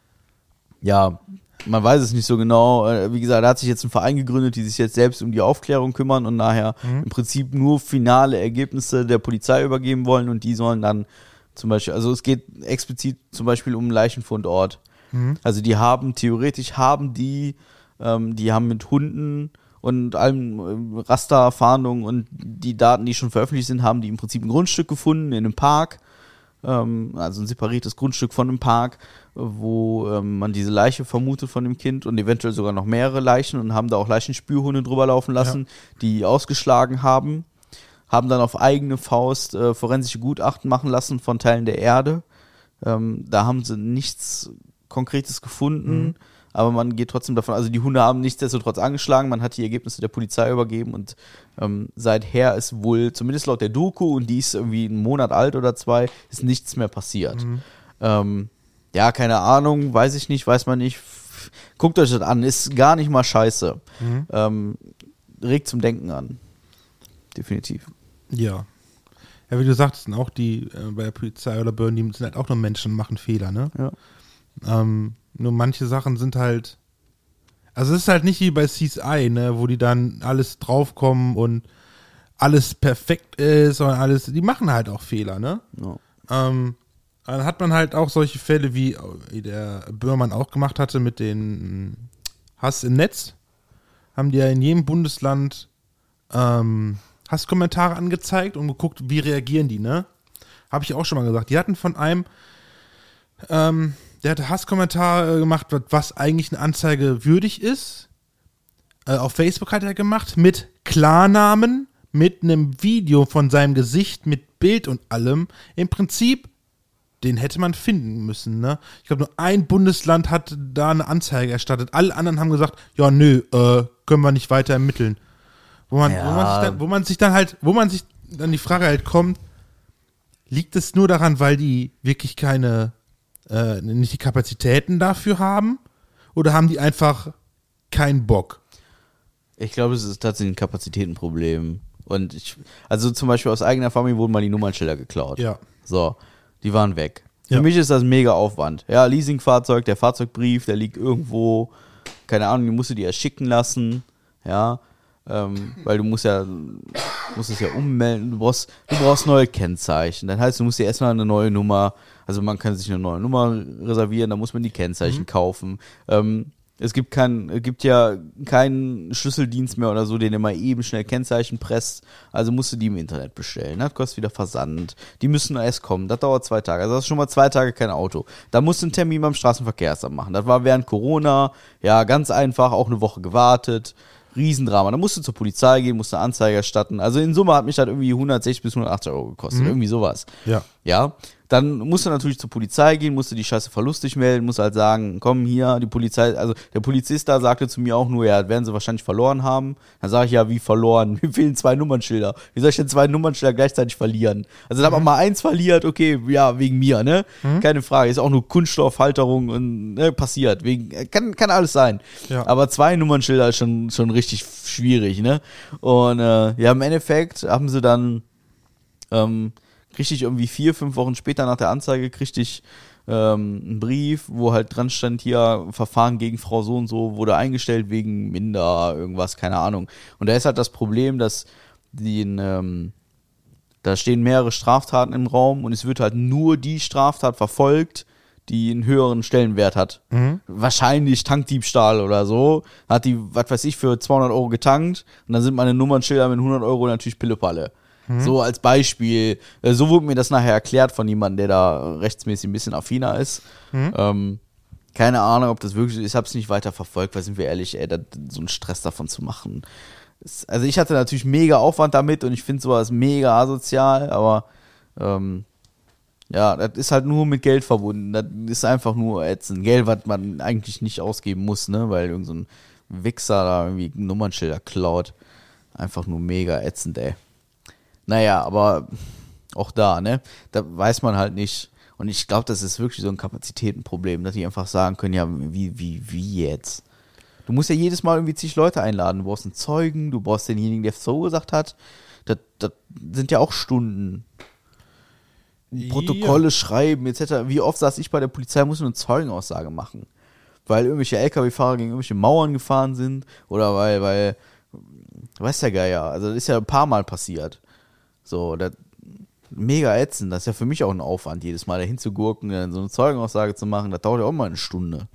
B: ja, man weiß es nicht so genau. Äh, Wie gesagt, da hat sich jetzt ein Verein gegründet, die sich jetzt selbst um die Aufklärung kümmern und nachher im Prinzip nur finale Ergebnisse der Polizei übergeben wollen und die sollen dann zum Beispiel, also es geht explizit zum Beispiel um einen Leichenfundort. Also die haben, theoretisch haben die, ähm, die haben mit Hunden und allem ähm, Rasterfahndungen und die Daten, die schon veröffentlicht sind, haben die im Prinzip ein Grundstück gefunden in einem Park also ein separiertes Grundstück von einem Park, wo ähm, man diese Leiche vermutet von dem Kind und eventuell sogar noch mehrere Leichen und haben da auch Leichenspürhunde drüber laufen lassen, die ausgeschlagen haben, haben dann auf eigene Faust äh, forensische Gutachten machen lassen von Teilen der Erde. Ähm, da haben sie nichts Konkretes gefunden. Aber man geht trotzdem davon, also die Hunde haben nichtsdestotrotz angeschlagen, man hat die Ergebnisse der Polizei übergeben und ähm, seither ist wohl, zumindest laut der Doku, und die ist irgendwie einen Monat alt oder zwei, ist nichts mehr passiert. Ähm, ja, keine Ahnung, weiß ich nicht, weiß man nicht. Guckt euch das an, ist gar nicht mal scheiße. Ähm, regt zum Denken an. Definitiv.
C: Ja. Ja, wie du sagtest, auch die äh, bei der Polizei oder Behörden, die sind halt auch nur Menschen und machen Fehler, ne?
B: Ja.
C: Ähm, nur manche Sachen sind halt. Also es ist halt nicht wie bei CSI, ne, wo die dann alles draufkommen und alles perfekt ist und alles. Die machen halt auch Fehler, ne?
B: Ja.
C: Ähm, dann hat man halt auch solche Fälle, wie wie der Böhrmann auch gemacht hatte mit den Hass im Netz. Haben die ja in jedem Bundesland ähm, Hasskommentare angezeigt und geguckt, wie reagieren die, ne? Habe ich auch schon mal gesagt. Die hatten von einem, ähm, der hatte Hasskommentare gemacht, was- was eigentlich eine Anzeige würdig ist. Äh, auf Facebook hat er gemacht mit Klarnamen, mit einem Video von seinem Gesicht mit Bild und allem. Im Prinzip, den hätte man finden müssen. Ne? Ich glaube, nur ein Bundesland hat da eine Anzeige erstattet. Alle anderen haben gesagt, ja, nö, äh, können wir nicht weiter ermitteln. Wo man,
B: Ja.
C: wo, man sich dann, wo man sich dann halt, wo man sich dann die Frage halt kommt, liegt es nur daran, weil die wirklich keine, äh, nicht die Kapazitäten dafür haben? Oder haben die einfach keinen Bock?
B: Ich glaube, es ist tatsächlich ein Kapazitätenproblem. Und ich, also zum Beispiel aus eigener Erfahrung wurden mal die Nummernschilder geklaut.
C: Ja.
B: So, die waren weg. Für
C: Ja.
B: mich ist das mega Aufwand. Ja, Leasingfahrzeug, der Fahrzeugbrief, der liegt irgendwo, keine Ahnung, die musst du dir ja schicken lassen. Ja, ähm, weil du musst ja, musst es ja ummelden. Du brauchst, du brauchst neue Kennzeichen. Das heißt, du musst dir erstmal eine neue Nummer, also man kann sich eine neue Nummer reservieren, da muss man die Kennzeichen
C: Mhm.
B: kaufen. Ähm, es gibt kein, gibt ja keinen Schlüsseldienst mehr oder so, den immer eben schnell Kennzeichen presst. Also musst du die im Internet bestellen. Das kostet wieder Versand. Die müssen erst kommen. Das dauert zwei Tage. Also das ist schon mal zwei Tage kein Auto. Da musst du einen Termin beim Straßenverkehrsamt machen. Das war während Corona. Ja, ganz einfach. Auch eine Woche gewartet. Riesendrama. Da musst du zur Polizei gehen, musst eine Anzeige erstatten. Also in Summe hat mich das irgendwie 160 bis 180 Euro gekostet. Irgendwie sowas.
C: Ja.
B: Ja, dann musst du natürlich zur Polizei gehen, musst du die Scheiße verlustig melden, musst halt sagen, komm hier, die Polizei, also der Polizist da sagte zu mir auch nur, ja, werden sie wahrscheinlich verloren haben. Dann sage ich, ja, wie verloren? *laughs* Mir fehlen zwei Nummernschilder. Wie soll ich denn zwei Nummernschilder gleichzeitig verlieren? Also da hat man mal eins verliert, okay, ja, wegen mir, ne? Keine Frage, ist auch nur Kunststoffhalterung und ne, passiert. Wegen, kann, kann alles sein.
C: Ja.
B: Aber zwei Nummernschilder ist schon, schon richtig schwierig, ne? Und äh, ja, im Endeffekt haben sie dann ähm, kriegte ich irgendwie vier, fünf Wochen später nach der Anzeige, kriegte ich ähm, einen Brief, wo halt dran stand, hier, Verfahren gegen Frau so und so wurde eingestellt wegen Minder, irgendwas, keine Ahnung. Und da ist halt das Problem, dass den, ähm, da stehen mehrere Straftaten im Raum und es wird halt nur die Straftat verfolgt, die einen höheren Stellenwert hat. Wahrscheinlich Tankdiebstahl oder so. Hat die, was weiß ich, für 200 Euro getankt und dann sind meine Nummernschilder mit 100 Euro natürlich Pillepalle. So als Beispiel. Äh, So wurde mir das nachher erklärt von jemandem, der da rechtsmäßig ein bisschen affiner ist. Ähm, keine Ahnung, ob das wirklich ist. Ich habe es nicht weiter verfolgt, weil sind wir ehrlich, ey, da, so einen Stress davon zu machen. Ist, also ich hatte natürlich mega Aufwand damit und ich finde sowas mega asozial, aber ähm, ja, das ist halt nur mit Geld verbunden. Das ist einfach nur ätzend. Geld, was man eigentlich nicht ausgeben muss, ne? Weil irgend so ein Wichser da irgendwie Nummernschilder klaut. Einfach nur mega ätzend, ey. Naja, aber auch da, ne? Da weiß man halt nicht. Und ich glaube, das ist wirklich so ein Kapazitätenproblem, dass die einfach sagen können, ja, wie, wie, wie jetzt? Du musst ja jedes Mal irgendwie zig Leute einladen. Du brauchst einen Zeugen, du brauchst denjenigen, der es verursacht hat. Das, das sind ja auch Stunden. Protokolle schreiben, etc. Wie oft saß ich bei der Polizei, muss eine Zeugenaussage machen. Weil irgendwelche LKW-Fahrer gegen irgendwelche Mauern gefahren sind oder weil, weil, weiß der Geier, also das ist ja ein paar Mal passiert. So, das, mega ätzend, das ist ja für mich auch ein Aufwand, jedes Mal dahin zu gurken, dann so eine Zeugenaussage zu machen, das dauert ja auch mal eine Stunde.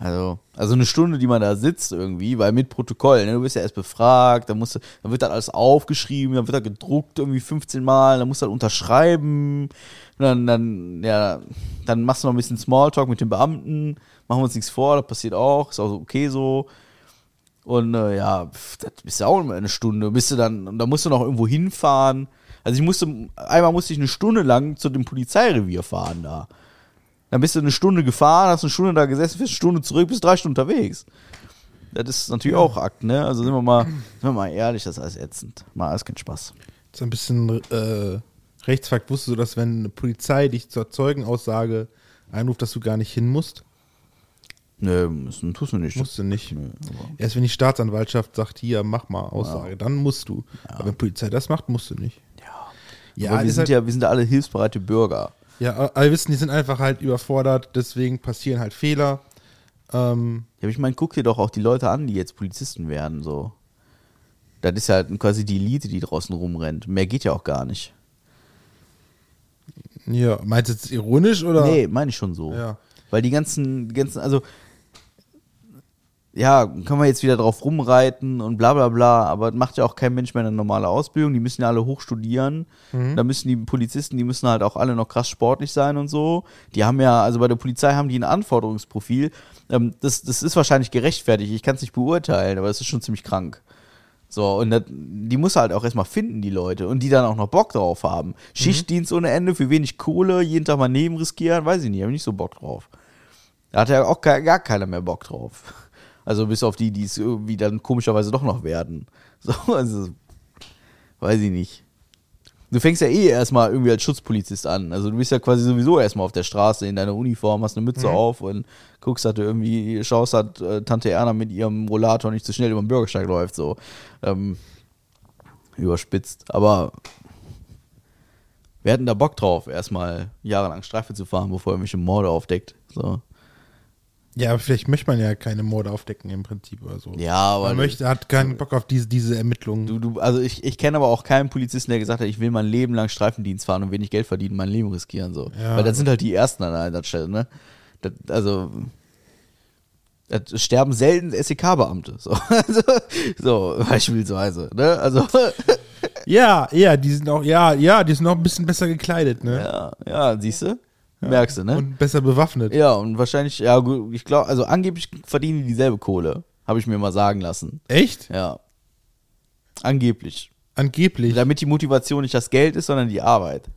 B: Also, also eine Stunde, die man da sitzt irgendwie, weil mit Protokoll, ne, du wirst ja erst befragt, dann musst du, dann wird dann alles aufgeschrieben, dann wird da gedruckt irgendwie 15 Mal, dann musst du dann unterschreiben, und dann, dann, ja, dann machst du noch ein bisschen Smalltalk mit den Beamten, machen wir uns nichts vor, das passiert auch, ist auch okay so. Und äh, ja, pf, das ist ja auch immer eine Stunde. Bist du dann, und da musst du noch irgendwo hinfahren. Also ich musste, einmal musste ich eine Stunde lang zu dem Polizeirevier fahren da. Dann bist du eine Stunde gefahren, hast eine Stunde da gesessen, bist eine Stunde zurück, bist drei Stunden unterwegs. Das ist natürlich auch Akt, ne? Also sind wir mal, sind wir mal ehrlich, das ist alles ätzend. Mal alles kein Spaß.
C: So ein bisschen äh, Rechtsfakt. Wusstest du, dass wenn eine Polizei dich zur Zeugenaussage einruft, dass du gar nicht hin musst?
B: Nö, müssen, tust du nicht.
C: Musst du nicht.
B: Nö,
C: Erst wenn die Staatsanwaltschaft sagt, hier, mach mal Aussage, dann musst du. Aber wenn Polizei das macht, musst du nicht. Ja,
B: aber wir sind
C: halt,
B: ja, wir sind ja alle hilfsbereite Bürger.
C: ja, aber wir wissen, die sind einfach halt überfordert, deswegen passieren halt Fehler. Ähm,
B: Ja, aber ich meine, guck dir doch auch die Leute an, die jetzt Polizisten werden, so. Das ist ja halt quasi die Elite, die draußen rumrennt. Mehr geht ja auch gar nicht.
C: ja, meinst du jetzt ironisch oder?
B: Nee, meine ich schon so.
C: Ja.
B: Weil die ganzen, die ganzen, also, ja, kann man jetzt wieder drauf rumreiten und bla bla bla, aber macht ja auch kein Mensch mehr eine normale Ausbildung. Die müssen ja alle hochstudieren. Da müssen die Polizisten, die müssen halt auch alle noch krass sportlich sein und so. Die haben ja, also bei der Polizei haben die ein Anforderungsprofil. Ähm, das, das ist wahrscheinlich gerechtfertigt. Ich kann es nicht beurteilen, aber es ist schon ziemlich krank. So, und das, die muss er halt auch erstmal finden, die Leute. Und die dann auch noch Bock drauf haben. Schichtdienst ohne Ende, für wenig Kohle, jeden Tag mal Neben riskieren, weiß ich nicht, habe ich nicht so Bock drauf. Da hat ja auch gar keiner mehr Bock drauf. Also bis auf die, die es irgendwie dann komischerweise doch noch werden. *laughs* So, also, weiß ich nicht. Du fängst ja eh erstmal irgendwie als Schutzpolizist an. Also du bist ja quasi sowieso erstmal auf der Straße in deiner Uniform, hast eine Mütze auf und guckst, dass du irgendwie schaust, dass äh, Tante Erna mit ihrem Rollator nicht zu schnell über den Bürgersteig läuft, so. Ähm, überspitzt. Aber wir hatten da Bock drauf, erstmal jahrelang Streife zu fahren, bevor er irgendwelche Morde aufdeckt. So.
C: Ja, aber vielleicht möchte man ja keine Morde aufdecken im Prinzip oder so.
B: Ja, aber
C: man möchte, hat keinen Bock auf diese, diese Ermittlungen.
B: Du, du, also ich, ich kenne aber auch keinen Polizisten, der gesagt hat, ich will mein Leben lang Streifendienst fahren und wenig Geld verdienen, mein Leben riskieren. So.
C: Ja.
B: Weil das sind halt die Ersten an der Einsatzstelle, ne? Das, also es sterben selten SEK-Beamte. So. Also, *laughs* so, beispielsweise. Ne? Also,
C: ja, ja, die sind auch, ja, ja, die sind auch ein bisschen besser gekleidet, ne?
B: ja, ja, siehst du? Merkst du, ne?
C: Und besser bewaffnet.
B: ja, und wahrscheinlich, ja, gut, ich glaube, also angeblich verdienen die dieselbe Kohle. Habe ich mir mal sagen lassen.
C: Echt?
B: Ja. Angeblich.
C: Angeblich.
B: Damit die Motivation nicht das Geld ist, sondern die Arbeit.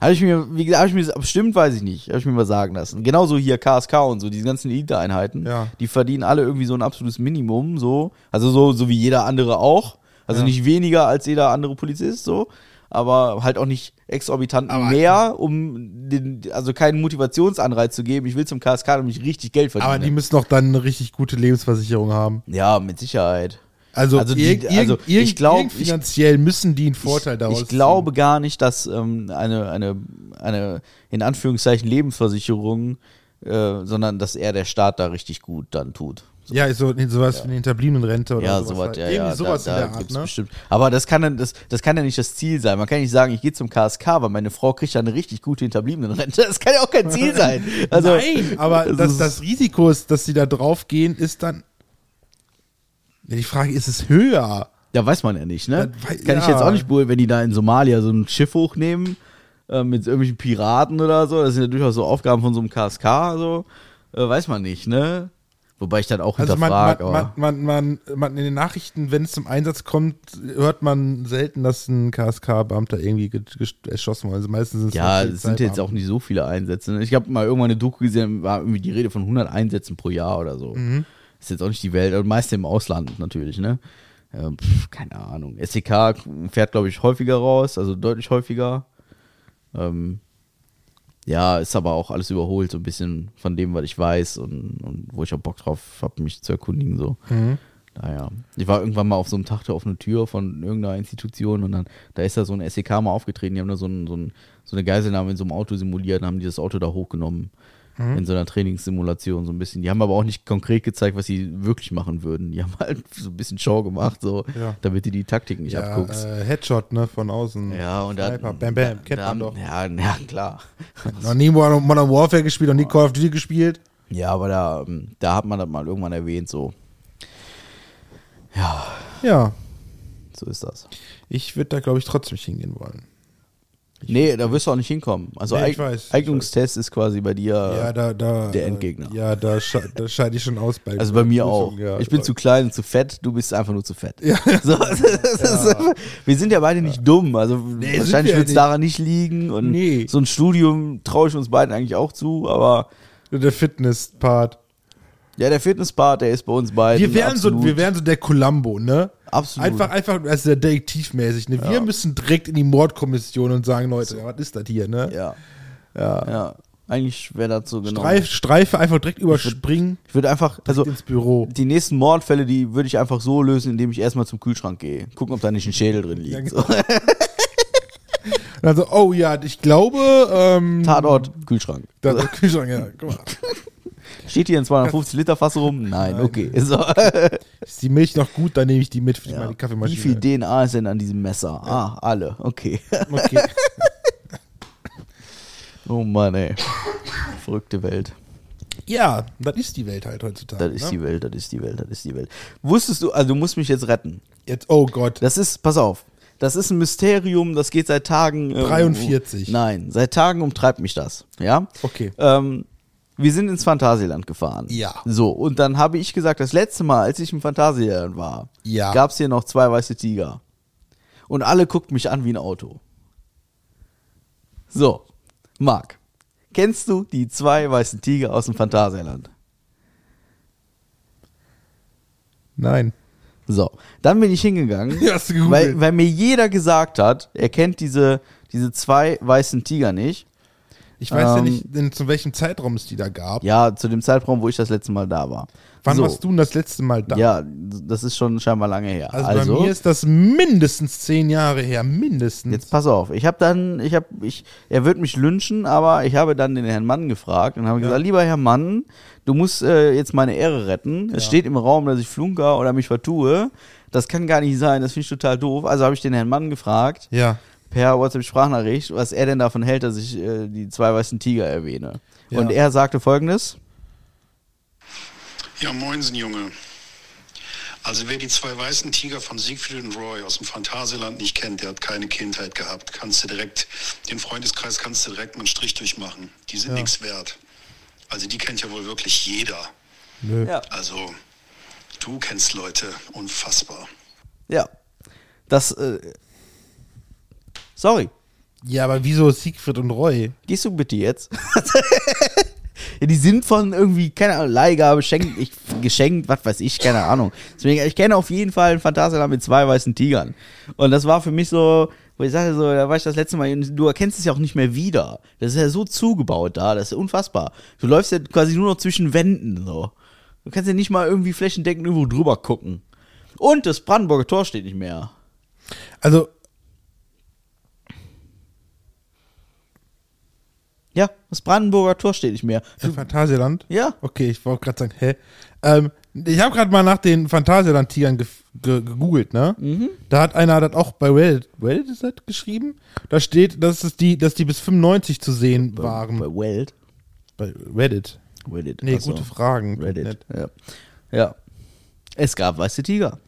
B: Habe ich mir, wie gesagt, habe ich mir, bestimmt weiß ich nicht, habe ich mir mal sagen lassen. Genauso hier KSK und so, diese ganzen Elite-Einheiten,
C: Ja.
B: die verdienen alle irgendwie so ein absolutes Minimum, so. Also so, so wie jeder andere auch. Also
C: Ja.
B: nicht weniger als jeder andere Polizist, so. Aber halt auch nicht exorbitant
C: Aber-
B: mehr, um den, also keinen Motivationsanreiz zu geben. Ich will zum KSK nämlich richtig Geld verdienen.
C: aber die müssen doch dann eine richtig gute Lebensversicherung haben.
B: ja, mit Sicherheit.
C: Also,
B: Also die- also ich
C: irg-
B: glaub,
C: irgend finanziell müssen die einen Vorteil daraus
B: Ich glaube gar nicht, dass ähm, eine, eine, eine, in Anführungszeichen, Lebensversicherung, äh, sondern dass er der Staat da richtig gut dann tut.
C: Ziehen. Ja, so, sowas wie eine Hinterbliebenenrente oder
B: Ja,
C: sowas.
B: sowas,
C: halt.
B: ja,
C: Irgendwie
B: ja,
C: sowas
B: da,
C: in
B: da
C: der Art,
B: gibt's
C: ne?
B: bestimmt. Aber das kann, dann, das, das kann ja nicht das Ziel sein. Man kann nicht sagen, ich gehe zum KSK, weil meine Frau kriegt ja eine richtig gute Hinterbliebenenrente. Das kann ja auch kein Ziel sein. *laughs* Also,
C: Nein, aber
B: das
C: das,
B: ist-
C: das Risiko ist, dass sie da drauf gehen, ist dann. Ja, die Frage ist es höher?
B: Ja, weiß man ja nicht, ne?
C: Das
B: Kann ich
C: ja.
B: jetzt auch nicht beurteilen, wenn die da in Somalia so ein Schiff hochnehmen äh, mit irgendwelchen Piraten oder so. Das sind ja durchaus so Aufgaben von so einem KSK, so. Äh, weiß man nicht, ne? Wobei ich dann auch
C: Also
B: hinterfrage,
C: man, man, man, man in den Nachrichten, wenn es zum Einsatz kommt, hört man selten, dass ein KSK-Beamter irgendwie ge- ge- erschossen wurde. Also meistens sind es
B: ja, es sind jetzt auch nicht so viele Einsätze. Ne? Ich habe mal irgendwann eine Doku gesehen, war irgendwie die Rede von 100 Einsätzen pro Jahr oder so.
C: Mhm.
B: Ist jetzt auch nicht die Welt, aber meist im Ausland natürlich, ne? Ähm, pf, keine Ahnung. SEK fährt, glaube ich, häufiger raus, also deutlich häufiger. Ähm, ja, ist aber auch alles überholt, so ein bisschen von dem, was ich weiß und, und wo ich auch Bock drauf habe, mich zu erkundigen. So.
C: Mhm.
B: Naja. Ich war irgendwann mal auf so einem Tag der offenen Tür von irgendeiner Institution und dann, da ist da so ein SEK mal aufgetreten, die haben da so, ein, so, ein, so eine Geiselnahme in so einem Auto simuliert und haben die das Auto da hochgenommen.
C: Mhm.
B: In so einer Trainingssimulation so ein bisschen. Die haben aber auch nicht konkret gezeigt, was sie wirklich machen würden. Die haben halt so ein bisschen Show gemacht, so,
C: Ja.
B: damit du die Taktik nicht
C: ja,
B: abguckst.
C: äh, Headshot, ne, von außen.
B: Ja, und da,
C: bam, bam, kennt
B: da,
C: man doch.
B: Ja, ja, klar.
C: Noch nie Modern Modern Warfare gespielt, noch nie Call of Duty gespielt.
B: Ja, aber da, ähm, da hat man das mal irgendwann erwähnt, so. Ja,
C: Ja,
B: so ist das.
C: ich würde da, glaube ich, trotzdem nicht hingehen wollen.
B: Nee, da wirst du auch nicht hinkommen. Also
C: Nee, ich
B: Eig
C: weiß, ich
B: Eignungstest ist quasi bei dir.
C: ja, da, da.
B: der Endgegner.
C: Ja, da, sche da scheide ich schon aus bei
B: also bei mir auch.
C: Ja.
B: ich bin zu klein und zu fett, du bist einfach nur zu fett.
C: Ja. *laughs*
B: So, ist, wir sind ja beide nicht dumm. Also
C: sind
B: wahrscheinlich
C: wir
B: wird es daran nicht liegen. Und
C: Nee.
B: so ein Studium traue ich uns beiden eigentlich auch zu, aber
C: Der Fitness-Part.
B: Ja, der Fitnesspart, der ist bei uns beiden.
C: Wir wären, so, wir wären so der Columbo, ne?
B: Absolut.
C: Einfach, einfach, also der detektivmäßig, ne? Wir müssen direkt in die Mordkommission und sagen, Leute, ja, was ist das hier, ne?
B: Ja.
C: Ja.
B: Ja. Eigentlich wäre das so genau.
C: Streif, Streife einfach direkt überspringen
B: Ich würde einfach, also
C: ins Büro.
B: die nächsten Mordfälle, die würde ich einfach so lösen, indem ich erstmal zum Kühlschrank gehe. Gucken, ob da nicht ein Schädel drin liegt.
C: Ja,
B: so. *laughs*
C: Dann so, oh ja, ich glaube, ähm,
B: Tatort, Kühlschrank.
C: Der Kühlschrank, ja, guck mal. *laughs*
B: Steht hier ein 250 *laughs* Liter Fass rum? Nein,
C: Nein.
B: okay. So. *laughs*
C: Ist die Milch noch gut, dann nehme ich die mit für
B: Ja.
C: meine
B: Wie
C: Kaffeemaschine.
B: viel DNA ist denn an diesem Messer? Ah, alle. Okay.
C: Okay. *laughs*
B: Oh Mann, ey. Verrückte Welt.
C: Ja, das ist die Welt halt heutzutage.
B: Das ist
C: ne?
B: die Welt, das ist die Welt, das ist die Welt. Wusstest du, also du musst mich jetzt retten.
C: Jetzt, oh Gott.
B: Das ist, pass auf, das ist ein Mysterium, das geht seit Tagen. ähm,
C: 43.
B: Nein, seit Tagen umtreibt mich das. Ja?
C: Okay.
B: Ähm, wir sind ins Phantasialand gefahren.
C: Ja.
B: So, und dann habe ich gesagt, das letzte Mal, als ich im Phantasialand war,
C: Ja.
B: gab es hier noch zwei weiße Tiger. Und alle guckten mich an wie ein Auto. So, Marc, kennst du die zwei weißen Tiger aus dem Phantasialand?
C: Nein.
B: So, dann bin ich hingegangen, *laughs* weil, weil mir jeder gesagt hat, er kennt diese, diese zwei weißen Tiger nicht.
C: Ich weiß ja
B: Ähm,
C: nicht, in, zu welchem Zeitraum es die da gab.
B: Ja, zu dem Zeitraum, wo ich das letzte Mal da war.
C: Wann
B: so,
C: warst du denn das letzte Mal da?
B: Ja, das ist schon scheinbar lange her.
C: Also,
B: Also,
C: bei mir ist das mindestens zehn Jahre her, mindestens.
B: jetzt pass auf. Ich habe dann, ich habe, ich, er wird mich lynchen, aber ich habe dann den Herrn Mann gefragt und habe gesagt, lieber Herr Mann, du musst äh, jetzt meine Ehre retten. Es steht im Raum, dass ich flunker oder mich vertue. Das kann gar nicht sein. Das finde ich total doof. Also habe ich den Herrn Mann gefragt
C: ja.
B: Per WhatsApp-Sprachnachricht, was er denn davon hält, dass ich äh, die zwei weißen Tiger erwähne.
C: Ja.
B: Und er sagte folgendes.
D: Ja, moinsen, Junge. Also wer die zwei weißen Tiger von Siegfried und Roy aus dem Phantasialand nicht kennt, der hat keine Kindheit gehabt. Kannst du direkt, den Freundeskreis kannst du direkt mal einen Strich durchmachen. Die sind nichts wert. Also die kennt ja wohl wirklich jeder.
C: Nö.
B: Ja.
D: Also du kennst Leute, unfassbar.
B: Ja. Das, äh, sorry.
C: Ja, aber wieso Siegfried und Roy?
B: Gehst du bitte jetzt? *laughs* ja, die sind von irgendwie, keine Ahnung, Leihgabe, schenkt, ich, geschenkt, was weiß ich, keine Ahnung. Deswegen, ich kenne auf jeden Fall ein Phantasialand mit zwei weißen Tigern. Und das war für mich so, wo ich sagte so, da war ich das letzte Mal, du erkennst es ja auch nicht mehr wieder. Das ist ja so zugebaut da, das ist unfassbar. Du läufst ja quasi nur noch zwischen Wänden, so. Du kannst ja nicht mal irgendwie flächendeckend irgendwo drüber gucken. Und das Brandenburger Tor steht nicht mehr.
C: Also,
B: Ja, das Brandenburger Tor steht nicht mehr.
C: im Phantasialand?
B: Ja.
C: Okay, ich wollte gerade sagen, hä? Ähm, ich habe gerade mal nach den Phantasialand-Tigern ge ge gegoogelt, ne?
B: Mhm.
C: Da hat einer das auch bei Reddit, Reddit ist das geschrieben? Da steht, dass, es die, dass die bis 95 zu sehen waren.
B: Bei Welt.
C: Bei Reddit.
B: Reddit.
C: Nee,
B: Achso.
C: gute Fragen.
B: Reddit. Ja. ja. Es gab weiße Tiger.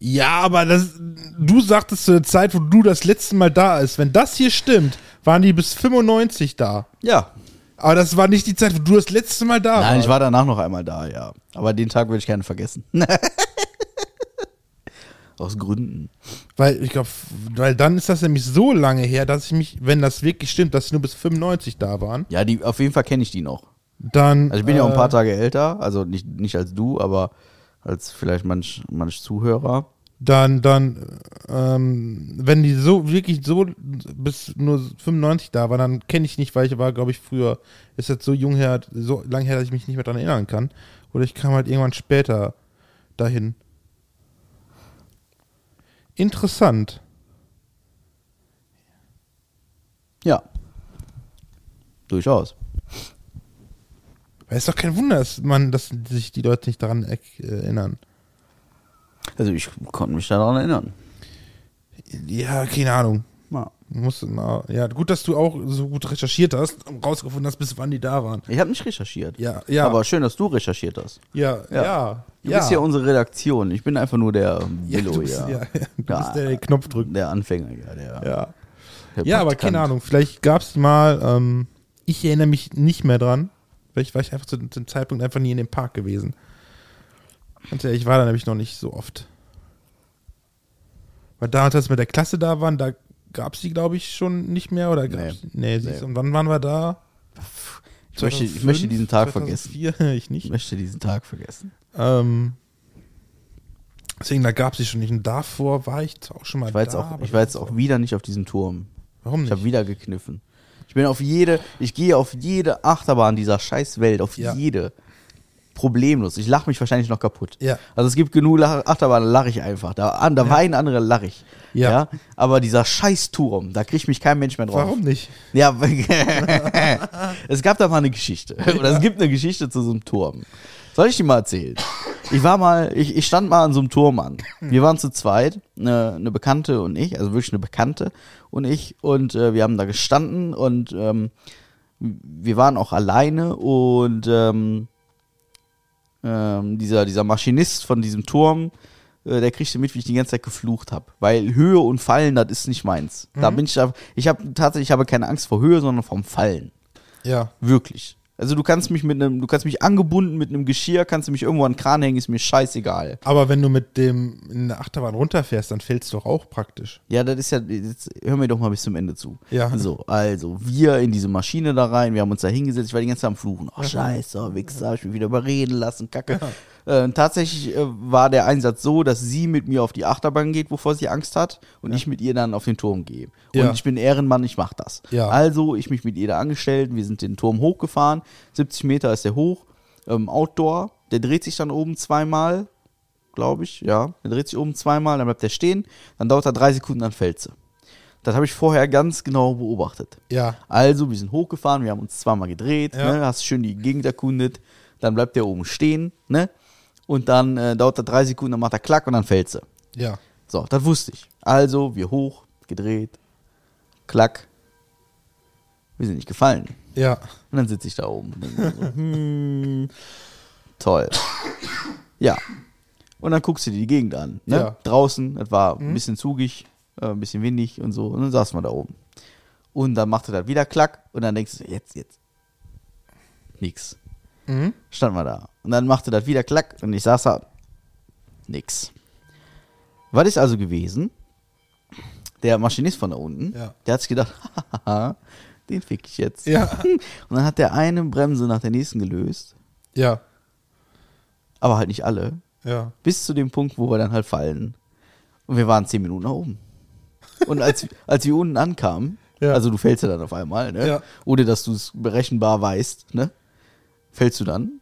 C: Ja, aber das, du sagtest zu der Zeit, wo du das letzte Mal da ist, wenn das hier stimmt, waren die bis 95 da.
B: Ja.
C: Aber das war nicht die Zeit, wo du das letzte Mal da
B: Nein,
C: warst.
B: ich war danach noch einmal da, ja. Aber den Tag würde ich gerne vergessen. *laughs* Aus Gründen.
C: Weil ich glaube, weil dann ist das nämlich so lange her, dass ich mich, wenn das wirklich stimmt, dass sie nur bis 95 da waren,
B: Ja, die, auf jeden Fall kenne ich die noch.
C: dann.
B: Also ich bin ja auch ein paar
C: äh,
B: Tage älter, also nicht, nicht als du, aber als vielleicht manch, manch Zuhörer.
C: Dann, dann, ähm, wenn die so wirklich so bis nur 95 da waren, dann kenne ich nicht, weil ich war, glaube ich, früher, ist jetzt so jung her, so lang her, dass ich mich nicht mehr daran erinnern kann. Oder ich kam halt irgendwann später dahin. Interessant.
B: Ja. Durchaus.
C: Es ist doch kein Wunder, dass man, dass sich die Leute nicht daran er- erinnern.
B: Also ich konnte mich daran erinnern.
C: Ja, keine Ahnung.
B: Ja.
C: Muss mal, ja, gut, dass du auch so gut recherchiert hast und rausgefunden hast, bis wann die da waren.
B: Ich habe nicht recherchiert.
C: Ja, ja.
B: Aber schön, dass du recherchiert hast.
C: Ja, ja. ja.
B: Du bist ja unsere Redaktion. Ich bin einfach nur der
C: Ja,
B: Willow,
C: du bist,
B: ja. *laughs*
C: ja, ja, du
B: Ja,
C: bist der, der den Knopf drückt.
B: Der Anfänger, ja. Der,
C: Ja,
B: der
C: ja aber keine Ahnung. Vielleicht gab es mal, ähm, ich erinnere mich nicht mehr dran. Vielleicht war ich einfach zu dem Zeitpunkt einfach nie in dem Park gewesen. Ganz ehrlich, ich war da nämlich noch nicht so oft. Weil damals, als wir mit der Klasse da waren, da gab es die, glaube ich, schon nicht mehr. Oder gab's, nee, nee, du, und wann waren wir da?
B: Ich möchte, ich möchte diesen Tag vergessen.
C: 2004? ich *laughs*
B: Ich
C: nicht.
B: möchte diesen Tag vergessen.
C: Ähm, deswegen, da gab es die schon nicht. Und davor war ich auch schon mal
B: Ich war jetzt
C: da.
B: auch, ich war jetzt auch wieder nicht auf diesem Turm.
C: Warum
B: Ich
C: nicht?
B: habe wieder gekniffen. Ich bin auf jede, ich gehe auf jede Achterbahn dieser scheiß Welt, auf
C: Ja.
B: jede. Problemlos. Ich lache mich wahrscheinlich noch kaputt.
C: Ja.
B: Also es gibt genug Lach- Achterbahnen, da lache ich einfach. Da, an, da weinen andere, lache ich.
C: Ja.
B: Aber dieser scheiß Turm, da kriegt mich kein Mensch mehr drauf.
C: Warum nicht?
B: Ja, *laughs* es gab da mal eine Geschichte. Oder es gibt eine Geschichte zu so einem Turm. Soll ich die mal erzählen? Ich war mal, ich, ich stand mal an so einem Turm an. Wir waren zu zweit, eine, eine Bekannte und ich, also wirklich eine Bekannte und ich. Und äh, wir haben da gestanden und ähm, wir waren auch alleine und ähm, ähm, dieser, dieser Maschinist von diesem Turm, äh, der kriegte mit, wie ich die ganze Zeit geflucht habe. Weil Höhe und Fallen, das ist nicht meins. Da bin ich, ich habe tatsächlich, ich habe keine Angst vor Höhe, sondern vom Fallen.
C: Ja.
B: Wirklich. Also du kannst mich mit einem, du kannst mich angebunden mit einem Geschirr, kannst du mich irgendwo an den Kran hängen, ist mir scheißegal.
C: Aber wenn du mit dem in der Achterbahn runterfährst, dann fällst du doch auch praktisch.
B: Ja, das ist ja, jetzt hör mir doch mal bis zum Ende zu.
C: Ja.
B: So, also, wir in diese Maschine da rein, wir haben uns da hingesetzt, ich war die ganze Zeit am Fluchen. Oh, scheiße, oh, Wichser, ich bin wieder überreden lassen, kacke. Äh, tatsächlich äh, war der Einsatz so, dass sie mit mir auf die Achterbahn geht, wovor sie Angst hat, und ich mit ihr dann auf den Turm gehe. Und
C: Ja.
B: ich bin Ehrenmann, ich mach das.
C: Ja.
B: Also, ich mich mit ihr da angestellt, wir sind den Turm hochgefahren, 70 Meter ist der hoch, ähm, Outdoor, der dreht sich dann oben zweimal, glaube ich, ja. Der dreht sich oben zweimal, dann bleibt er stehen, dann dauert er drei Sekunden, dann fällt sie. Das habe ich vorher ganz genau beobachtet.
C: Ja.
B: Also, wir sind hochgefahren, wir haben uns zweimal gedreht,
C: Ja.
B: ne, hast schön die Gegend erkundet, dann bleibt der oben stehen, ne? Und dann äh, dauert er drei Sekunden, dann macht er Klack und dann fällt sie.
C: Ja.
B: So, das wusste ich. Also, wir hoch, gedreht, Klack. Wir sind nicht gefallen.
C: Ja.
B: Und dann sitze ich da oben. so, *laughs* hm, toll. Ja. Und dann guckst du dir die Gegend an. Ne?
C: Ja.
B: Draußen, es war ein bisschen zugig, äh, ein bisschen windig und so. Und dann saßen wir da oben. Und dann machte das wieder Klack. Und dann denkst du, jetzt, jetzt. Nix.
C: Mhm.
B: Stand mal da. Und dann machte das wieder Klack. Und ich saß da. Nix. Was ist also gewesen? Der Maschinist von da unten,
C: Ja.
B: der hat sich gedacht, *laughs* den fick ich jetzt.
C: Ja. *laughs*
B: Und dann hat der eine Bremse nach der nächsten gelöst,
C: Ja.
B: aber halt nicht alle,
C: Ja.
B: bis zu dem Punkt, wo wir dann halt fallen. Und wir waren zehn Minuten nach oben. Und als, *laughs* als wir unten ankamen,
C: Ja.
B: also du fällst ja dann auf einmal, ne?
C: Ja.
B: ohne dass du es berechenbar weißt, ne? fällst du dann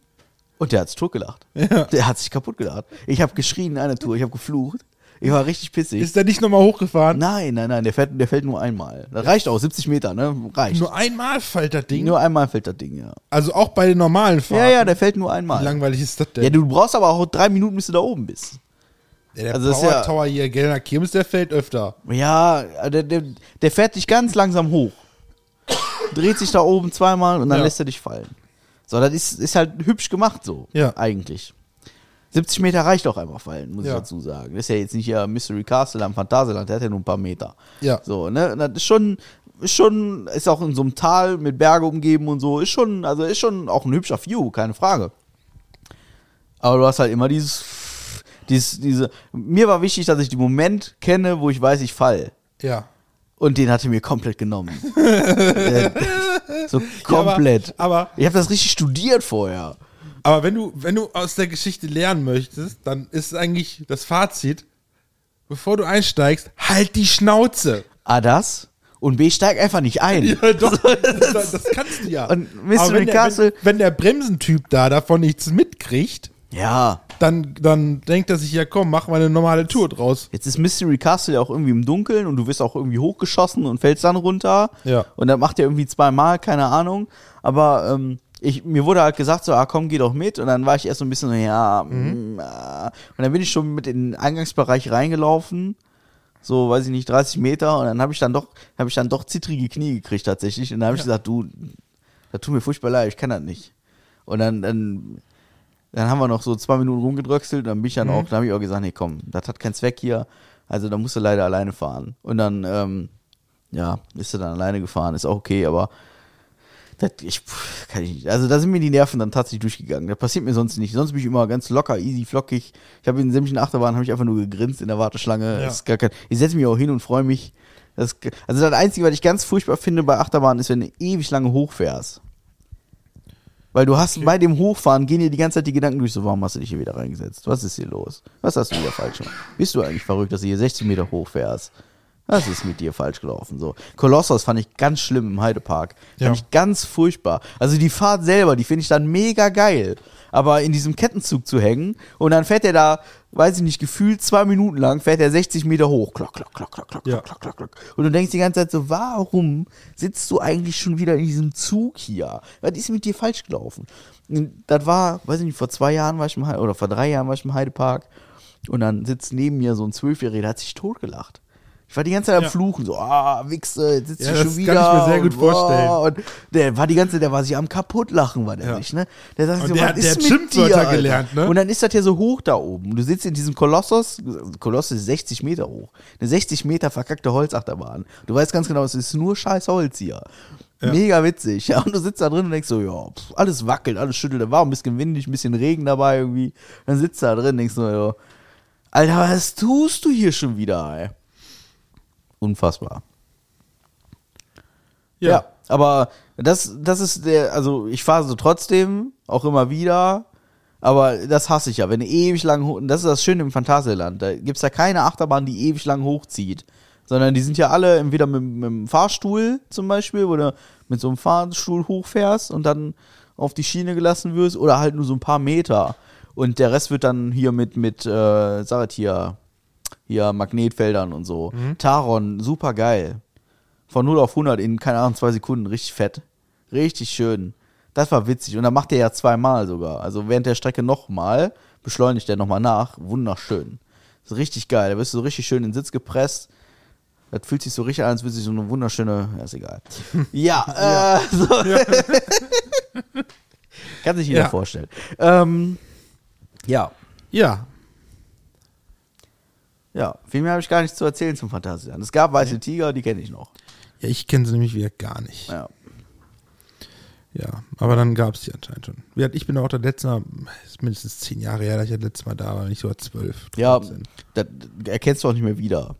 B: und der hat sich totgelacht. *laughs*
C: Ja.
B: Der hat sich kaputt gelacht. Ich habe geschrien eine Tour, ich habe geflucht. Ich war richtig pissig.
C: Ist der nicht nochmal hochgefahren?
B: nein, nein, nein, der fährt, der fällt nur einmal. Das reicht auch, 70 Meter, ne? Reicht.
C: Nur einmal fällt das Ding.
B: Nur einmal fällt das Ding, ja.
C: Also auch bei den normalen Fahrten.
B: Ja, ja, der fällt nur einmal.
C: Wie langweilig ist das denn?
B: Ja, du brauchst aber auch drei Minuten, bis du da oben bist.
C: Ja, der
B: also
C: Power
B: ja-
C: Tower hier, Gelner Kirmes, der fällt öfter.
B: Ja, der, der, der fährt dich ganz langsam hoch. Dreht sich da oben zweimal und dann
C: Ja.
B: lässt er dich fallen. So, das ist, ist halt hübsch gemacht so.
C: Ja.
B: Eigentlich. 70 Meter reicht auch einfach fallen, muss
C: Ja.
B: ich dazu sagen. Das ist ja jetzt nicht hier Mystery Castle am Phantasialand, der hat ja nur ein paar Meter.
C: Ja.
B: So, ne? Das ist schon, ist schon, ist auch in so einem Tal mit Berge umgeben und so, ist schon, also ist schon auch ein hübscher View, keine Frage. Aber du hast halt immer dieses, dieses, diese, mir war wichtig, dass ich den Moment kenne, wo ich weiß, ich fall.
C: Ja.
B: Und den hatte mir komplett genommen. *laughs* So komplett.
C: aber- aber-
B: ich habe das richtig studiert vorher.
C: Aber wenn du, wenn du aus der Geschichte lernen möchtest, dann ist eigentlich das Fazit, bevor du einsteigst, halt die Schnauze.
B: A, das. Und B, steig einfach nicht ein. *laughs*
C: Ja, doch, *laughs* das, das kannst du ja.
B: Und Mystery
C: Aber wenn der,
B: Castle-
C: wenn, wenn der Bremsentyp da davon nichts mitkriegt,
B: Ja.
C: Dann, dann denkt er sich, ja komm, mach mal eine normale Tour draus.
B: Jetzt ist Mystery Castle ja auch irgendwie im Dunkeln und du wirst auch irgendwie hochgeschossen und fällst dann runter.
C: Ja.
B: Und dann macht er irgendwie zweimal, keine Ahnung. Aber ähm, ich, mir wurde halt gesagt, so, ah komm, geh doch mit. Und dann war ich erst so ein bisschen so, ja. mm, ah. Und dann bin ich schon mit in den Eingangsbereich reingelaufen. So, weiß ich nicht, 30 Meter. Und dann habe ich dann doch, habe ich dann doch zittrige Knie gekriegt tatsächlich. Und dann habe ich gesagt, du, das tut mir furchtbar leid, ich kann das nicht. Und dann, dann, dann haben wir noch so zwei Minuten rumgedröckselt. Dann bin ich dann auch, dann habe ich auch gesagt, nee, komm, das hat keinen Zweck hier. Also da musst du leider alleine fahren. Und dann, ähm, ja, ist er dann alleine gefahren, ist auch okay, aber das, ich, kann ich nicht. Also da sind mir die Nerven dann tatsächlich durchgegangen. Das passiert mir sonst nicht. Sonst bin ich immer ganz locker, easy, flockig. Ich habe in sämtlichen Achterbahnen habe ich einfach nur gegrinst in der Warteschlange.
C: Ja.
B: Ist gar kein, ich setze mich auch hin und freue mich. Das, also das Einzige, was ich ganz furchtbar finde bei Achterbahnen, ist, wenn du ewig lange hochfährst. Weil du hast bei dem Hochfahren gehen dir die ganze Zeit die Gedanken durch, so warum hast du dich hier wieder reingesetzt? Was ist hier los? Was hast du wieder falsch gemacht? Bist du eigentlich verrückt, dass du hier 60 Meter hochfährst? Was ist mit dir falsch gelaufen? So. Kolossos fand ich ganz schlimm im Heidepark.
C: Ja.
B: Fand ich ganz furchtbar. Also die Fahrt selber, die finde ich dann mega geil. Aber in diesem Kettenzug zu hängen und dann fährt er da, weiß ich nicht, gefühlt zwei Minuten lang, fährt er 60 Meter hoch. Klock, klock, klock, klock, klock,
C: Ja.
B: klock, klock, klock. Und du denkst die ganze Zeit so, warum sitzt du eigentlich schon wieder in diesem Zug hier? Was ist mit dir falsch gelaufen? Und Das war, weiß ich nicht, vor zwei Jahren war ich im Heide, oder vor drei Jahren war ich im Heidepark und dann sitzt neben mir so ein Zwölfjähriger, der hat sich totgelacht. Ich war die ganze Zeit am
C: Ja.
B: Fluchen, so, ah, Wichse, jetzt sitzt
C: Ja, das
B: schon
C: kann
B: wieder.
C: ich mir sehr gut
B: und,
C: vorstellen.
B: Oh, und der war die ganze Zeit, der war sich am kaputtlachen, war der
C: Ja.
B: nicht, ne? Der sagt
C: Und
B: so,
C: der-
B: was
C: der
B: ist
C: hat
B: mit dir,
C: gelernt, ne?
B: Und dann ist das ja so hoch da oben. Du sitzt in diesem Kolossos, Kolossos ist 60 Meter hoch. Eine 60 Meter verkackte Holzachterbahn. Du weißt ganz genau, es ist nur scheiß Holz hier.
C: Ja.
B: Mega witzig. Ja, und du sitzt da drin und denkst so, ja, pff, alles wackelt, alles schüttelt. Da war ein bisschen windig, ein bisschen Regen dabei irgendwie. Dann sitzt du da drin und denkst so, ja, Alter, was tust du hier schon wieder, ey? Unfassbar. Ja. aber das, das ist der, also ich fahre so trotzdem, auch immer wieder, aber das hasse ich ja, wenn du ewig lang, hoch- das ist das Schöne im Phantasialand, da gibt's ja keine Achterbahn, die ewig lang hochzieht, sondern die sind ja alle entweder mit, mit dem Fahrstuhl zum Beispiel, wo du mit so einem Fahrstuhl hochfährst und dann auf die Schiene gelassen wirst, oder halt nur so ein paar Meter. Und der Rest wird dann hier mit, mit äh, sag ich hier, Magnetfeldern und so. Taron, super geil. Von 0 auf 100 in, keine Ahnung, zwei Sekunden. Richtig fett. Richtig schön. Das war witzig. Und dann macht er ja zweimal sogar. Also während der Strecke nochmal, beschleunigt er nochmal nach. Wunderschön. Das ist richtig geil. Da wirst du so richtig schön in den Sitz gepresst. Das fühlt sich so richtig an, als würde sich so eine wunderschöne. Ja, ist egal. *laughs* Ja, äh, so. *laughs* *laughs* Kann sich jeder
C: Ja.
B: vorstellen. Ähm, ja,
C: Ja.
B: Ja. Viel mehr habe ich gar nicht zu erzählen zum Phantasialand. Es gab weiße Tiger, die kenne ich noch.
C: Ja, ich kenne sie nämlich wieder gar nicht.
B: Ja.
C: Ja, aber dann gab es die anscheinend schon. Ich bin auch der letzte Mal, ist mindestens zehn Jahre her, dass ich das letzte Mal da war, nicht sogar zwölf.
B: Ja,
C: 13.
B: das erkennst du auch nicht mehr wieder.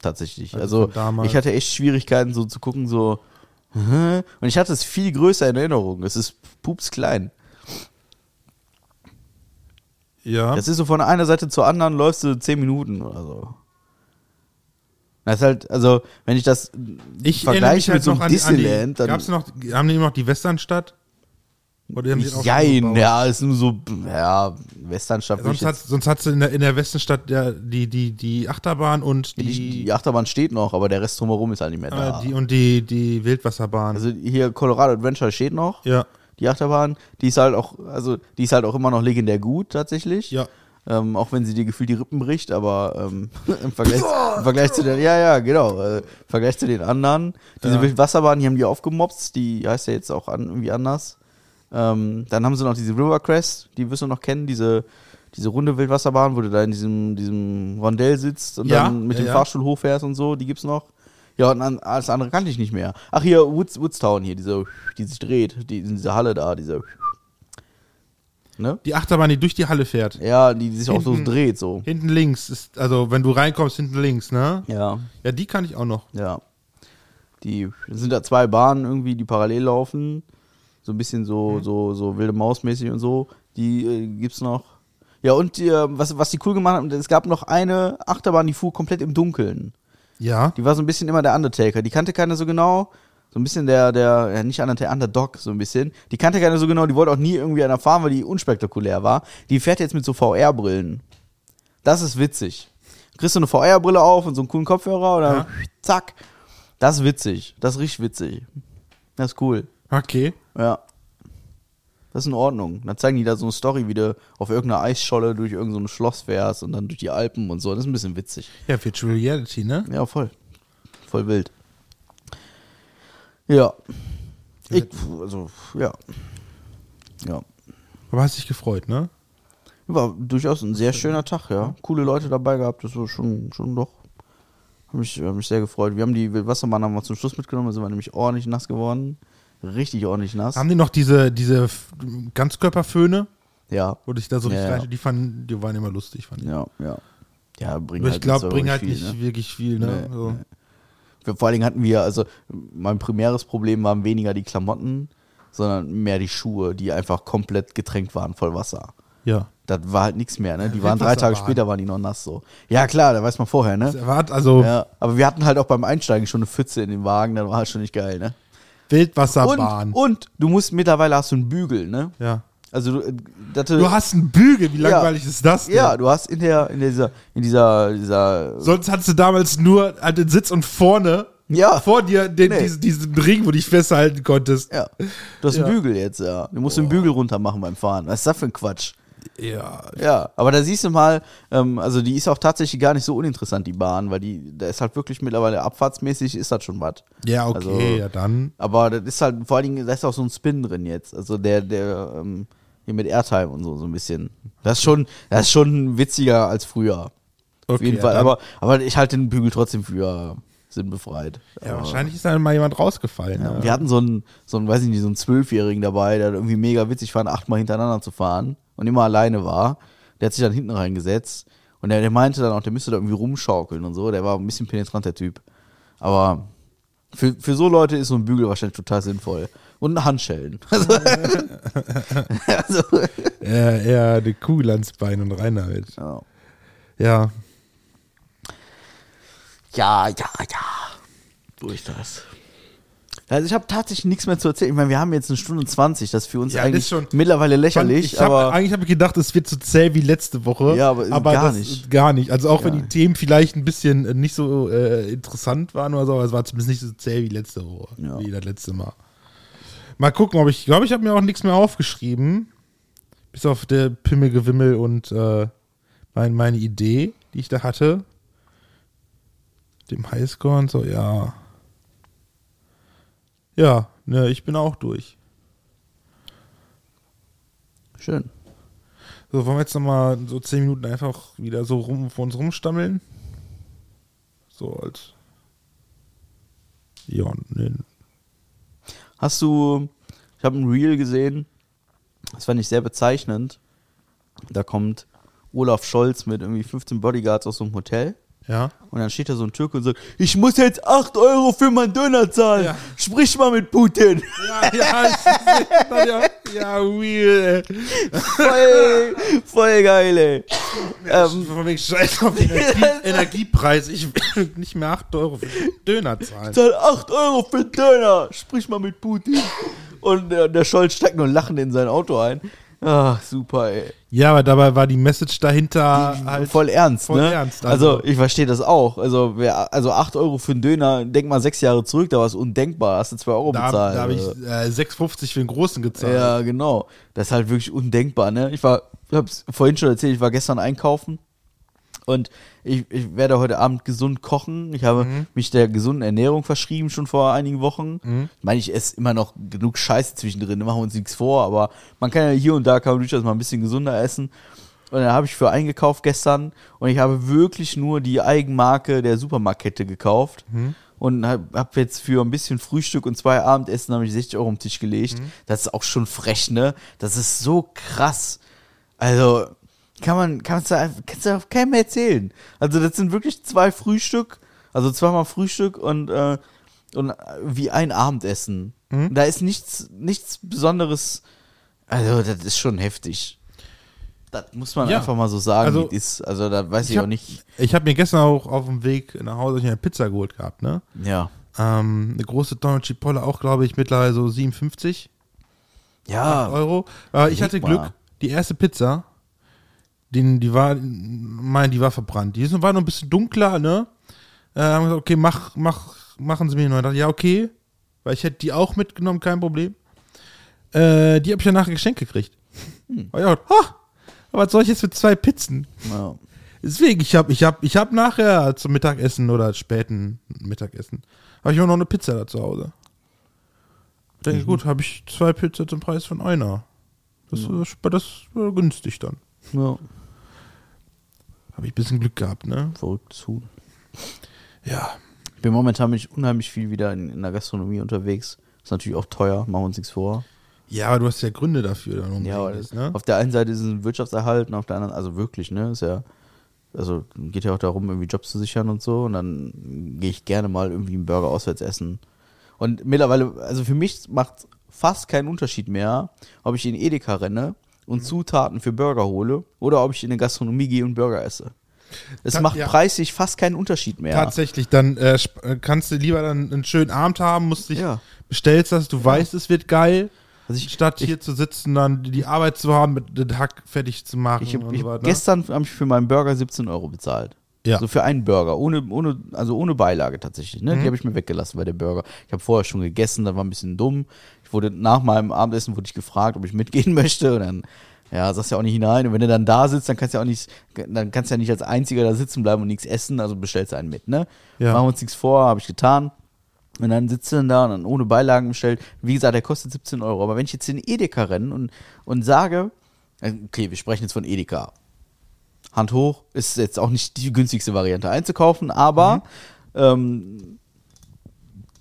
B: Tatsächlich.
C: Also
B: Also, ich hatte echt Schwierigkeiten, so zu gucken, so. *laughs* Und ich hatte es viel größer in Erinnerung. Es ist pups klein.
C: Ja.
B: Das ist so von einer Seite zur anderen läufst du zehn Minuten oder so. Das ist halt, also, wenn ich das
C: ich
B: vergleiche
C: halt
B: mit so einem
C: an die, an die
B: Disneyland, dann.
C: gab's noch, haben die immer noch die Westernstadt? Oder haben die auch
B: Jein, ja, ist nur so, ja, Westernstadt.
C: Sonst, hat, sonst hat's in der, in der Westernstadt ja die, die, die Achterbahn und die,
B: die, die Achterbahn steht noch, aber der Rest drumherum ist halt nicht mehr da.
C: die und die, die Wildwasserbahn.
B: also hier Colorado Adventure steht noch.
C: ja,
B: die Achterbahn, die ist halt auch, also die ist halt auch immer noch legendär gut tatsächlich.
C: ja.
B: Ähm, auch wenn sie dir gefühlt die Rippen bricht, aber ähm, *laughs* im, Vergleich, im Vergleich zu den, ja, ja, genau, äh, im Vergleich zu den anderen. Diese
C: Ja.
B: Wildwasserbahn, die haben die aufgemopst, die heißt ja jetzt auch an, irgendwie anders. Ähm, dann haben sie noch diese River Crest, die wirst du noch kennen, diese, diese runde Wildwasserbahn, wo du da in diesem, diesem Rondell sitzt und
C: Ja,
B: dann mit
C: ja,
B: dem
C: ja.
B: Fahrstuhl hochfährst und so, die gibt's noch. Ja, und alles andere kannte ich nicht mehr. Ach, hier, Woods, Woodstown hier, diese, die sich dreht, die, diese Halle da, diese. Ne?
C: Die Achterbahn, die durch die Halle fährt.
B: Ja, die, die sich auch so
C: Hinten-
B: dreht, so.
C: Hinten links ist, also wenn du reinkommst, hinten links, ne?
B: Ja,
C: Ja, die kann ich auch noch.
B: ja. Die sind da zwei Bahnen irgendwie, die parallel laufen. So ein bisschen so, so, so wilde Maus-mäßig und so. Die äh, gibt's noch. Ja, und äh, was, was die cool gemacht haben, es gab noch eine Achterbahn, die fuhr komplett im Dunkeln.
C: Ja.
B: Die war so ein bisschen immer der Undertaker. Die kannte keiner so genau. So ein bisschen der, der, ja, nicht Undertaker, Underdog, so ein bisschen. Die kannte keiner so genau. Die wollte auch nie irgendwie einer fahren, weil die unspektakulär war. Die fährt jetzt mit so VR-Brillen. Das ist witzig. Kriegst du eine VR-Brille auf und so einen coolen Kopfhörer und dann
C: Ja.
B: zack. Das ist witzig. Das ist richtig witzig. Das ist cool.
C: Okay.
B: Ja. Das ist in Ordnung. Dann zeigen die da so eine Story, wie du auf irgendeiner Eisscholle durch irgendein so Schloss fährst und dann durch die Alpen und so. Das ist ein bisschen witzig.
C: Ja, Virtual Reality, ne?
B: Ja, voll. Voll wild. Ja. Ich, also, ja. Ja.
C: Aber hast dich gefreut, ne?
B: War durchaus ein sehr schöner Tag, ja. Coole Leute dabei gehabt, das war schon, schon doch. Hab mich, hab mich sehr gefreut. Wir haben die Wildwasserbahn haben wir zum Schluss mitgenommen, da sind wir nämlich ordentlich nass geworden. Richtig ordentlich nass.
C: Haben die noch diese, diese Ganzkörperföhne,
B: Ja.
C: wo ich da so
B: Ja,
C: richtig
B: ja.
C: rein, die fanden, die waren immer lustig, fand ich.
B: Ja, ja. Ja,
C: Aber
B: halt
C: ich glaube,
B: auch
C: halt nicht
B: ne?
C: wirklich viel, ne?
B: Nee,
C: so.
B: nee. Wir- Vor allen Dingen hatten wir, also mein primäres Problem waren weniger die Klamotten, sondern mehr die Schuhe, die einfach komplett getränkt waren voll Wasser.
C: Ja.
B: Das war halt nichts mehr, ne? Die
C: Ja,
B: waren drei Tage
C: Wildwasserbahn.
B: später, waren die noch nass so. Ja, klar, da weiß man vorher, ne?
C: also
B: Ja, aber wir hatten halt auch beim Einsteigen schon eine Pfütze in den Wagen, das war halt schon nicht geil, ne?
C: Wildwasserbahn.
B: Und, und du musst mittlerweile hast du einen Bügel, ne?
C: ja.
B: Also du, äh, das,
C: Du hast einen Bügel, wie langweilig ist das denn?
B: ja, du hast in der in dieser in dieser dieser
C: Sonst hattest du damals nur an den Sitz und vorne
B: Ja.
C: vor dir den,
B: Nee.
C: diesen, diesen Ring, wo du dich festhalten konntest.
B: ja, du hast
C: Ja.
B: einen Bügel jetzt, ja. Du musst den Bügel runter machen beim Fahren. Was ist das für ein Quatsch?
C: Ja.
B: Ja, aber da siehst du mal, ähm, also die ist auch tatsächlich gar nicht so uninteressant, die Bahn, weil die, da ist halt wirklich mittlerweile abfahrtsmäßig, ist das schon was.
C: Ja, okay,
B: Also-
C: ja dann.
B: Aber das ist halt, vor allen Dingen, da ist auch so ein Spin drin jetzt. Also der, der, ähm, hier mit Airtime und so, so ein bisschen. Das ist schon, das ist schon witziger als früher. Auf
C: Okay,
B: jeden
C: ja,
B: Fall.
C: dann-
B: Aber, aber ich halte den Bügel trotzdem für sinnbefreit.
C: Ja,
B: Aber-
C: wahrscheinlich ist da mal jemand rausgefallen.
B: Ja,
C: Ja,
B: und wir hatten so einen, so einen, weiß ich nicht, so einen Zwölfjährigen dabei, der irgendwie mega witzig fand, achtmal hintereinander zu fahren und immer alleine war. Der hat sich dann hinten reingesetzt und der, der meinte dann auch, der müsste da irgendwie rumschaukeln und so. Der war ein bisschen penetrant, der Typ. Aber für, für so Leute ist so ein Bügel wahrscheinlich total sinnvoll. Und Handschellen. *laughs* Also, also,
C: eher eine Kugel ans Bein und rein damit.
B: ja.
C: Ja,
B: Ja, ja, ja. Ist das. Also ich habe tatsächlich nichts mehr zu erzählen. Ich meine, wir haben jetzt eine Stunde 20, das ist für uns
C: Ja,
B: eigentlich mittlerweile lächerlich,
C: ich hab,
B: aber
C: eigentlich habe ich gedacht, es wird so zäh wie letzte Woche.
B: Ja, aber gar
C: das,
B: nicht.
C: Gar nicht. Also auch wenn
B: Gar
C: die Themen vielleicht ein bisschen äh, nicht so äh, interessant waren oder so, aber es war zumindest nicht so zäh wie letzte Woche.
B: Ja.
C: Wie das letzte Mal. Mal gucken, ob ich, glaube ich, habe mir auch nichts mehr aufgeschrieben. Bis auf der Pimmelgewimmel und äh, mein, meine Idee, die ich da hatte. Dem Highscore und so, ja. Ja, ne, ich bin auch durch.
B: schön.
C: So, wollen wir jetzt nochmal so zehn Minuten einfach wieder so rum vor uns rumstammeln? So als. Ja, ne.
B: Hast du, ich habe ein Reel gesehen, das fand ich sehr bezeichnend. Da kommt Olaf Scholz mit irgendwie 15 Bodyguards aus so einem Hotel.
C: Ja.
B: Und dann steht da so ein Türke und sagt, ich muss jetzt 8 Euro für meinen Döner zahlen.
C: Ja.
B: Sprich mal mit Putin.
C: Ja, ja, ich- ja, ja, ey.
B: voll, voll geil, ey. Ähm,
C: Von wegen Scheiß auf Energie, *laughs* Energiepreis. Ich will nicht mehr 8 Euro für Döner zahlen.
B: zahl 8 Euro für Döner. Sprich mal mit Putin. Und äh, der Scholz steigt nur lachend in sein Auto ein. Ach, super, ey.
C: Ja, aber dabei war die Message dahinter halt.
B: voll ernst,
C: voll
B: ne?
C: ernst,
B: also,
C: also.
B: ich verstehe das auch. Also, wer, also 8 Euro für einen Döner, denk mal sechs Jahre zurück, da war es undenkbar. Hast du 2 Euro
C: da
B: bezahlt.
C: da habe ich
B: Also.
C: äh, 6,50 für den Großen gezahlt.
B: Ja, genau. Das ist halt wirklich undenkbar, ne? Ich war, ich hab's vorhin schon erzählt, ich war gestern einkaufen und ich, ich werde heute Abend gesund kochen. Ich habe
C: Mhm.
B: mich der gesunden Ernährung verschrieben, schon vor einigen Wochen. Ich meine, ich esse immer noch genug Scheiße zwischendrin, machen wir uns nichts vor, aber man kann ja hier und da kann man durchaus mal ein bisschen gesunder essen. Und dann habe ich für eingekauft gestern und ich habe wirklich nur die Eigenmarke der Supermarktkette gekauft. Und habe hab jetzt für ein bisschen Frühstück und zwei Abendessen habe ich 60 Euro am Tisch gelegt. Das ist auch schon frech, ne? Das ist so krass. Also, kann man, kannst du, kannst du auf keinem mehr erzählen. Also, das sind wirklich zwei Frühstück, also zweimal Frühstück und, äh, und äh, wie ein Abendessen. Da ist nichts, nichts Besonderes. Also, das ist schon heftig. Das muss man
C: Ja.
B: einfach mal so sagen,
C: Also,
B: wie ist. Also, da weiß ich,
C: ich
B: auch
C: hab-
B: nicht.
C: Ich habe mir gestern auch auf dem Weg nach Hause eine Pizza geholt gehabt, ne?
B: Ja.
C: Ähm, eine große Donald Chipolle auch, glaube ich, mittlerweile so 57
B: Ja.
C: Euro. Aber ich hatte. Glück, die erste Pizza, den, die war, mein, die war verbrannt. Die ist, war noch ein bisschen dunkler, ne? Äh, haben gesagt, okay, mach, mach, machen Sie mir neu. Ich dachte, ja, okay. Weil ich hätte die auch mitgenommen, kein Problem. Äh, die habe ich danach geschenkt gekriegt.
B: Hm.
C: Aber ja, ha, aber was soll ich jetzt mit zwei Pizzen?
B: ja.
C: Deswegen, ich habe ich hab, ich hab nachher zum Mittagessen oder späten Mittagessen, habe ich auch noch eine Pizza da zu Hause. Denke,
B: Mhm.
C: gut, habe ich zwei Pizza zum Preis von einer. Das, war das war günstig dann.
B: ja.
C: Habe ich ein bisschen Glück gehabt, ne?
B: Verrücktes Huhn.
C: Ja.
B: Ich bin momentan mich unheimlich viel wieder in, in der Gastronomie unterwegs. Ist natürlich auch teuer, machen wir uns nichts vor.
C: Ja, aber du hast ja Gründe dafür. Dann
B: Ja,
C: unbedingt, ne?
B: auf der einen Seite ist es ein Wirtschaftserhalt und auf der anderen, also wirklich, ne, ist ja, also geht ja auch darum, irgendwie Jobs zu sichern und so. Und dann gehe ich gerne mal irgendwie einen Burger auswärts essen. Und mittlerweile, also für mich macht fast keinen Unterschied mehr, ob ich in Edeka renne und Zutaten für Burger hole oder ob ich in eine Gastronomie gehe und Burger esse. Es
C: Ta-
B: macht
C: ja.
B: preislich fast keinen Unterschied mehr.
C: Tatsächlich, dann äh, äh, kannst du lieber dann einen schönen Abend haben, musst dich,
B: Ja.
C: bestellst das, du weißt, es wird geil.
B: Also ich,
C: Statt
B: ich,
C: hier zu sitzen, dann die Arbeit zu haben, mit den Hack fertig zu machen
B: Ich,
C: und
B: ich
C: so weiter. ne?
B: gestern habe ich für meinen Burger 17 Euro bezahlt.
C: Ja.
B: So für einen Burger, ohne, ohne, also ohne Beilage tatsächlich. Ne?
C: Mhm.
B: Die habe ich mir weggelassen bei der Burger. Ich habe vorher schon gegessen, das war ein bisschen dumm. Ich wurde nach meinem Abendessen wurde ich gefragt, ob ich mitgehen *laughs* möchte. Und dann, ja, sagst ja auch nicht hinein. Und wenn du dann da sitzt, dann kannst du ja auch nicht, dann kannst du ja nicht als einziger da sitzen bleiben und nichts essen, also bestellst du einen mit, ne?
C: Ja.
B: Machen wir uns nichts vor, habe ich getan. Und dann sitzt du dann da und dann ohne Beilagen bestellt. Wie gesagt, der kostet 17 Euro. Aber wenn ich jetzt in Edeka renne und, und sage, äh, okay, wir sprechen jetzt von Edeka. Hand hoch, ist jetzt auch nicht die günstigste Variante einzukaufen, aber ähm,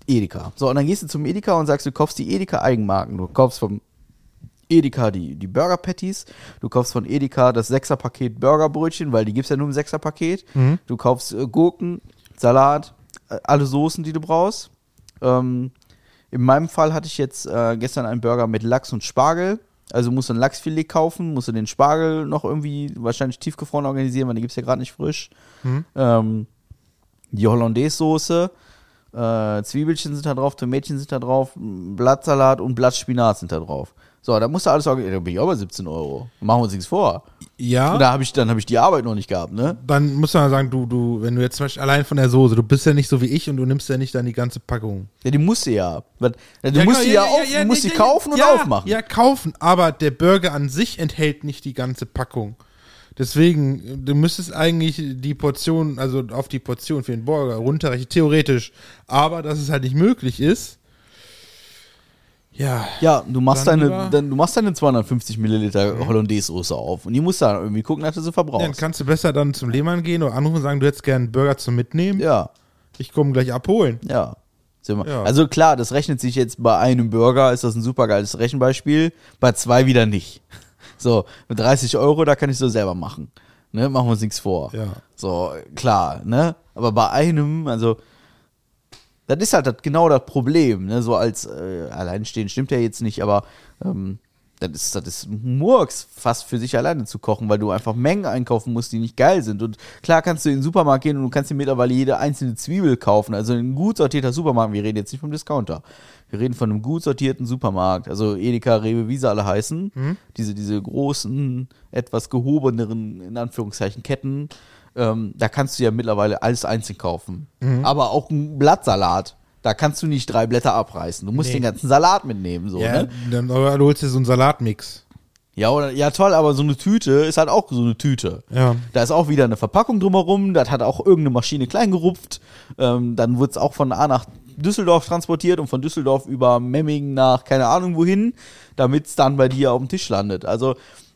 B: Edeka. So, und dann gehst du zum Edeka und sagst, du kaufst die Edeka Eigenmarken. Du kaufst vom Edeka die, die Burger Patties, du kaufst von Edeka das Sechser-Paket Burgerbrötchen, weil die gibt's ja nur im Sechser-Paket. Du kaufst äh, Gurken, Salat, äh, alle Soßen, die du brauchst. Ähm, in meinem Fall hatte ich jetzt äh, gestern einen Burger mit Lachs und Spargel. Also musst du ein Lachsfilet kaufen, musst du den Spargel noch irgendwie wahrscheinlich tiefgefroren organisieren, weil den gibt's ja gerade nicht frisch. Ähm, die Hollandaise-Soße, äh, Zwiebelchen sind da drauf, Tomätchen sind da drauf, Blattsalat und Blattspinat sind da drauf. So, da musst du alles organisieren. Da bin ich auch bei 17 Euro. Machen wir uns nichts vor.
C: Ja.
B: Und da habe ich, dann habe ich die Arbeit noch nicht gehabt, ne?
C: dann muss man sagen, du, du, wenn du jetzt zum Beispiel allein von der Soße, du bist ja nicht so wie ich und du nimmst ja nicht dann die ganze Packung.
B: Ja, die musst du ja. Du musst die ja, auf, du musst die kaufen und
C: ja,
B: aufmachen.
C: Ja, kaufen, aber der Burger an sich enthält nicht die ganze Packung. Deswegen, du müsstest eigentlich die Portion, also auf die Portion für den Burger runterrechnen, theoretisch. Aber dass es halt nicht möglich ist. Ja.
B: Ja, du machst
C: Dann
B: deine, dann, du machst deine 250 Milliliter Hollandaise-Soße auf und die musst du dann irgendwie gucken, dass du sie
C: Dann
B: verbrauchst.
C: kannst du besser dann zum Lehmann gehen oder anrufen und sagen, du hättest gerne einen Burger zum Mitnehmen.
B: Ja,
C: Ich komme gleich abholen.
B: ja.
C: Ja.
B: Also klar, das rechnet sich jetzt bei einem Burger, ist das ein super geiles Rechenbeispiel, bei zwei wieder nicht. So, mit 30 Euro, da kann ich so selber machen. Ne, machen wir uns nichts vor.
C: Ja.
B: So, klar, ne? Aber bei einem, also, das ist halt das, genau das Problem, ne? So als äh, alleinstehend stimmt ja jetzt nicht, aber ähm, das ist, das ist Murks, fast für sich alleine zu kochen, weil du einfach Mengen einkaufen musst, die nicht geil sind. Und klar kannst du in den Supermarkt gehen und du kannst dir mittlerweile jede einzelne Zwiebel kaufen. Also ein gut sortierter Supermarkt, wir reden jetzt nicht vom Discounter. Wir reden von einem gut sortierten Supermarkt. Also Edeka, Rewe, wie sie alle heißen. Diese, diese großen, etwas gehobeneren, in Anführungszeichen, Ketten. Ähm, da kannst du ja mittlerweile alles einzeln kaufen. Aber auch ein Blattsalat. Da kannst du nicht drei Blätter abreißen. Du musst
C: Nee.
B: den ganzen Salat mitnehmen. So,
C: Ja,
B: ne?
C: dann oder du holst dir so einen Salatmix.
B: Ja, oder, ja, toll, aber so eine Tüte ist halt auch so eine Tüte.
C: Ja.
B: Da ist auch wieder eine Verpackung drumherum, das hat auch irgendeine Maschine klein gerupft. Ähm, dann wird es auch von A nach Düsseldorf transportiert und von Düsseldorf über Memmingen nach keine Ahnung wohin, damit es dann bei dir auf dem Tisch landet. Also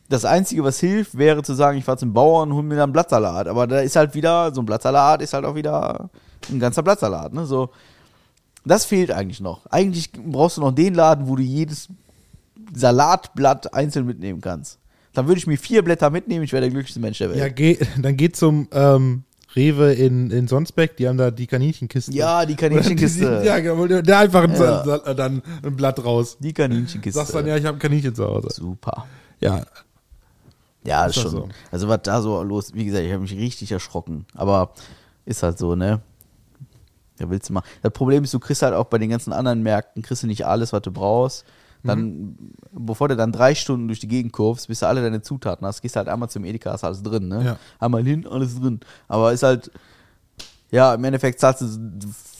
B: das Einzige, was hilft, wäre zu sagen, ich fahre zum Bauern und hol mir dann einen Blattsalat. Aber da ist halt wieder, so ein Blattsalat ist halt auch wieder ein ganzer Blattsalat. Ne? So, das fehlt eigentlich noch. Eigentlich brauchst du noch den Laden, wo du jedes Salatblatt einzeln mitnehmen kannst. Dann würde ich mir vier Blätter mitnehmen, ich wäre der glücklichste Mensch der Welt.
C: Ja, geh, *laughs* dann geht zum ähm, Rewe in, in Sonsbeck, die haben da die Kaninchenkiste.
B: Ja, die *laughs* Kaninchenkiste. *laughs*
C: ja, genau, der einfach ein,
B: Ja.
C: Dann ein Blatt raus.
B: Die Kaninchenkiste.
C: Sagst dann, ja, ich habe ein Kaninchen zu Hause.
B: Super.
C: Ja,
B: Ja, ist schon.
C: so.
B: Also was da so los, wie gesagt, ich habe mich richtig erschrocken. Aber ist halt so, ne? Ja, willst du mal. Das Problem ist, du kriegst halt auch bei den ganzen anderen Märkten, kriegst du nicht alles, was du brauchst. Dann,
C: Mhm.
B: bevor du dann drei Stunden durch die Gegend kurvst, bis du alle deine Zutaten hast, gehst halt einmal zum Edeka, hast alles drin, ne?
C: Ja.
B: Einmal hin, alles drin. Aber ist halt, ja, im Endeffekt zahlst du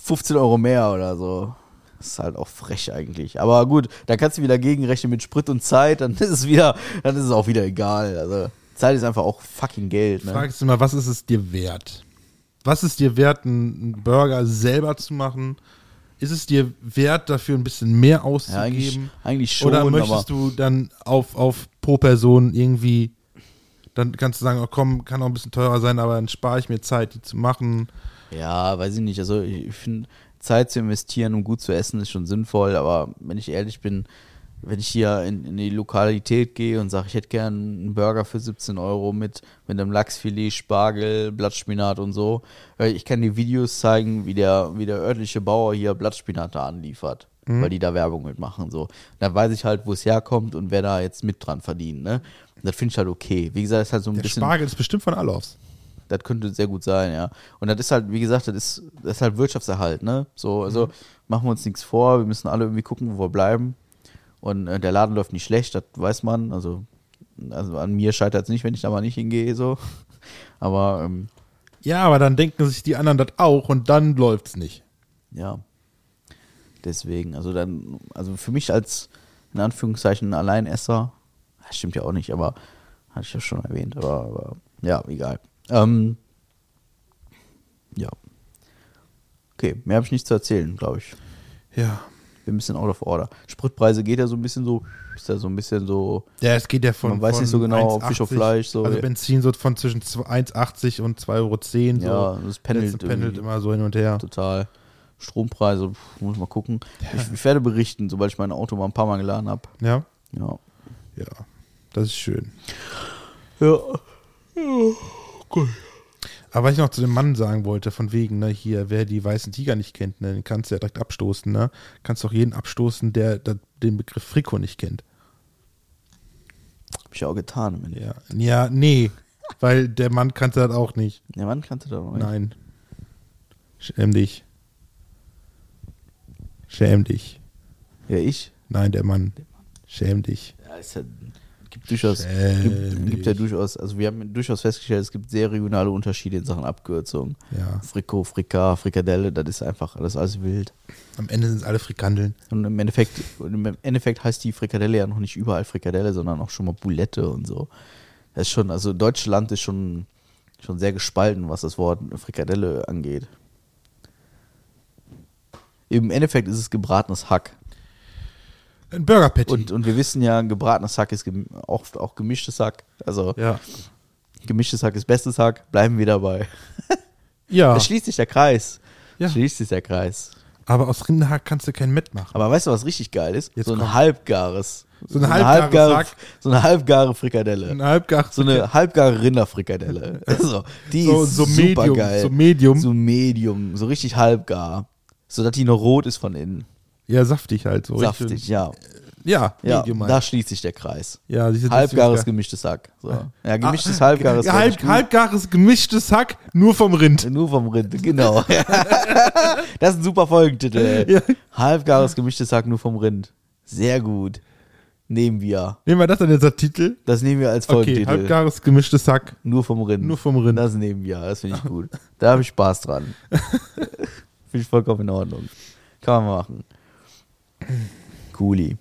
B: 15 Euro mehr oder so. Das ist halt auch frech eigentlich. Aber gut, da kannst du wieder gegenrechnen mit Sprit und Zeit, dann ist es wieder, dann ist es auch wieder egal. Also Zeit ist einfach auch fucking Geld. Ne?
C: fragst du mal, was ist es dir wert? Was ist dir wert, einen Burger selber zu machen? Ist es dir wert, dafür ein bisschen mehr
B: Ja, eigentlich,
C: auszugeben?
B: eigentlich schon,
C: Oder möchtest du dann auf, auf pro Person irgendwie, dann kannst du sagen, oh, komm, kann auch ein bisschen teurer sein, aber dann spare ich mir Zeit, die zu machen.
B: ja, weiß ich nicht. Also ich, ich finde, Zeit zu investieren, um gut zu essen, ist schon sinnvoll. Aber wenn ich ehrlich bin, wenn ich hier in, in die Lokalität gehe und sage, ich hätte gern einen Burger für 17 Euro mit, mit einem Lachsfilet, Spargel, Blattspinat und so. Ich kann dir Videos zeigen, wie der, wie der örtliche Bauer hier Blattspinat da anliefert, weil die da Werbung mitmachen. So. Da weiß ich halt, wo es herkommt und wer da jetzt mit dran verdient. Ne? Das finde ich halt okay. Wie gesagt, das ist halt so ein
C: Der
B: bisschen.
C: Spargel ist bestimmt von Alofs.
B: Das könnte sehr gut sein, ja. Und das ist halt, wie gesagt, das ist, das ist halt Wirtschaftserhalt, ne? So, also machen wir uns nichts vor, wir müssen alle irgendwie gucken, wo wir bleiben. Und äh, der Laden läuft nicht schlecht, das weiß man. Also, also an mir scheitert es nicht, wenn ich da mal nicht hingehe, so. *laughs* Aber ähm,
C: Ja, aber dann denken sich die anderen das auch und dann läuft's nicht.
B: ja. Deswegen, also dann, also für mich als in Anführungszeichen Alleinesser, das stimmt ja auch nicht, aber hatte ich ja schon erwähnt, aber, aber ja, egal. Ähm, ja. Okay, mehr habe ich nicht zu erzählen, glaube ich.
C: Ja.
B: Bin ein bisschen out of order. Spritpreise geht ja so ein bisschen so, ist ja so ein bisschen so,
C: Ja, es geht ja von.
B: Man weiß
C: von
B: nicht so genau, ob
C: 1,80,
B: Fisch auf Fleisch, so,
C: Also
B: ja.
C: Benzin so von zwischen 1,80 und 2,10 Euro. So.
B: ja, das pendelt,
C: Das pendelt immer so hin und her.
B: total. Strompreise, pf, muss mal gucken. Ich, ich werde berichten, sobald ich mein Auto mal ein paar Mal geladen habe.
C: Ja,
B: Ja.
C: ja, das ist schön.
B: Ja.
C: Aber was ich noch zu dem Mann sagen wollte, von wegen, ne, hier, wer die weißen Tiger nicht kennt, ne, den kannst du ja direkt abstoßen, ne? Kannst doch jeden abstoßen, der, der den Begriff Frikot nicht kennt.
B: Hab ich auch getan. Ende.
C: Ja, ja nee, *laughs* weil der Mann kannte das auch nicht.
B: Ja, wann kannst du da noch? nicht?
C: Nein. Schäm dich. Schäm dich.
B: Ja, ich.
C: Nein, der Mann. Schäm dich.
B: Ja, ist ja, gibt durchaus, gibt, gibt ja durchaus, also wir haben durchaus festgestellt, es gibt sehr regionale Unterschiede in Sachen Abkürzung.
C: Ja.
B: Frikot, Frika, Frikadelle, das ist einfach alles alles wild.
C: Am Ende sind es alle Frikandeln.
B: Und im Endeffekt, im Endeffekt heißt die Frikadelle ja noch nicht überall Frikadelle, sondern auch schon mal Boulette und so. Das ist schon, also Deutschland ist schon, schon sehr gespalten, was das Wort Frikadelle angeht. Im Endeffekt ist es gebratenes Hack.
C: Ein Burger Patty.
B: Und, und wir wissen ja, gebratenes Hack ist gem auch, auch gemischtes Hack. Also
C: ja.
B: gemischtes Hack ist bestes Hack. Bleiben wir dabei. *laughs*
C: Ja,
B: Da schließt sich der Kreis.
C: Ja.
B: Schließt sich der Kreis.
C: aber aus Rinderhack kannst du kein Met machen.
B: Aber weißt du, was richtig geil ist?
C: Jetzt
B: so ein
C: komm.
B: halbgares.
C: So ein halbgares Hack.
B: So eine halbgare Frikadelle.
C: Ein halbgar
B: So eine halbgare Rinderfrikadelle. *laughs* Also, die
C: so,
B: ist
C: so
B: super
C: Medium,
B: geil.
C: so Medium.
B: So Medium, so richtig halbgar. So dass die noch rot ist von innen.
C: Ja, saftig halt. So
B: Saftig,
C: richtig-
B: ja.
C: Ja,
B: Ja, da schließt sich der Kreis.
C: ja,
B: Halbgares gemischtes Hack. So. Ja,
C: geil.
B: gemischtes
C: Ah,
B: halbgares.
C: halb, halbgares gemischtes Hack, nur vom Rind.
B: Nur vom Rind, genau. *laughs* das ist ein super Folgentitel.
C: Ja.
B: Halbgares gemischtes Hack nur vom Rind. Sehr gut. Nehmen wir.
C: Nehmen wir das dann jetzt als Titel?
B: Das nehmen wir als
C: Okay,
B: Folgentitel.
C: halbgares gemischtes Hack.
B: nur vom Rind.
C: Nur vom Rind.
B: Das nehmen wir. Das finde ich gut. Da habe ich Spaß dran. *laughs* finde ich vollkommen in Ordnung. Kann man machen. Cooli.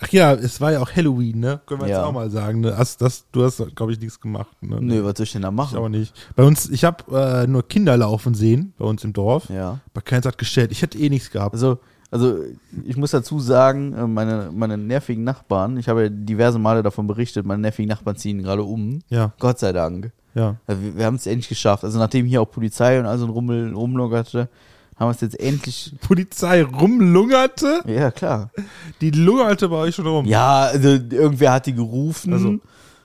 C: Ach ja, es war ja auch Halloween, ne? Können wir
B: Ja.
C: jetzt auch mal sagen. Ne? Hast, das, du hast, glaube ich, nichts gemacht. Ne?
B: Nö, was soll ich denn da
C: Ich
B: machen?
C: auch nicht. Bei uns, ich habe äh, nur Kinder laufen sehen, bei uns im Dorf.
B: Ja.
C: Aber keins hat gestellt. Ich hätte eh nichts gehabt.
B: Also, also ich muss dazu sagen, äh, meine, meine nervigen Nachbarn, ich habe ja diverse Male davon berichtet, meine nervigen Nachbarn ziehen gerade um.
C: Ja,
B: Gott sei Dank.
C: ja.
B: Also wir wir haben es endlich geschafft. Also nachdem hier auch Polizei und all so ein Rummel rumlungerte, haben wir es jetzt endlich. *laughs*
C: Polizei rumlungerte.
B: Ja, klar.
C: Die lungerte bei euch schon rum.
B: Ja, also irgendwer hat die gerufen.
C: Also.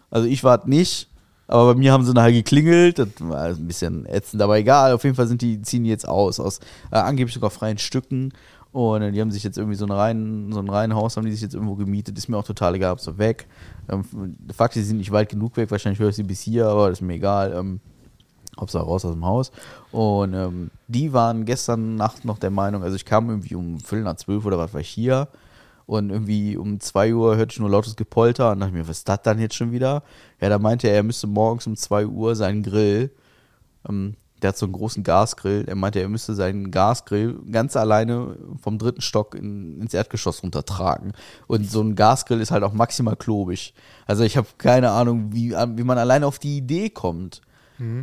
B: Also, ich war nicht. Aber bei mir haben sie nachher geklingelt. Das war ein bisschen ätzend, aber egal. Auf jeden Fall sind die, ziehen die jetzt aus. Aus äh, angeblich sogar freien Stücken. Und äh, die haben sich jetzt irgendwie so ein rein, so ein Reihenhaus, haben die sich jetzt irgendwo gemietet. Ist mir auch total egal, ob sie weg. Ähm, Fakt, ist, sie sind nicht weit genug weg. Wahrscheinlich höre ich sie bis hier, aber das ist mir egal. Ähm, Hauptsache raus aus dem Haus. Und ähm, die waren gestern Nacht noch der Meinung, also ich kam irgendwie um Viertel nach zwölf oder was war ich hier. Und irgendwie um zwei Uhr hörte ich nur lautes Gepolter und dachte mir, was ist das dann jetzt schon wieder? Ja, da meinte er, er müsste morgens um zwei Uhr seinen Grill, ähm, der hat so einen großen Gasgrill, er meinte, er müsste seinen Gasgrill ganz alleine vom dritten Stock in, ins Erdgeschoss runtertragen. Und so ein Gasgrill ist halt auch maximal klobig. Also ich habe keine Ahnung, wie, wie man alleine auf die Idee kommt.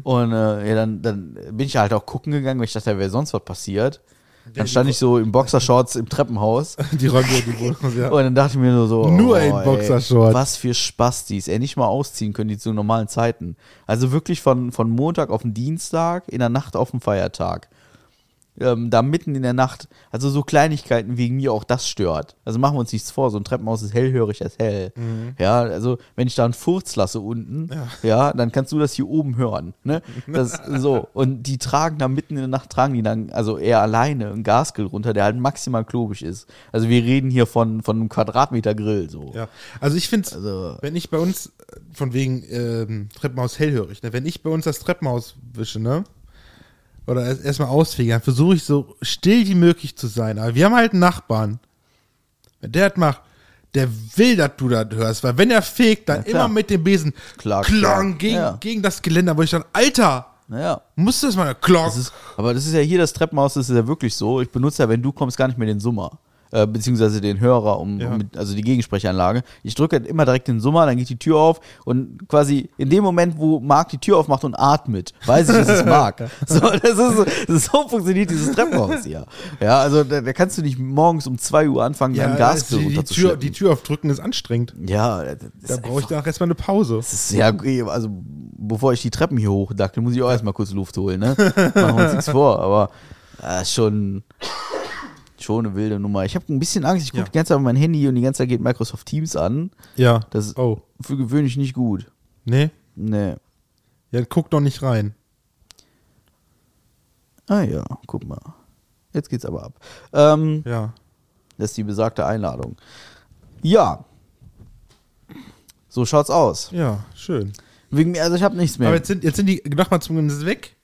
B: Und äh, ja, dann, dann bin ich halt auch gucken gegangen, weil ich dachte, da wäre sonst was passiert. Dann stand ich so im Boxershorts im Treppenhaus *laughs*
C: Die räumen die Wohnung. *laughs* Ja.
B: und dann dachte ich mir nur so,
C: Nur
B: oh,
C: in
B: ey,
C: Boxershorts.
B: Was für Spastis, ey, nicht mal ausziehen können die zu normalen Zeiten. Also wirklich von, von Montag auf den Dienstag, in der Nacht auf den Feiertag. Ähm, da mitten in der Nacht, also so Kleinigkeiten wegen mir auch das stört. Also machen wir uns nichts vor, so ein Treppenhaus ist hellhörig als hell. Ja, also wenn ich da einen Furz lasse unten, ja. dann kannst du das hier oben hören. Ne? Das, *laughs* so, und die tragen da mitten in der Nacht, tragen die dann, also eher alleine, einen Gasgrill runter, der halt maximal klobig ist. Also wir reden hier von, von einem Quadratmeter Grill, so.
C: Ja, also ich finde,
B: Also-
C: wenn ich bei uns, äh, von wegen ähm, Treppenhaus hellhörig, ne? wenn ich bei uns das Treppenhaus wische, ne? Oder erst- erstmal ausfege, dann versuche ich so still wie möglich zu sein. Aber wir haben halt einen Nachbarn. Wenn der das macht, der will, dass du das hörst, weil wenn er fegt, dann
B: klar.
C: immer mit dem Besen
B: Klar,
C: klang
B: klar.
C: gegen,
B: Ja.
C: gegen das Geländer, wo ich dann, Alter,
B: Naja.
C: muss das mal klang.
B: Das ist, aber das ist ja hier das Treppenhaus, das ist ja wirklich so. Ich benutze ja, wenn du kommst, gar nicht mehr den Summer. Äh, beziehungsweise den Hörer, um,
C: Ja.
B: um mit, also die Gegensprechanlage. Ich drücke halt immer direkt den Summer, dann geht die Tür auf und quasi in dem Moment, wo Marc die Tür aufmacht und atmet, weiß ich, dass es Marc. *laughs* So, das ist, so- das ist so funktioniert dieses Treppenhaus hier. Ja, also da, da kannst du nicht morgens um 2 Uhr anfangen,
C: ja,
B: deinen
C: das-
B: Gasgrill
C: die, die, Tür, die Tür aufdrücken ist anstrengend.
B: Ja,
C: Da brauche ich danach erstmal eine Pause.
B: Das ist ja, also bevor ich die Treppen hier hochdachte, muss ich auch erstmal kurz Luft holen, ne? Machen wir uns nichts vor, aber ist schon, schon eine wilde Nummer. Ich habe ein bisschen Angst. Ich gucke
C: Ja.
B: die ganze Zeit auf mein Handy und die ganze Zeit geht Microsoft Teams an.
C: Ja.
B: Das ist
C: oh.
B: für gewöhnlich nicht gut.
C: Nee?
B: Nee.
C: Ja, guck doch nicht rein.
B: Ah ja, guck mal. Jetzt geht's aber ab. Ähm,
C: Ja.
B: das ist die besagte Einladung. Ja. So schaut's aus.
C: Ja, schön.
B: Wegen mir, also ich habe nichts mehr.
C: Aber jetzt sind, jetzt sind die nochmal zumindest weg.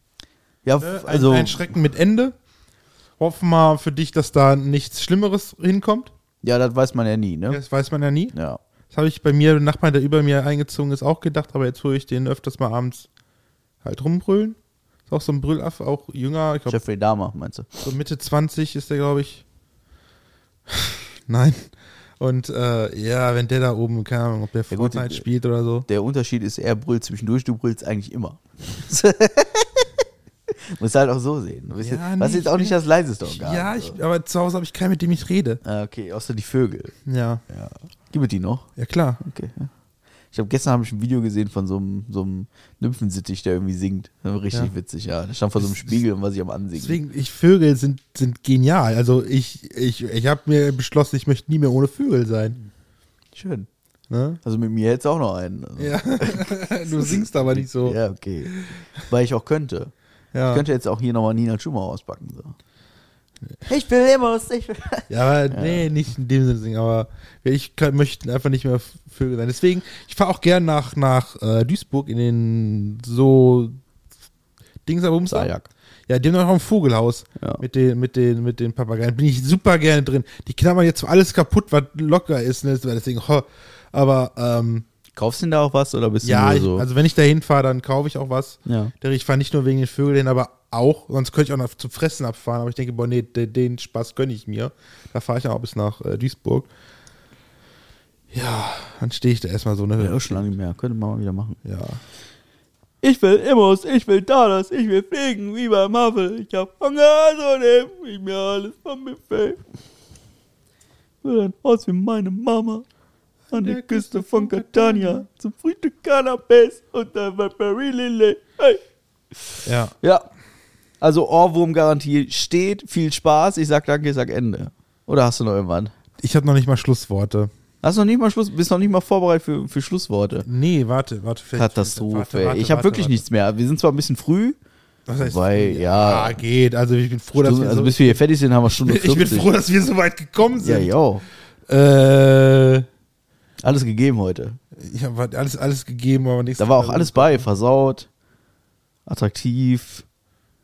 B: ja?
C: Ein,
B: also
C: ein Schrecken mit Ende. Hoffen mal für dich, dass da nichts Schlimmeres hinkommt.
B: ja, das weiß man ja nie, ne?
C: Das weiß man ja nie.
B: Ja.
C: Das habe ich bei mir, der Nachbar, der über mir eingezogen ist, auch gedacht, aber jetzt höre ich den öfters mal abends halt rumbrüllen. Ist auch so ein Brüllaff, auch jünger, ich glaube
B: Jeffrey Dahmer, meinst du?
C: so Mitte 20 ist der, glaube ich. Nein. Und äh, ja, wenn der da oben, keine Ahnung, ob der
B: gut,
C: Fortnite
B: äh,
C: spielt oder so.
B: Der Unterschied ist, er brüllt zwischendurch, du brüllst eigentlich immer. *laughs* *laughs* Muss halt auch so sehen. Du bist
C: Ja,
B: jetzt, was
C: nee,
B: jetzt auch
C: ich
B: nicht das leiseste Organ.
C: Ja, ich, aber zu Hause habe ich keinen, mit dem ich rede.
B: Ah, okay, außer die Vögel.
C: Ja,
B: Ja. Gibt es die noch?
C: ja klar.
B: Okay. Ich habe gestern habe ich ein Video gesehen von so einem, so einem Nymphensittich, der irgendwie singt. Richtig
C: Ja.
B: witzig, ja. Der stand vor so einem Spiegel und war sich am Ansingen.
C: Deswegen, ich Vögel sind, sind genial. Also ich, ich, ich habe mir beschlossen, ich möchte nie mehr ohne Vögel sein.
B: Schön.
C: Ne?
B: Also mit mir hätte es auch noch einen. Also.
C: Ja. *laughs* du singst aber nicht so. *laughs*
B: Ja, okay. Weil ich auch könnte.
C: Ja.
B: Ich könnte jetzt auch hier nochmal Nina Schumacher auspacken. So. Ich will Emos, ich. *laughs*
C: Ja, aber nee, nicht in dem Sinne aber ich kann, möchte einfach nicht mehr Vögel sein. Deswegen, ich fahre auch gern nach, nach äh, Duisburg in den so Dingsabums.
B: Sajak.
C: Ja, die haben noch ein Vogelhaus
B: Ja.
C: mit den, mit den, mit den Papageien. Bin ich super gerne drin. Die knabbern jetzt zwar alles kaputt, was locker ist, ne? deswegen, ho, aber ähm,
B: Kaufst du denn da auch was oder bist
C: ja,
B: du
C: ich,
B: nur so?
C: also wenn ich da hinfahre, dann kaufe ich auch was.
B: ja.
C: Der Ich fahre nicht nur wegen den Vögeln hin, aber auch, sonst könnte ich auch noch zum Fressen abfahren, aber ich denke, boah, nee, den, den Spaß gönne ich mir. Da fahre ich dann auch bis nach äh, Duisburg. Ja, dann stehe ich da erstmal so, ne?
B: Ja, auch schon lange mehr. Könnte man mal wieder machen.
C: Ja.
B: Ich will Immos, ich will Dallas, ich will fliegen wie bei Marvel. Ich hab Hunger, also nehm ich mir alles vom Buffet. Will ein Haus wie meine Mama. An der Küste von Catania. Zum Frühstück Cannabis und der Vapori Lily. Hey.
C: Ja.
B: Ja. Also Ohrwurm-Garantie steht. Viel Spaß. Ich sag danke, ich sag Ende. Oder hast du noch irgendwann?
C: Ich habe noch nicht mal Schlussworte.
B: Hast du noch nicht mal Schluss, bist noch nicht mal vorbereitet für, für Schlussworte.
C: Nee, warte, warte.
B: Katastrophe.
C: warte, warte,
B: ich habe wirklich
C: warte.
B: nichts mehr. Wir sind zwar ein bisschen früh,
C: Was heißt
B: Wobei,
C: früh?
B: ja.
C: geht. Also ich bin froh, dass wir
B: also
C: so,
B: bis wir hier fertig sind, haben wir Stunde *laughs*
C: ich bin
B: 50.
C: froh, dass wir so weit gekommen
B: Ja,
C: sind.
B: jo.
C: Äh,
B: Alles gegeben heute.
C: ich habe alles, alles gegeben, aber nichts.
B: Da war auch alles bei. Versaut, attraktiv,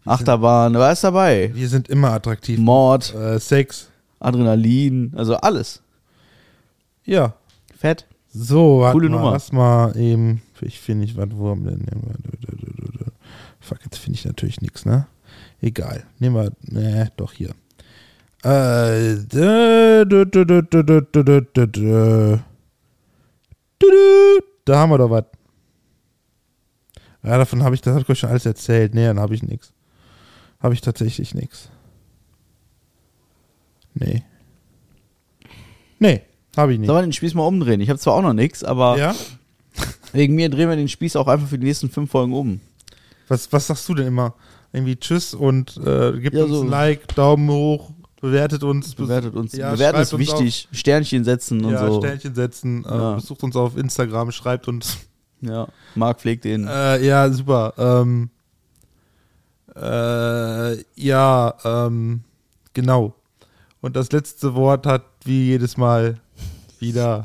B: Achterbahn, da war alles dabei.
C: Wir sind immer attraktiv.
B: Mord,
C: Äh, Sex.
B: Adrenalin, also alles.
C: Ja.
B: Fett.
C: So, warte
B: Coole
C: mal,
B: Nummer.
C: lass mal eben. Ich finde nicht, was, wir denn? Fuck, jetzt finde ich natürlich nichts, ne? Egal. Nehmen wir, ne, doch hier. Äh, Da haben wir doch was. Ja, davon habe ich, das habe ich euch schon alles erzählt. Nee, dann habe ich nichts. Habe ich tatsächlich nichts. Nee. Nee, habe ich nicht.
B: Sollen wir den Spieß mal umdrehen? Ich habe zwar auch noch nichts, aber
C: Ja?
B: wegen mir drehen wir den Spieß auch einfach für die nächsten fünf Folgen um.
C: Was, was sagst du denn immer? Irgendwie Tschüss und äh, gebt
B: Ja,
C: uns
B: so-
C: ein Like, Daumen hoch, bewertet uns.
B: Bewertet uns.
C: Ja,
B: Bewerten ist wichtig. Sternchen setzen
C: Auf,
B: und
C: ja,
B: so.
C: Sternchen setzen, äh,
B: Ja.
C: besucht uns auf Instagram, schreibt uns.
B: Ja. Marc pflegt den.
C: Äh, ja, super. Ähm, äh, ja, ähm, genau. Und das letzte Wort hat wie jedes Mal wieder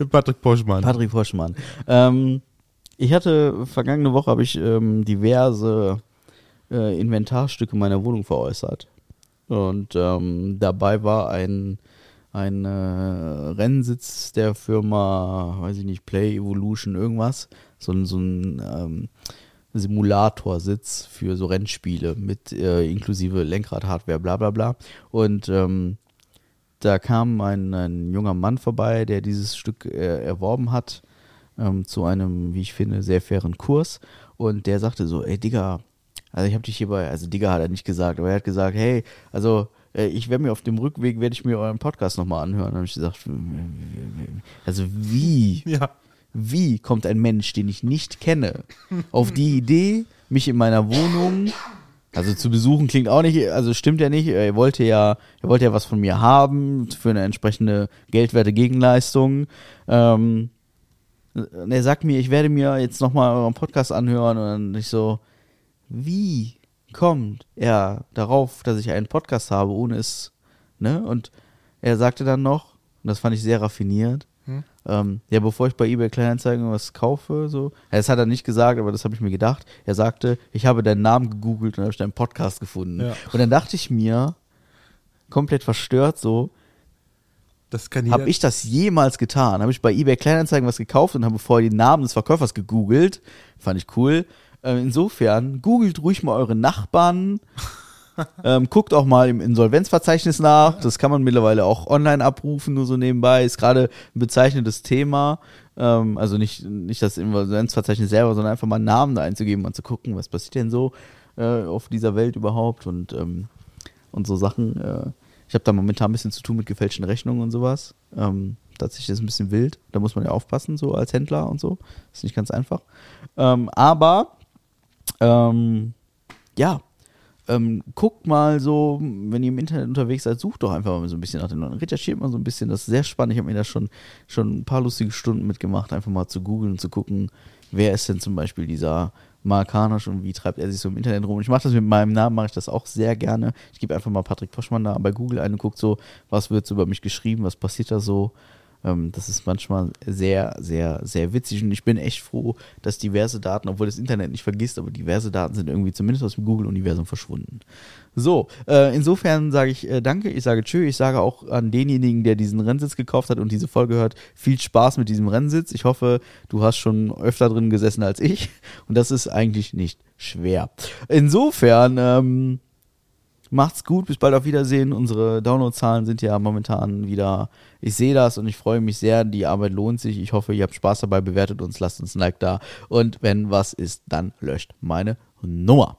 C: *laughs* Patrick Poschmann.
B: Patrick Poschmann. Ähm, ich hatte, vergangene Woche habe ich ähm, diverse äh, Inventarstücke meiner Wohnung veräußert. Und ähm, dabei war ein, ein äh, Rennsitz der Firma, weiß ich nicht, Play Evolution, irgendwas. So, so ein ähm, Simulatorsitz für so Rennspiele mit äh, inklusive Lenkrad-Hardware, bla bla bla. Und ähm, da kam ein, ein junger Mann vorbei, der dieses Stück äh, erworben hat, ähm, zu einem, wie ich finde, sehr fairen Kurs. Und der sagte so, ey Digga, also ich habe dich hierbei, also Digga hat er nicht gesagt, aber er hat gesagt, hey, also äh, ich werde mir auf dem Rückweg, werde ich mir euren Podcast nochmal anhören. Und habe ich gesagt, also wie?
C: Ja.
B: wie kommt ein Mensch, den ich nicht kenne, auf die Idee, mich in meiner Wohnung, also zu besuchen klingt auch nicht, also stimmt ja nicht, er wollte ja, er wollte ja was von mir haben für eine entsprechende geldwerte Gegenleistung. Ähm, und er sagt mir, ich werde mir jetzt nochmal euren Podcast anhören und ich so, wie kommt er darauf, dass ich einen Podcast habe, ohne es, ne? Und er sagte dann noch, und das fand ich sehr raffiniert, ähm, ja, bevor ich bei eBay Kleinanzeigen was kaufe, so, ja, das hat er nicht gesagt, aber das habe ich mir gedacht. Er sagte, ich habe deinen Namen gegoogelt und habe deinen Podcast gefunden.
C: Ja.
B: Und dann dachte ich mir, komplett verstört so,
C: Das kann jeder.
B: habe ich das jemals getan? Habe ich bei eBay Kleinanzeigen was gekauft und habe vorher den Namen des Verkäufers gegoogelt? Fand ich cool. Äh, insofern, googelt ruhig mal eure Nachbarn. *laughs* ähm, guckt auch mal im Insolvenzverzeichnis nach. Das kann man mittlerweile auch online abrufen, nur so nebenbei. Ist gerade ein bezeichnetes Thema. Ähm, also nicht, nicht das Insolvenzverzeichnis selber, sondern einfach mal einen Namen da einzugeben und zu gucken, was passiert denn so äh, auf dieser Welt überhaupt und, ähm, und so Sachen. Äh, ich habe da momentan ein bisschen zu tun mit gefälschten Rechnungen und sowas. Ähm, tatsächlich ist es ein bisschen wild. Da muss man ja aufpassen, so als Händler und so. Ist nicht ganz einfach. Ähm, aber ähm, ja, ähm, guckt mal so, wenn ihr im Internet unterwegs seid, sucht doch einfach mal so ein bisschen nach den neuen. Recherchiert mal so ein bisschen, das ist sehr spannend. Ich habe mir da schon, schon ein paar lustige Stunden mitgemacht, einfach mal zu googeln und zu gucken, wer ist denn zum Beispiel dieser Mark Hanasch und wie treibt er sich so im Internet rum. Ich mache das mit meinem Namen, mache ich das auch sehr gerne. Ich gebe einfach mal Patrick Poschmann da bei Google ein und gucke so, was wird so über mich geschrieben, was passiert da so. Ähm, das ist manchmal sehr, sehr, sehr witzig und ich bin echt froh, dass diverse Daten, obwohl das Internet nicht vergisst, aber diverse Daten sind irgendwie zumindest aus dem Google-Universum verschwunden. So, äh, insofern sage ich äh, danke, ich sage tschö, ich sage auch an denjenigen, der diesen Rennsitz gekauft hat und diese Folge hört, viel Spaß mit diesem Rennsitz. Ich hoffe, du hast schon öfter drin gesessen als ich und das ist eigentlich nicht schwer. Insofern, ähm, Macht's gut, bis bald auf Wiedersehen. Unsere Downloadzahlen sind ja momentan wieder, ich sehe das und ich freue mich sehr. Die Arbeit lohnt sich. Ich hoffe, ihr habt Spaß dabei, bewertet uns, lasst uns ein Like da. Und wenn was ist, dann löscht meine Nummer.